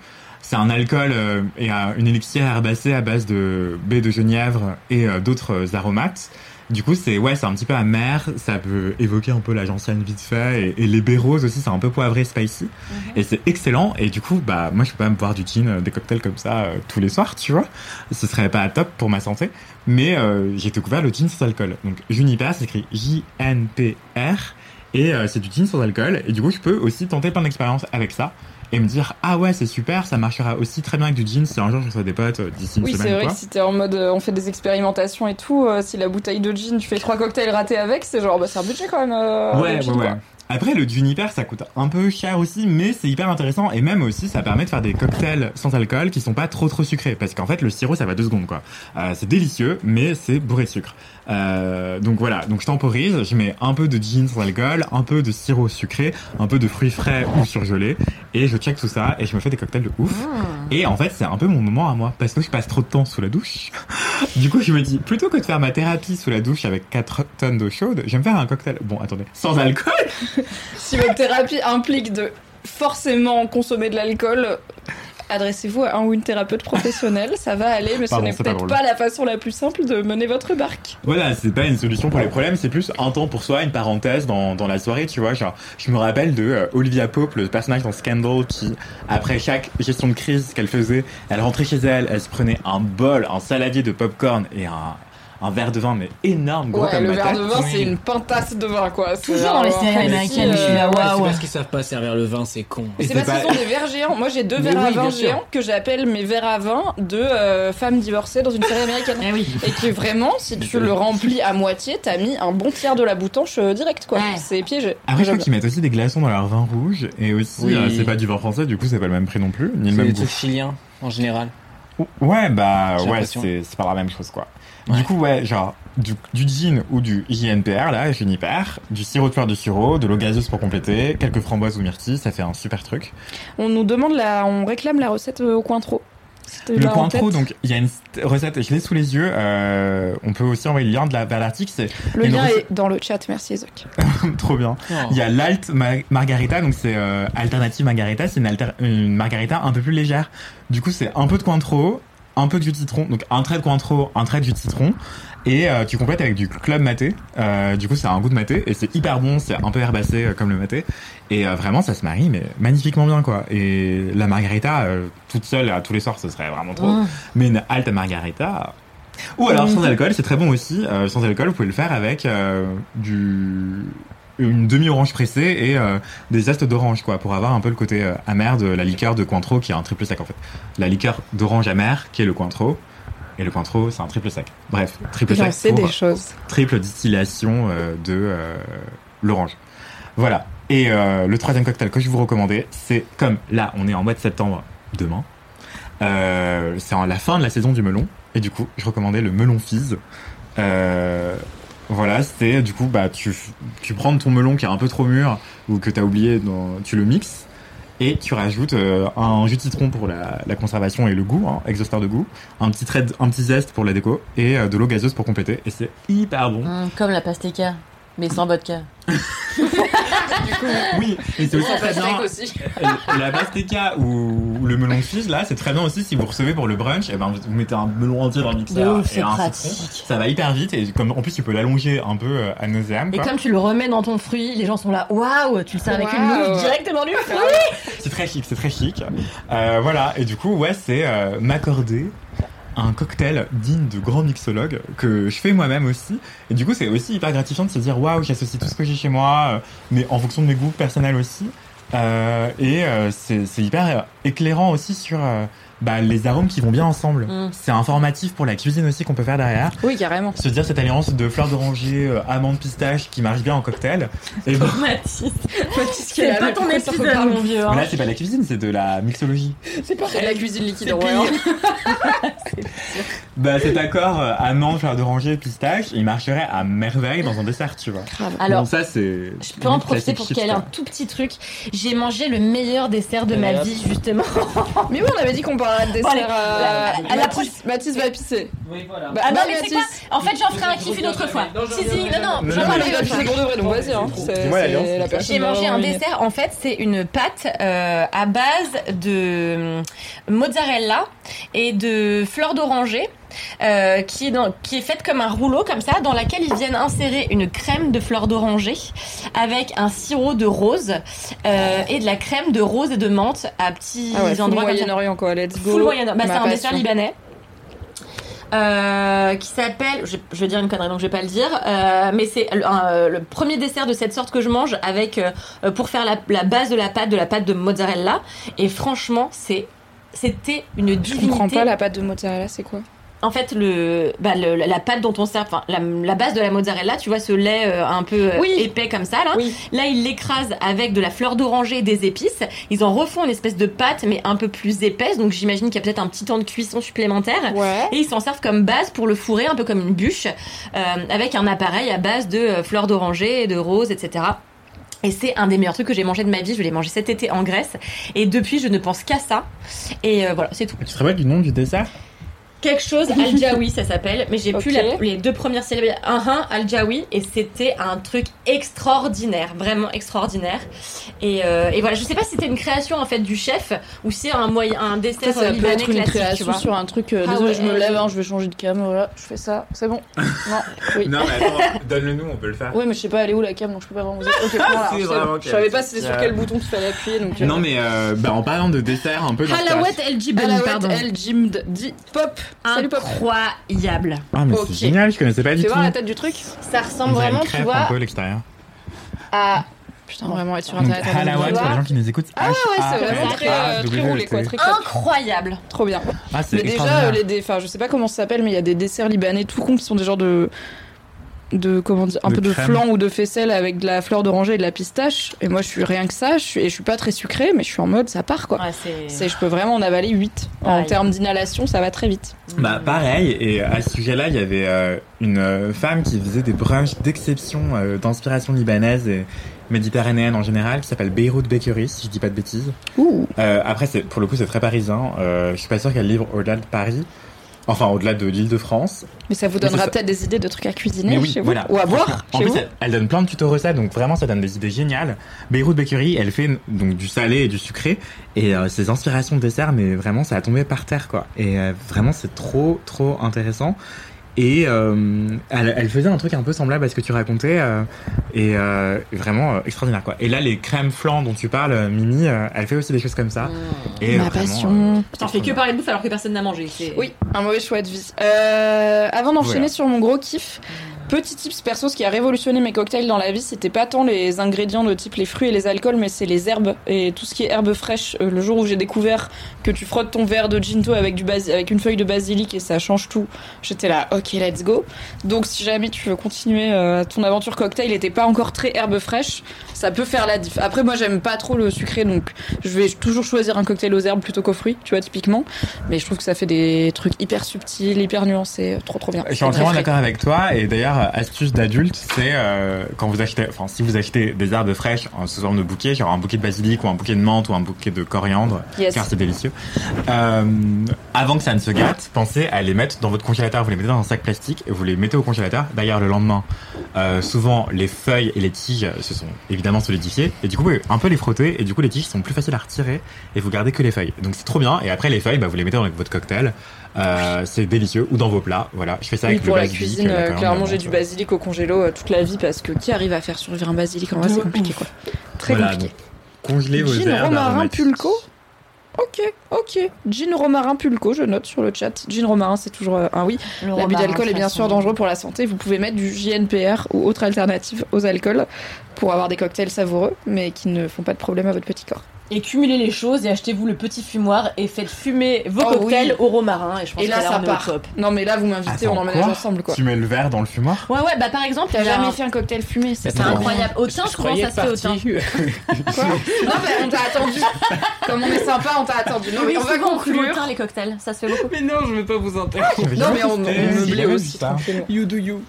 c'est un alcool euh, et un- une élixir herbacée à base de baie de genièvre et euh, d'autres aromates. Du coup, c'est ouais, c'est un petit peu amer, ça peut évoquer un peu la gentiane vite fait et, et les baies roses aussi, c'est un peu poivré, spicy et c'est excellent. Et du coup, bah moi, je peux pas me boire du gin, euh, des cocktails comme ça euh, tous les soirs, tu vois. Ce serait pas top pour ma santé. Mais euh, j'ai découvert le gin sans alcool. Donc Juniper, c'est écrit J-N-P-R et euh, c'est du gin sans alcool. Et du coup, je peux aussi tenter plein d'expériences avec ça et me dire ah ouais c'est super, ça marchera aussi très bien avec du gin si un jour je reçois des potes euh, d'ici une Oui, c'est semaine ou vrai quoi. que si t'es en mode euh, on fait des expérimentations et tout, euh, si la bouteille de gin, tu fais trois cocktails ratés avec, c'est genre bah c'est un budget quand même. euh, Ouais, gin, ouais, ouais. Après, le Juniper, ça coûte un peu cher aussi, mais c'est hyper intéressant. Et même aussi, ça permet de faire des cocktails sans alcool qui sont pas trop trop sucrés. Parce qu'en fait, le sirop, ça va deux secondes, quoi. Euh, c'est délicieux, mais c'est bourré de sucre. Euh, donc voilà, donc je temporise, je mets un peu de gin sans alcool, un peu de sirop sucré, un peu de fruits frais ou surgelés, et je check tout ça, et je me fais des cocktails de ouf. Et en fait, c'est un peu mon moment à moi, parce que je passe trop de temps sous la douche. du coup, je me dis, plutôt que de faire ma thérapie sous la douche avec 4 tonnes d'eau chaude, je vais me faire un cocktail, bon, attendez, sans alcool? Si votre thérapie implique de forcément consommer de l'alcool, adressez-vous à un ou une thérapeute professionnelle, ça va aller, mais Pardon, ce n'est pas peut-être pas, la façon la plus simple de mener votre barque. Voilà, c'est pas une solution pour les problèmes, c'est plus un temps pour soi, une parenthèse dans, dans la soirée, tu vois. Genre, je me rappelle de euh, Olivia Pope, le personnage dans Scandal, qui, après chaque gestion de crise qu'elle faisait, elle rentrait chez elle, elle se prenait un bol, un saladier de popcorn et un, un verre de vin, mais énorme, gros Ouais, comme le ma verre tête. de vin, Oui. c'est une pintasse de vin, quoi. C'est Toujours dans les séries américaines, je suis là, waouh. C'est parce qu'ils savent pas servir le vin, c'est con. C'est c'est parce qu'ils ont des verres géants. Moi, j'ai deux verres à vin géants que j'appelle mes verres à vin de euh, femmes divorcées dans une série américaine. Eh. Et qui vraiment, si tu le remplis à moitié, t'as mis un bon tiers de la boutanche euh, direct, quoi. C'est piégé. Après, je crois qu'ils mettent aussi des glaçons dans leur vin rouge, et aussi, euh, c'est pas du vin français, du coup, c'est pas le même prix non plus, ni le C'est même des goût. trucs chiliens, en général. Ouais, bah ouais, c'est c'est pas la même chose quoi. Ouais. Du coup, ouais, genre du, du gin ou du JNPR, là, Juniper, du sirop de fleur de sureau, de l'eau gazeuse pour compléter, quelques framboises ou myrtilles, ça fait un super truc. On nous demande la, on réclame la recette euh, au coin trop. Le Cointreau, tête. donc il y a une recette, je l'ai sous les yeux, euh, on peut aussi envoyer le lien de la, vers l'article, c'est Le lien recette- est dans le chat, merci Zoc. trop bien. Oh. Il y a l'alt ma- margarita, donc c'est euh, alternative margarita, c'est une, alter- une margarita un peu plus légère. Du coup, c'est un peu de Cointreau, un peu de jus de citron, donc un trait de Cointreau, un trait de jus de citron, et euh, tu complètes avec du club maté. Euh, du coup, ça a un goût de maté et c'est hyper bon, c'est un peu herbacé euh, comme le maté, et euh, vraiment ça se marie mais magnifiquement bien quoi. Et la margarita euh, toute seule à tous les soirs, ce serait vraiment trop. Mais une halte margarita. Ou alors sans alcool, c'est très bon aussi. Euh, sans alcool, vous pouvez le faire avec euh, du une demi-orange pressée et euh, des zestes d'orange quoi pour avoir un peu le côté euh, amer de la liqueur de Cointreau qui est un triple sec en fait. La liqueur d'orange amer qui est le Cointreau et le Cointreau c'est un triple sec. Bref, triple sec pour des choses. triple distillation euh, de euh, l'orange. Voilà. Et euh, le troisième cocktail que je vous recommandais, c'est comme là, on est en mois de septembre demain. C'est en la fin de la saison du melon. Et du coup, je recommandais le melon fizz. Euh, voilà, c'est du coup, bah, tu, tu prends ton melon qui est un peu trop mûr ou que tu as oublié, dans, tu le mixes. Et tu rajoutes euh, un jus de citron pour la, la conservation et le goût, hein, exhausteur de goût, un petit trait, un petit zeste pour la déco et euh, de l'eau gazeuse pour compléter. Et c'est hyper bon. Hum, comme la pastèque, mais sans vodka. Oui, et c'est aussi très bien. pastèque aussi. La pastèque ou, le melon fige, là, c'est très bien aussi si vous recevez pour le brunch. Et ben, vous mettez un melon entier dans le De mixeur ouf, et c'est un pratique. citron. Ça va hyper vite et comme en plus tu peux l'allonger un peu euh, à nauséam. Et comme tu le remets dans ton fruit, les gens sont là, waouh, tu le sers avec une louche directement du fruit. C'est très chic, c'est très chic. Euh, voilà, et du coup, ouais, c'est euh, m'accorder un cocktail digne de grand mixologue que je fais moi-même aussi. Et du coup, c'est aussi hyper gratifiant de se dire waouh, j'associe tout ce que j'ai chez moi, euh, mais en fonction de mes goûts personnels aussi. Euh, et euh, c'est hyper euh, éclairant aussi sur euh, bah, les arômes qui vont bien ensemble. Mm. C'est informatif pour la cuisine aussi qu'on peut faire derrière. Oui, carrément. Se dire cette alliance de fleurs d'oranger, euh, amandes, pistaches qui marche bien en cocktail. Et ben, Mathis qui pas ton épisode, mon vieux. mais Hein. là, c'est pas la cuisine, c'est de la mixologie. C'est pareil. La cuisine liquide, hein. Bah cet accord euh, amande, fleur d'oranger, pistache, il marcherait à merveille dans un dessert, tu vois. Grave. Alors, Bon, ça c'est. Je peux en profiter pour caler un tout petit truc. J'ai mangé le meilleur dessert de ma vie, justement. Mais oui, on avait dit qu'on parlerait de. Bon, allez, euh, à la Mathis, Mathis va pisser. Oui, voilà. Bah, Ah non, mais c'est quoi En fait, j'en ferai un kiff une autre fois. Non, j'en Si, si, non, non, j'en autre pisser fois. pour de vrai, donc vas-y. Hein. La J'ai mangé un dessert, en fait, c'est une pâte euh, à base de mozzarella et de fleurs d'oranger. Euh, qui, est dans- qui est faite comme un rouleau comme ça, dans laquelle ils viennent insérer une crème de fleurs d'oranger avec un sirop de rose euh, et de la crème de rose et de menthe à petits Ah ouais, full endroits ça. Moyen-Orient quoi, let's go. Full Moyen-Orient. Bah, c'est un dessert libanais. Euh, qui s'appelle, je, je vais dire une connerie donc je vais pas le dire, euh, mais c'est le, premier dessert de cette sorte que je mange avec pour faire la, la base de la pâte de la pâte de mozzarella et franchement c'est c'était une Je divinité. comprends pas la pâte de mozzarella, c'est quoi? En fait le, bah, le- la pâte dont on sert, la, la base de la mozzarella, tu vois ce lait euh, un peu euh, Oui. épais comme ça là. Oui. Là, ils l'écrasent avec de la fleur d'oranger et des épices. Ils en refont une espèce de pâte, mais un peu plus épaisse. Donc, j'imagine qu'il y a peut-être un petit temps de cuisson supplémentaire. Ouais. Et ils s'en servent comme base pour le fourrer, un peu comme une bûche, euh, avec un appareil à base de fleurs d'oranger, de rose, etc. Et c'est un des meilleurs trucs que j'ai mangé de ma vie. Je l'ai mangé cet été en Grèce. Et depuis, je ne pense qu'à ça. Et euh, voilà, c'est tout. Tu te rappelles du nom du dessert? Quelque chose, Al-Jawi, ça s'appelle. Mais j'ai plus Ok. la- les deux premières syllabes. Un, un, Al-Jawi. Et c'était un truc extraordinaire. Vraiment extraordinaire. Et, euh, et voilà, je sais pas si c'était une création, en fait, du chef ou si un moyen, un dessert Après, ça euh, peut être une création sur un truc. euh, Ah désolé, ouais, je me lève, hein, je vais changer de cam. Voilà, je fais ça. C'est bon. Non. Oui. Non, mais attends, donne-le nous, on peut le faire. Ouais, mais je sais pas, elle est où la cam, donc je peux pas vraiment vous dire. Ok, voilà, C'est vraiment. Je savais pas c'était sur quel bouton qu'il fallait appuyer, donc. Non, mais euh, bah, en parlant de dessert, un peu Halawet d'inspiration. El Alawet pardon. El dit pop. Salut. Incroyable. Ah, mais Ok. c'est génial, je connaissais pas du tout. voir la tête du truc. Ça ressemble vraiment, tu vois, un peu l'extérieur. à. Putain, vraiment être sur Donc, internet. avec Halawat, pour les gens qui nous écoutent. Ah ouais, c'est vraiment très, euh, très roulé quoi, très crêpe. Incroyable. Trop bien. Ah, c'est Mais déjà, euh, les dé- enfin, je sais pas comment ça s'appelle, mais il y a des desserts libanais tout cons qui sont des genres de de comment dire un De peu de flan ou de faisselle avec de la fleur d'oranger et de la pistache et moi je suis rien que ça je suis, et je suis pas très sucrée mais je suis en mode ça part quoi Ouais, c'est. je peux vraiment en avaler 8 en termes d'inhalation ça va très vite Bah pareil, et à ce sujet-là, il y avait euh, une femme qui faisait des brunchs d'exception, euh, d'inspiration libanaise et méditerranéenne en général, qui s'appelle Beyrouth Bakery, si je dis pas de bêtises. Ouh. Euh, après, c'est pour le coup, c'est très parisien. Euh, je suis pas sûr qu'elle livre au-delà de Paris, enfin au-delà de l'Île-de-France. mais ça vous donnera peut-être des idées de trucs à cuisiner oui, chez vous voilà. ou à boire En chez plus, vous elle, elle donne plein de tutos recettes, donc vraiment, ça donne des idées géniales. Beyrouth Bakery, elle fait donc du salé et du sucré, et euh, ses inspirations de dessert, mais vraiment, ça a tombé par terre, quoi. Et euh, vraiment, c'est trop, trop intéressant. Et euh, elle, elle faisait un truc un peu semblable à ce que tu racontais, euh, et euh, vraiment euh, extraordinaire, quoi. Et là, les crèmes flan dont tu parles, euh, Mimi, euh, elle fait aussi des choses comme ça. Et ma vraiment, passion euh, Putain, on fait que parler de bouffe alors que personne n'a mangé. c'est- Oui, un mauvais choix de vie. Euh, avant d'enchaîner Voilà. sur mon gros kiff, petit tips perso, ce qui a révolutionné mes cocktails dans la vie, c'était pas tant les ingrédients de type les fruits et les alcools, mais c'est les herbes et tout ce qui est herbes fraîches. Euh, le jour où j'ai découvert que tu frottes ton verre de ginto avec, du basi- avec une feuille de basilic et ça change tout, j'étais là, ok, let's go. Donc si jamais tu veux continuer euh, ton aventure cocktail, il était pas encore très herbe fraîche, ça peut faire la diff. Après, moi j'aime pas trop le sucré, donc je vais toujours choisir un cocktail aux herbes plutôt qu'aux fruits, tu vois, typiquement. Mais je trouve que ça fait des trucs hyper subtils, hyper nuancés, trop trop bien. Je suis entièrement d'accord avec toi et d'ailleurs astuce d'adulte c'est euh, quand vous achetez enfin si vous achetez des herbes fraîches en sous forme de bouquet genre un bouquet de basilic ou un bouquet de menthe ou un bouquet de coriandre Yes. car c'est délicieux euh, avant que ça ne se gâte pensez à les mettre dans votre congélateur. Vous les mettez dans un sac plastique et vous les mettez au congélateur. D'ailleurs le lendemain euh, souvent les feuilles et les tiges se sont évidemment solidifiées. Et du coup un peu les frotter. Et du coup les tiges sont plus faciles à retirer et vous gardez que les feuilles. Donc c'est trop bien. Et après les feuilles bah, vous les mettez dans votre cocktail euh, c'est délicieux ou dans vos plats voilà je fais ça Oui, avec pour le la basilic cuisine, la euh, clairement, la j'ai du basilic au congélo euh, toute la vie parce que qui arrive à faire survivre un basilic en vrai, c'est compliqué quoi. Très Voilà, compliqué. donc, congelez vos herbes romarin pulco Ok, ok. Gin romarin pulco, je note sur le chat. Gin romarin, c'est toujours euh, un oui. L'abus d'alcool est bien sûr dangereux pour la santé. Vous pouvez mettre du JNPR ou autre alternative aux alcools pour avoir des cocktails savoureux, mais qui ne font pas de problème à votre petit corps. Et cumulez les choses et achetez-vous le petit fumoir et faites fumer vos Oh cocktails oui. au romarin. Et je pense Et là, que là, ça on est part. au top. Non, mais là, vous m'invitez, on emménage ensemble quoi. Tu mets le verre dans le fumoir? Ouais, ouais, bah par exemple, T'as jamais un- fait un cocktail fumé, c'est incroyable. Au thym, souvent ça se fait au. Quoi Non, mais on t'a attendu. Comme on est sympa, on t'a attendu. Non, mais Oui, on va conclure. thym les cocktails. Ça se fait beaucoup. Mais non, je vais pas vous interrompre. Non, mais on, jamais aussi. You do you.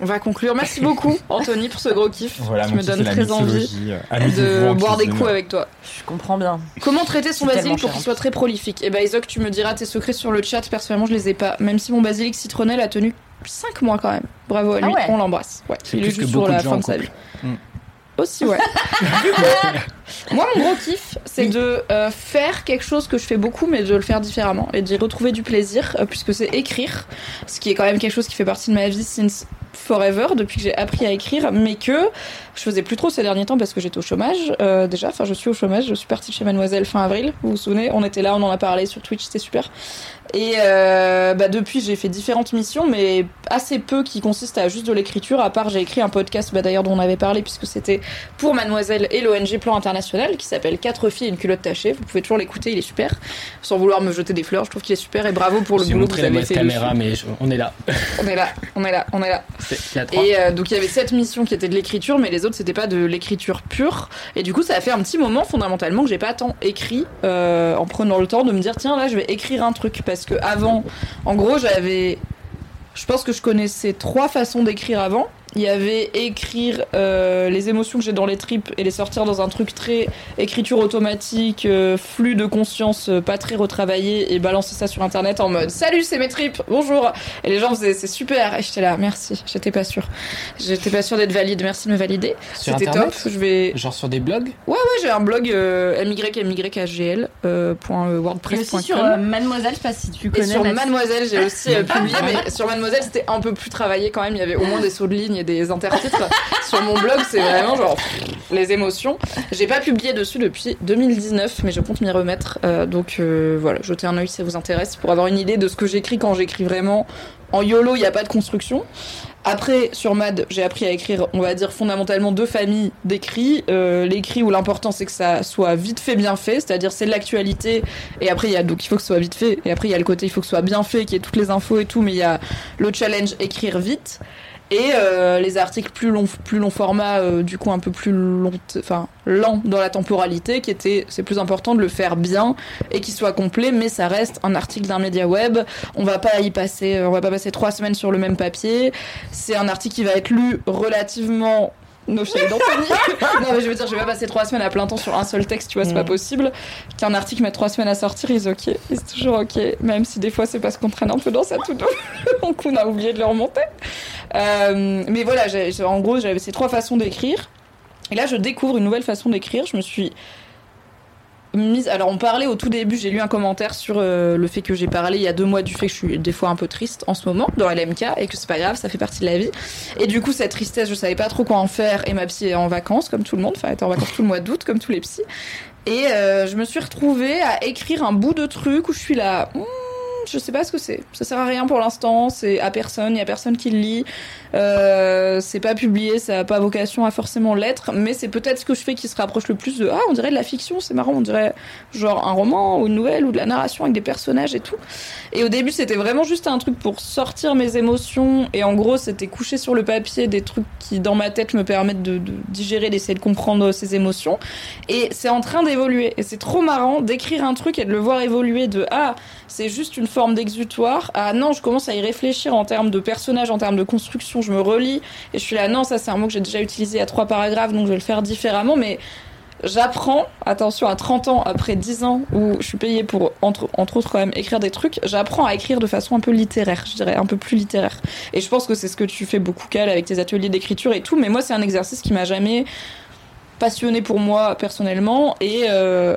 On va conclure. Merci beaucoup, Anthony, pour ce gros kiff. Voilà, me la très envie. Euh, de boire des coups avec toi. Je comprends bien. Comment traiter son basilic pour qu'il soit très prolifique? Eh ben, Isaac, tu me diras tes secrets sur le chat. Personnellement, je les ai pas. Même si mon basilic citronnelle a tenu 5 mois quand même. Bravo à lui, Ah ouais. on l'embrasse. Ouais, il est plus que juste sur beaucoup la de gens fin de sa vie. Mm. Aussi, ouais. Moi, mon gros kiff, c'est de euh, faire quelque chose que je fais beaucoup, mais de le faire différemment et d'y retrouver du plaisir, euh, puisque c'est écrire, ce qui est quand même quelque chose qui fait partie de ma vie since forever, depuis que j'ai appris à écrire, mais que je faisais plus trop ces derniers temps parce que j'étais au chômage euh, déjà. Enfin, je suis au chômage. Je suis partie chez Mademoiselle fin avril. Vous vous souvenez On était là, on en a parlé sur Twitch, c'était super. Et bah, depuis, j'ai fait différentes missions, mais assez peu qui consistent à juste de l'écriture. À part, j'ai écrit un podcast, bah, d'ailleurs dont on avait parlé puisque c'était pour Mademoiselle et l'ONG Plan International, qui s'appelle Quatre filles et une culotte tachée. Vous pouvez toujours l'écouter, il est super. Sans vouloir me jeter des fleurs, je trouve qu'il est super et bravo pour le boulot que vous avez fait. caméra, mais je- on est là. On est là, on est là, on est là. C'est il y a trois. Et euh, donc il y avait cette mission qui était de l'écriture, mais les autres c'était pas de l'écriture pure. Et du coup ça a fait un petit moment fondamentalement que j'ai pas tant écrit euh, en prenant le temps de me dire tiens là je vais écrire un truc parce que avant, en gros j'avais, je pense que je connaissais trois façons d'écrire avant. Il y avait écrire euh, les émotions que j'ai dans les tripes et les sortir dans un truc très écriture automatique, euh, flux de conscience euh, pas très retravaillé et balancer ça sur internet en mode salut c'est mes tripes, bonjour. Et les gens faisaient c'est super et j'étais là merci, j'étais pas sûre. J'étais pas sûre d'être valide, merci de me valider. Sur C'était top, Internet je vais... Genre sur des blogs Ouais ouais j'ai un blog euh, mymygagl euh, point, euh, Et wordpress.com. aussi sur euh, Mademoiselle, je sais pas si tu Et connais. sur Mathilde. Mademoiselle, j'ai aussi euh, publié, mais sur Mademoiselle, c'était un peu plus travaillé quand même. Il y avait au moins des sauts de ligne des intertitres. sur mon blog, c'est vraiment genre les émotions. J'ai pas publié dessus depuis 2019, mais je compte m'y remettre. Euh, donc euh, voilà, jetez un œil si ça vous intéresse pour avoir une idée de ce que j'écris quand j'écris vraiment. En YOLO, il n'y a pas de construction. Après, sur MAD, j'ai appris à écrire, on va dire, fondamentalement deux familles d'écrits. Euh, L'écrit où l'important c'est que ça soit vite fait, bien fait, c'est-à-dire c'est de l'actualité. Et après, il y a donc il faut que ce soit vite fait. Et après, il y a le côté il faut que ce soit bien fait, qu'il y ait toutes les infos et tout. Mais il y a le challenge écrire vite. Et euh, les articles plus long, plus long format, euh, du coup un peu plus long, lent dans la temporalité, qui était, c'est plus important de le faire bien et qu'il soit complet, mais ça reste un article d'un média web. On va pas y passer, euh, on va pas passer trois semaines sur le même papier. C'est un article qui va être lu relativement No shade d'Anthony. non, mais je veux dire, je vais pas passer trois semaines à plein temps sur un seul texte, tu vois, c'est pas possible. Qu'un article mette trois semaines à sortir, il est ok. Il est toujours ok. Même si des fois, c'est parce qu'on traîne un peu dans sa tout donc on a oublié de le remonter. Euh, mais voilà, en gros, j'avais ces trois façons d'écrire. Et là, je découvre une nouvelle façon d'écrire. Je me suis Alors, on parlait au tout début, j'ai lu un commentaire sur euh, le fait que j'ai parlé il y a deux mois du fait que je suis des fois un peu triste en ce moment dans LMK et que c'est pas grave, ça fait partie de la vie. Et du coup, cette tristesse, je savais pas trop quoi en faire. Et ma psy est en vacances, comme tout le monde. Enfin, elle était en vacances tout le mois d'août, comme tous les psys. Et euh, je me suis retrouvée à écrire un bout de truc où je suis là. Hmm, je sais pas ce que c'est. Ça sert à rien pour l'instant. C'est à personne. Il y a personne qui le lit. Euh, c'est pas publié. Ça a pas vocation à forcément l'être. Mais c'est peut-être ce que je fais qui se rapproche le plus de ah on dirait de la fiction. C'est marrant. On dirait genre un roman ou une nouvelle ou de la narration avec des personnages et tout. Et au début c'était vraiment juste un truc pour sortir mes émotions. Et en gros c'était coucher sur le papier des trucs qui dans ma tête me permettent de, de digérer, d'essayer de comprendre ces émotions. Et c'est en train d'évoluer. Et c'est trop marrant d'écrire un truc et de le voir évoluer de ah c'est juste une forme d'exutoire. Ah non, je commence à y réfléchir en termes de personnages, en termes de construction. Je me relis et je suis là, non, ça c'est un mot que j'ai déjà utilisé à trois paragraphes, donc je vais le faire différemment. Mais j'apprends, attention, à 30 ans, après 10 ans où je suis payée pour, entre, entre autres, quand même, écrire des trucs, j'apprends à écrire de façon un peu littéraire, je dirais, un peu plus littéraire. Et je pense que c'est ce que tu fais beaucoup, Cal, avec tes ateliers d'écriture et tout. Mais moi, c'est un exercice qui m'a jamais passionné pour moi personnellement et. Euh,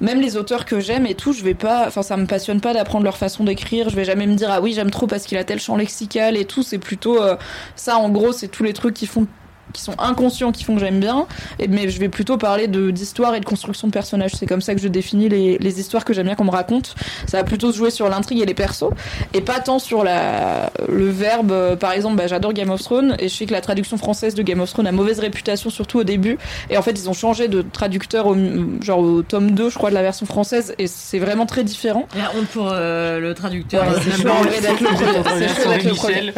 même les auteurs que j'aime et tout, je vais pas, enfin ça me passionne pas d'apprendre leur façon d'écrire. Je vais jamais me dire ah oui j'aime trop parce qu'il a tel champ lexical et tout. C'est plutôt euh, ça en gros, c'est tous les trucs qui font qui sont inconscients qui font que j'aime bien. Et mais je vais plutôt parler de d'histoire et de construction de personnages. C'est comme ça que je définis les, les histoires que j'aime bien qu'on me raconte. Ça va plutôt se jouer sur l'intrigue et les persos et pas tant sur la le verbe. Par exemple bah, j'adore Game of Thrones et je sais que la traduction française de Game of Thrones a mauvaise réputation surtout au début. Et en fait ils ont changé de traducteur au, genre au tome 2 je crois de la version française et c'est vraiment très différent. La honte pour euh, le traducteur. Ouais, euh, c'est même chaud, d'être le premier.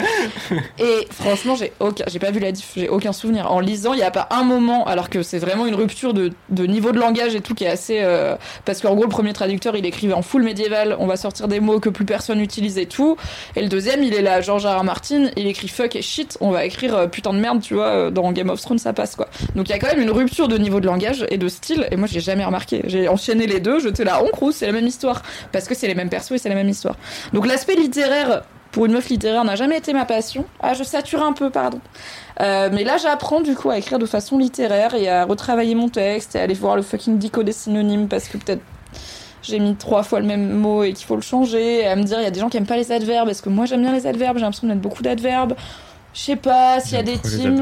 Et franchement, j'ai aucun, j'ai pas vu la diff, j'ai aucun souvenir. En lisant, il n'y a pas un moment, alors que c'est vraiment une rupture de, niveau de langage et tout qui est assez. euh, parce qu'en gros, le premier traducteur, il écrivait en full médiéval, on va sortir des mots que plus personne n'utilise et tout. Et le deuxième, il est là, George. R. Martin, il écrit fuck et shit, on va écrire euh, putain de merde, tu vois, euh, dans Game of Thrones, ça passe quoi. Donc il y a quand même une rupture de niveau de langage et de style, et moi j'ai jamais remarqué. J'ai enchaîné les deux, j'étais là, on crouse, c'est la même histoire. Parce que c'est les mêmes persos et c'est la même histoire. Donc l'aspect littéraire, pour une meuf littéraire, n'a jamais été ma passion. Ah, je sature un peu, pardon. Euh, mais là, j'apprends du coup à écrire de façon littéraire et à retravailler mon texte et à aller voir le fucking dico des synonymes parce que peut-être j'ai mis trois fois le même mot et qu'il faut le changer. Et à me dire, il y a des gens qui aiment pas les adverbes parce que moi j'aime bien les adverbes, j'ai l'impression de mettre beaucoup d'adverbes. Je sais pas s'il y a des teams.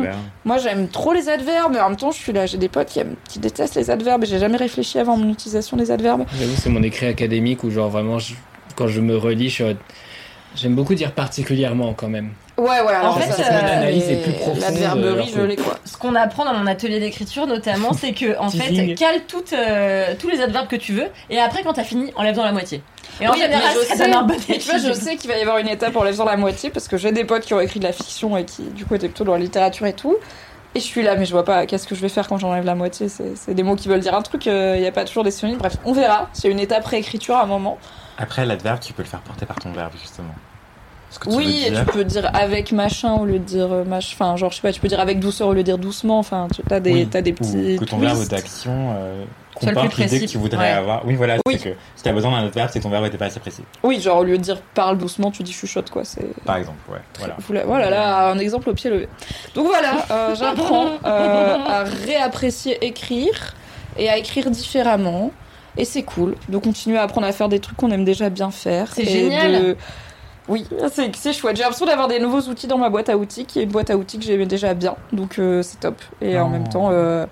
Moi j'aime trop les adverbes, mais en même temps je suis là, j'ai des potes qui, aiment- qui détestent les adverbes et j'ai jamais réfléchi avant mon utilisation des adverbes. J'avoue, c'est mon écrit académique où, genre, vraiment, je- quand je me relis, je J'aime beaucoup dire particulièrement quand même. Ouais, ouais, alors fait, ça, euh, analyse est plus profonde, quoi. Ce qu'on apprend dans mon atelier d'écriture notamment, c'est que en fait, cale toutes, euh, tous les adverbes que tu veux, et après quand t'as fini, enlève dans la moitié. Et en Oui, général, je ça sais- donne un bon tu vois, je sais qu'il va y avoir une étape en lèvant la moitié parce que j'ai des potes qui ont écrit de la fiction et qui, du coup, étaient plutôt dans la littérature et tout. Et je suis là, mais je vois pas qu'est-ce que je vais faire quand j'enlève la moitié. C'est des mots qui veulent dire un truc, il n'y a pas toujours des synonymes. Bref, on verra. C'est une étape réécriture à un moment. Après, l'adverbe, tu peux le faire porter par ton verbe, justement. Tu Oui, tu peux dire avec machin au lieu de dire euh, mach... Enfin, genre, je sais pas, tu peux dire avec douceur au lieu de dire doucement. Enfin, tu as des, Oui. t'as des Ou petits. que ton verbe d'action euh, Soit le comporte plus l'idée que tu voudrais Ouais. avoir. Oui, voilà, Oui. c'est que si t'as besoin d'un adverbe, c'est que ton verbe était pas assez précis. Oui, genre, au lieu de dire parle doucement, tu dis chuchote, quoi. C'est. Par exemple, ouais. Voilà. Voilà. voilà, là, un exemple au pied levé. Donc voilà, euh, j'apprends euh, à réapprécier écrire et à écrire différemment. Et c'est cool de continuer à apprendre à faire des trucs qu'on aime déjà bien faire. C'est génial. de- Oui, c'est c'est chouette. J'ai l'impression d'avoir des nouveaux outils dans ma boîte à outils, qui est une boîte à outils que j'aimais déjà bien. Donc euh, c'est top. Et en même temps, euh,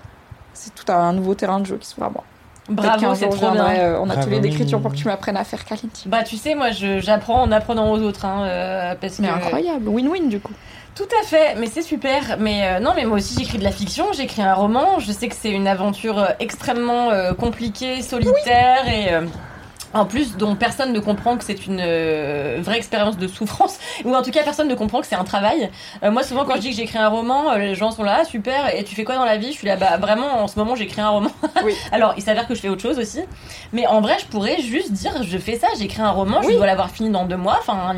c'est tout un nouveau terrain de jeu qui s'ouvre à moi. Bravo, c'est trop bien. euh, en atelier d'écriture pour que tu m'apprennes à faire Kalinti. Bah tu sais, moi j'apprends en apprenant aux autres, hein, euh, parce Mais que incroyable, win-win du coup. Tout à fait, mais c'est super. Mais euh, non, mais moi aussi j'écris de la fiction, j'écris un roman. Je sais que c'est une aventure extrêmement euh, compliquée, solitaire et euh, en plus dont personne ne comprend que c'est une euh, vraie expérience de souffrance ou en tout cas personne ne comprend que c'est un travail. Euh, moi souvent quand je dis que j'écris un roman, euh, les gens sont là, ah, super. Et tu fais quoi dans la vie? Je suis là, bah vraiment en ce moment j'écris un roman. Oui. Alors il s'avère que je fais autre chose aussi, mais en vrai je pourrais juste dire je fais ça, j'écris un roman, Oui. je dois l'avoir fini dans deux mois. Enfin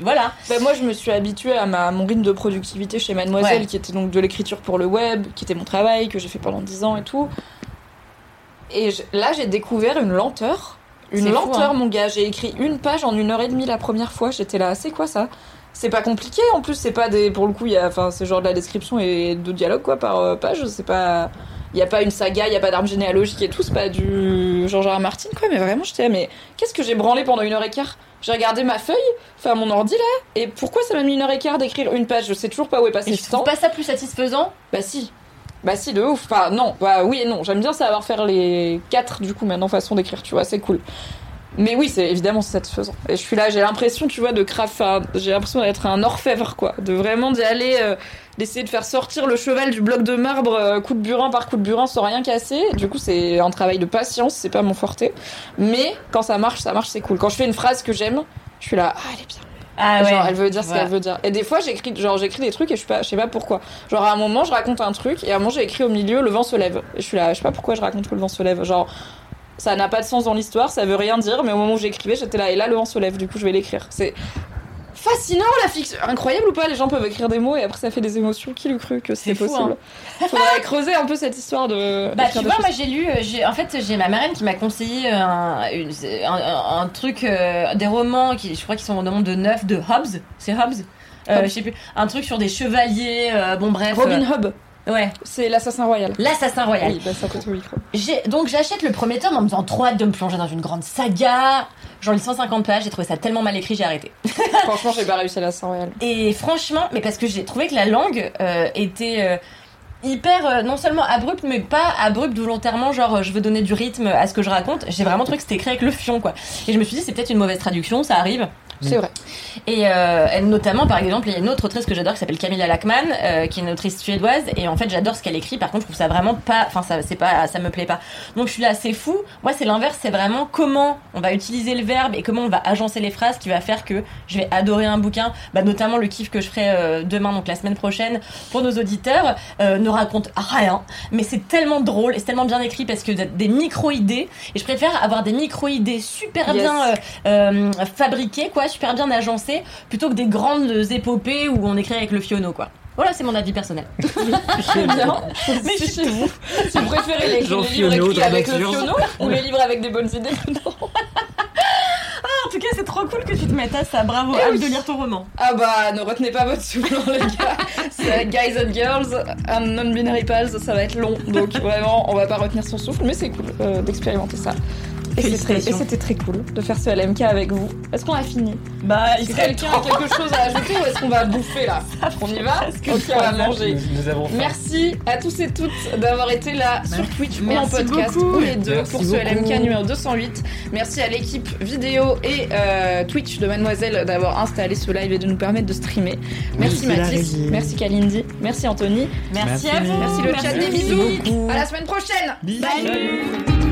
voilà. Bah, moi, je me suis habituée à ma, mon rythme de productivité chez Mademoiselle, Ouais. qui était donc de l'écriture pour le web, qui était mon travail, que j'ai fait pendant 10 ans et tout. Et je- là, j'ai découvert une lenteur. Une fou, lenteur, hein. mon gars. J'ai écrit une page en une heure et demie la première fois. J'étais là, c'est quoi ça? C'est pas compliqué en plus, c'est pas des. Pour le coup, il y a. Enfin, c'est genre de la description et de dialogue, quoi, par euh, page. C'est pas. Il y a pas une saga, il y a pas d'arbre généalogique et tout, c'est pas du. R. Martin, quoi. Mais vraiment, j'étais là, mais qu'est-ce que j'ai branlé pendant une heure et quart? J'ai regardé ma feuille, enfin mon ordi là, et pourquoi ça m'a mis une heure et quart d'écrire une page? Je sais toujours pas où est passé Et ce temps. pas ça plus satisfaisant? Bah si. Bah si, de ouf. Enfin non, bah oui et non. J'aime bien savoir faire les quatre du coup maintenant façon d'écrire, tu vois, c'est cool. Mais oui, c'est évidemment satisfaisant. Et je suis là, j'ai l'impression, tu vois, de craft, j'ai l'impression d'être un orfèvre quoi, de vraiment d'y aller, euh, d'essayer de faire sortir le cheval du bloc de marbre euh, coup de burin par coup de burin sans rien casser. Du coup, c'est un travail de patience, c'est pas mon forté. Mais quand ça marche, ça marche, c'est cool. Quand je fais une phrase que j'aime, je suis là, ah elle est bien. Ah genre elle veut dire ce Voilà. qu'elle veut dire. Et des fois j'écris genre j'écris des trucs et je sais pas je sais pas pourquoi. Genre à un moment je raconte un truc et à un moment j'ai écrit au milieu le vent se lève. Et je suis là je sais pas pourquoi je raconte que le vent se lève. Genre ça n'a pas de sens dans l'histoire, ça veut rien dire mais au moment où j'écrivais j'étais là et là le vent se lève du coup je vais l'écrire. C'est fascinant la fiction. Incroyable ou pas les gens peuvent écrire des mots et après ça fait des émotions. Qui l'eût cru que c'était possible Faudrait creuser un peu cette histoire de Bah tu vois, moi j'ai lu, euh, en fait j'ai ma marraine qui m'a conseillé un, une- un, truc, euh, des romans qui je crois qu'ils sont au nombre de 9 de Hobbes, c'est Hobbes? Euh, je sais plus, un truc sur des chevaliers, euh, bon bref. Robin euh, ouais, c'est l'assassin royal. l'assassin royal. Oui, bah ça au micro. Donc j'achète le premier tome en me disant trop hâte de me plonger dans une grande saga. J'en lis 150 pages, j'ai trouvé ça tellement mal écrit, j'ai arrêté. Franchement j'ai pas réussi à l'assassin royal. Et franchement, mais parce que j'ai trouvé que la langue euh, était euh, hyper euh, non seulement abrupte, mais pas abrupte volontairement, genre euh, je veux donner du rythme à ce que je raconte. J'ai vraiment trouvé que c'était écrit avec le fion, quoi. Et je me suis dit, c'est peut-être une mauvaise traduction, ça arrive. C'est vrai. Et euh, elle, notamment, par exemple, il y a une autre autrice que j'adore qui s'appelle Camilla Lackman, euh, qui est une autrice suédoise. Et en fait, j'adore ce qu'elle écrit. Par contre, je trouve ça vraiment pas. Enfin, ça, c'est pas, ça me plaît pas. Donc, je suis là, c'est fou. Moi, c'est l'inverse. C'est vraiment comment on va utiliser le verbe et comment on va agencer les phrases qui va faire que je vais adorer un bouquin. Bah, notamment le kiff que je ferai euh, demain, donc la semaine prochaine, pour nos auditeurs, ne raconte rien. Mais c'est tellement drôle et c'est tellement bien écrit parce que des micro-idées. Et je préfère avoir des micro-idées super Yes. bien euh, euh, fabriquées, quoi, super bien agencées, plutôt que des grandes épopées où on écrit avec le fiono, quoi. Voilà, c'est mon avis personnel. Bien. Mais je chez vous. Si vous préférez les, livres écrits avec le fiono ou les livres avec des bonnes idées en tout cas, c'est trop cool que tu te mettes à ça. Bravo, Eh hâte oui. de lire ton roman. Ah bah, ne retenez pas votre souffle, les gars. C'est Guys and Girls and Non-Binary Pals, ça va être long. Donc vraiment, on va pas retenir son souffle, mais c'est cool euh, d'expérimenter ça. Et c'était- très cool de faire ce LMK avec vous. Est-ce qu'on a fini? Bah, Est-ce que quelqu'un a quelque chose à ajouter ou est-ce qu'on va bouffer là? On y va? Ok, on va manger. Nous, nous avons faim. Merci à tous et toutes d'avoir été là sur Twitch ou en podcast, beaucoup. tous les deux, Merci pour ce beaucoup. LMK numéro 208. Merci à l'équipe vidéo et euh, Twitch de Mademoiselle d'avoir installé ce live et de nous permettre de streamer. Merci Mathis, merci Kalindi, merci Anthony, merci, Merci. à vous. merci le chat, des bisous. beaucoup. À la semaine prochaine.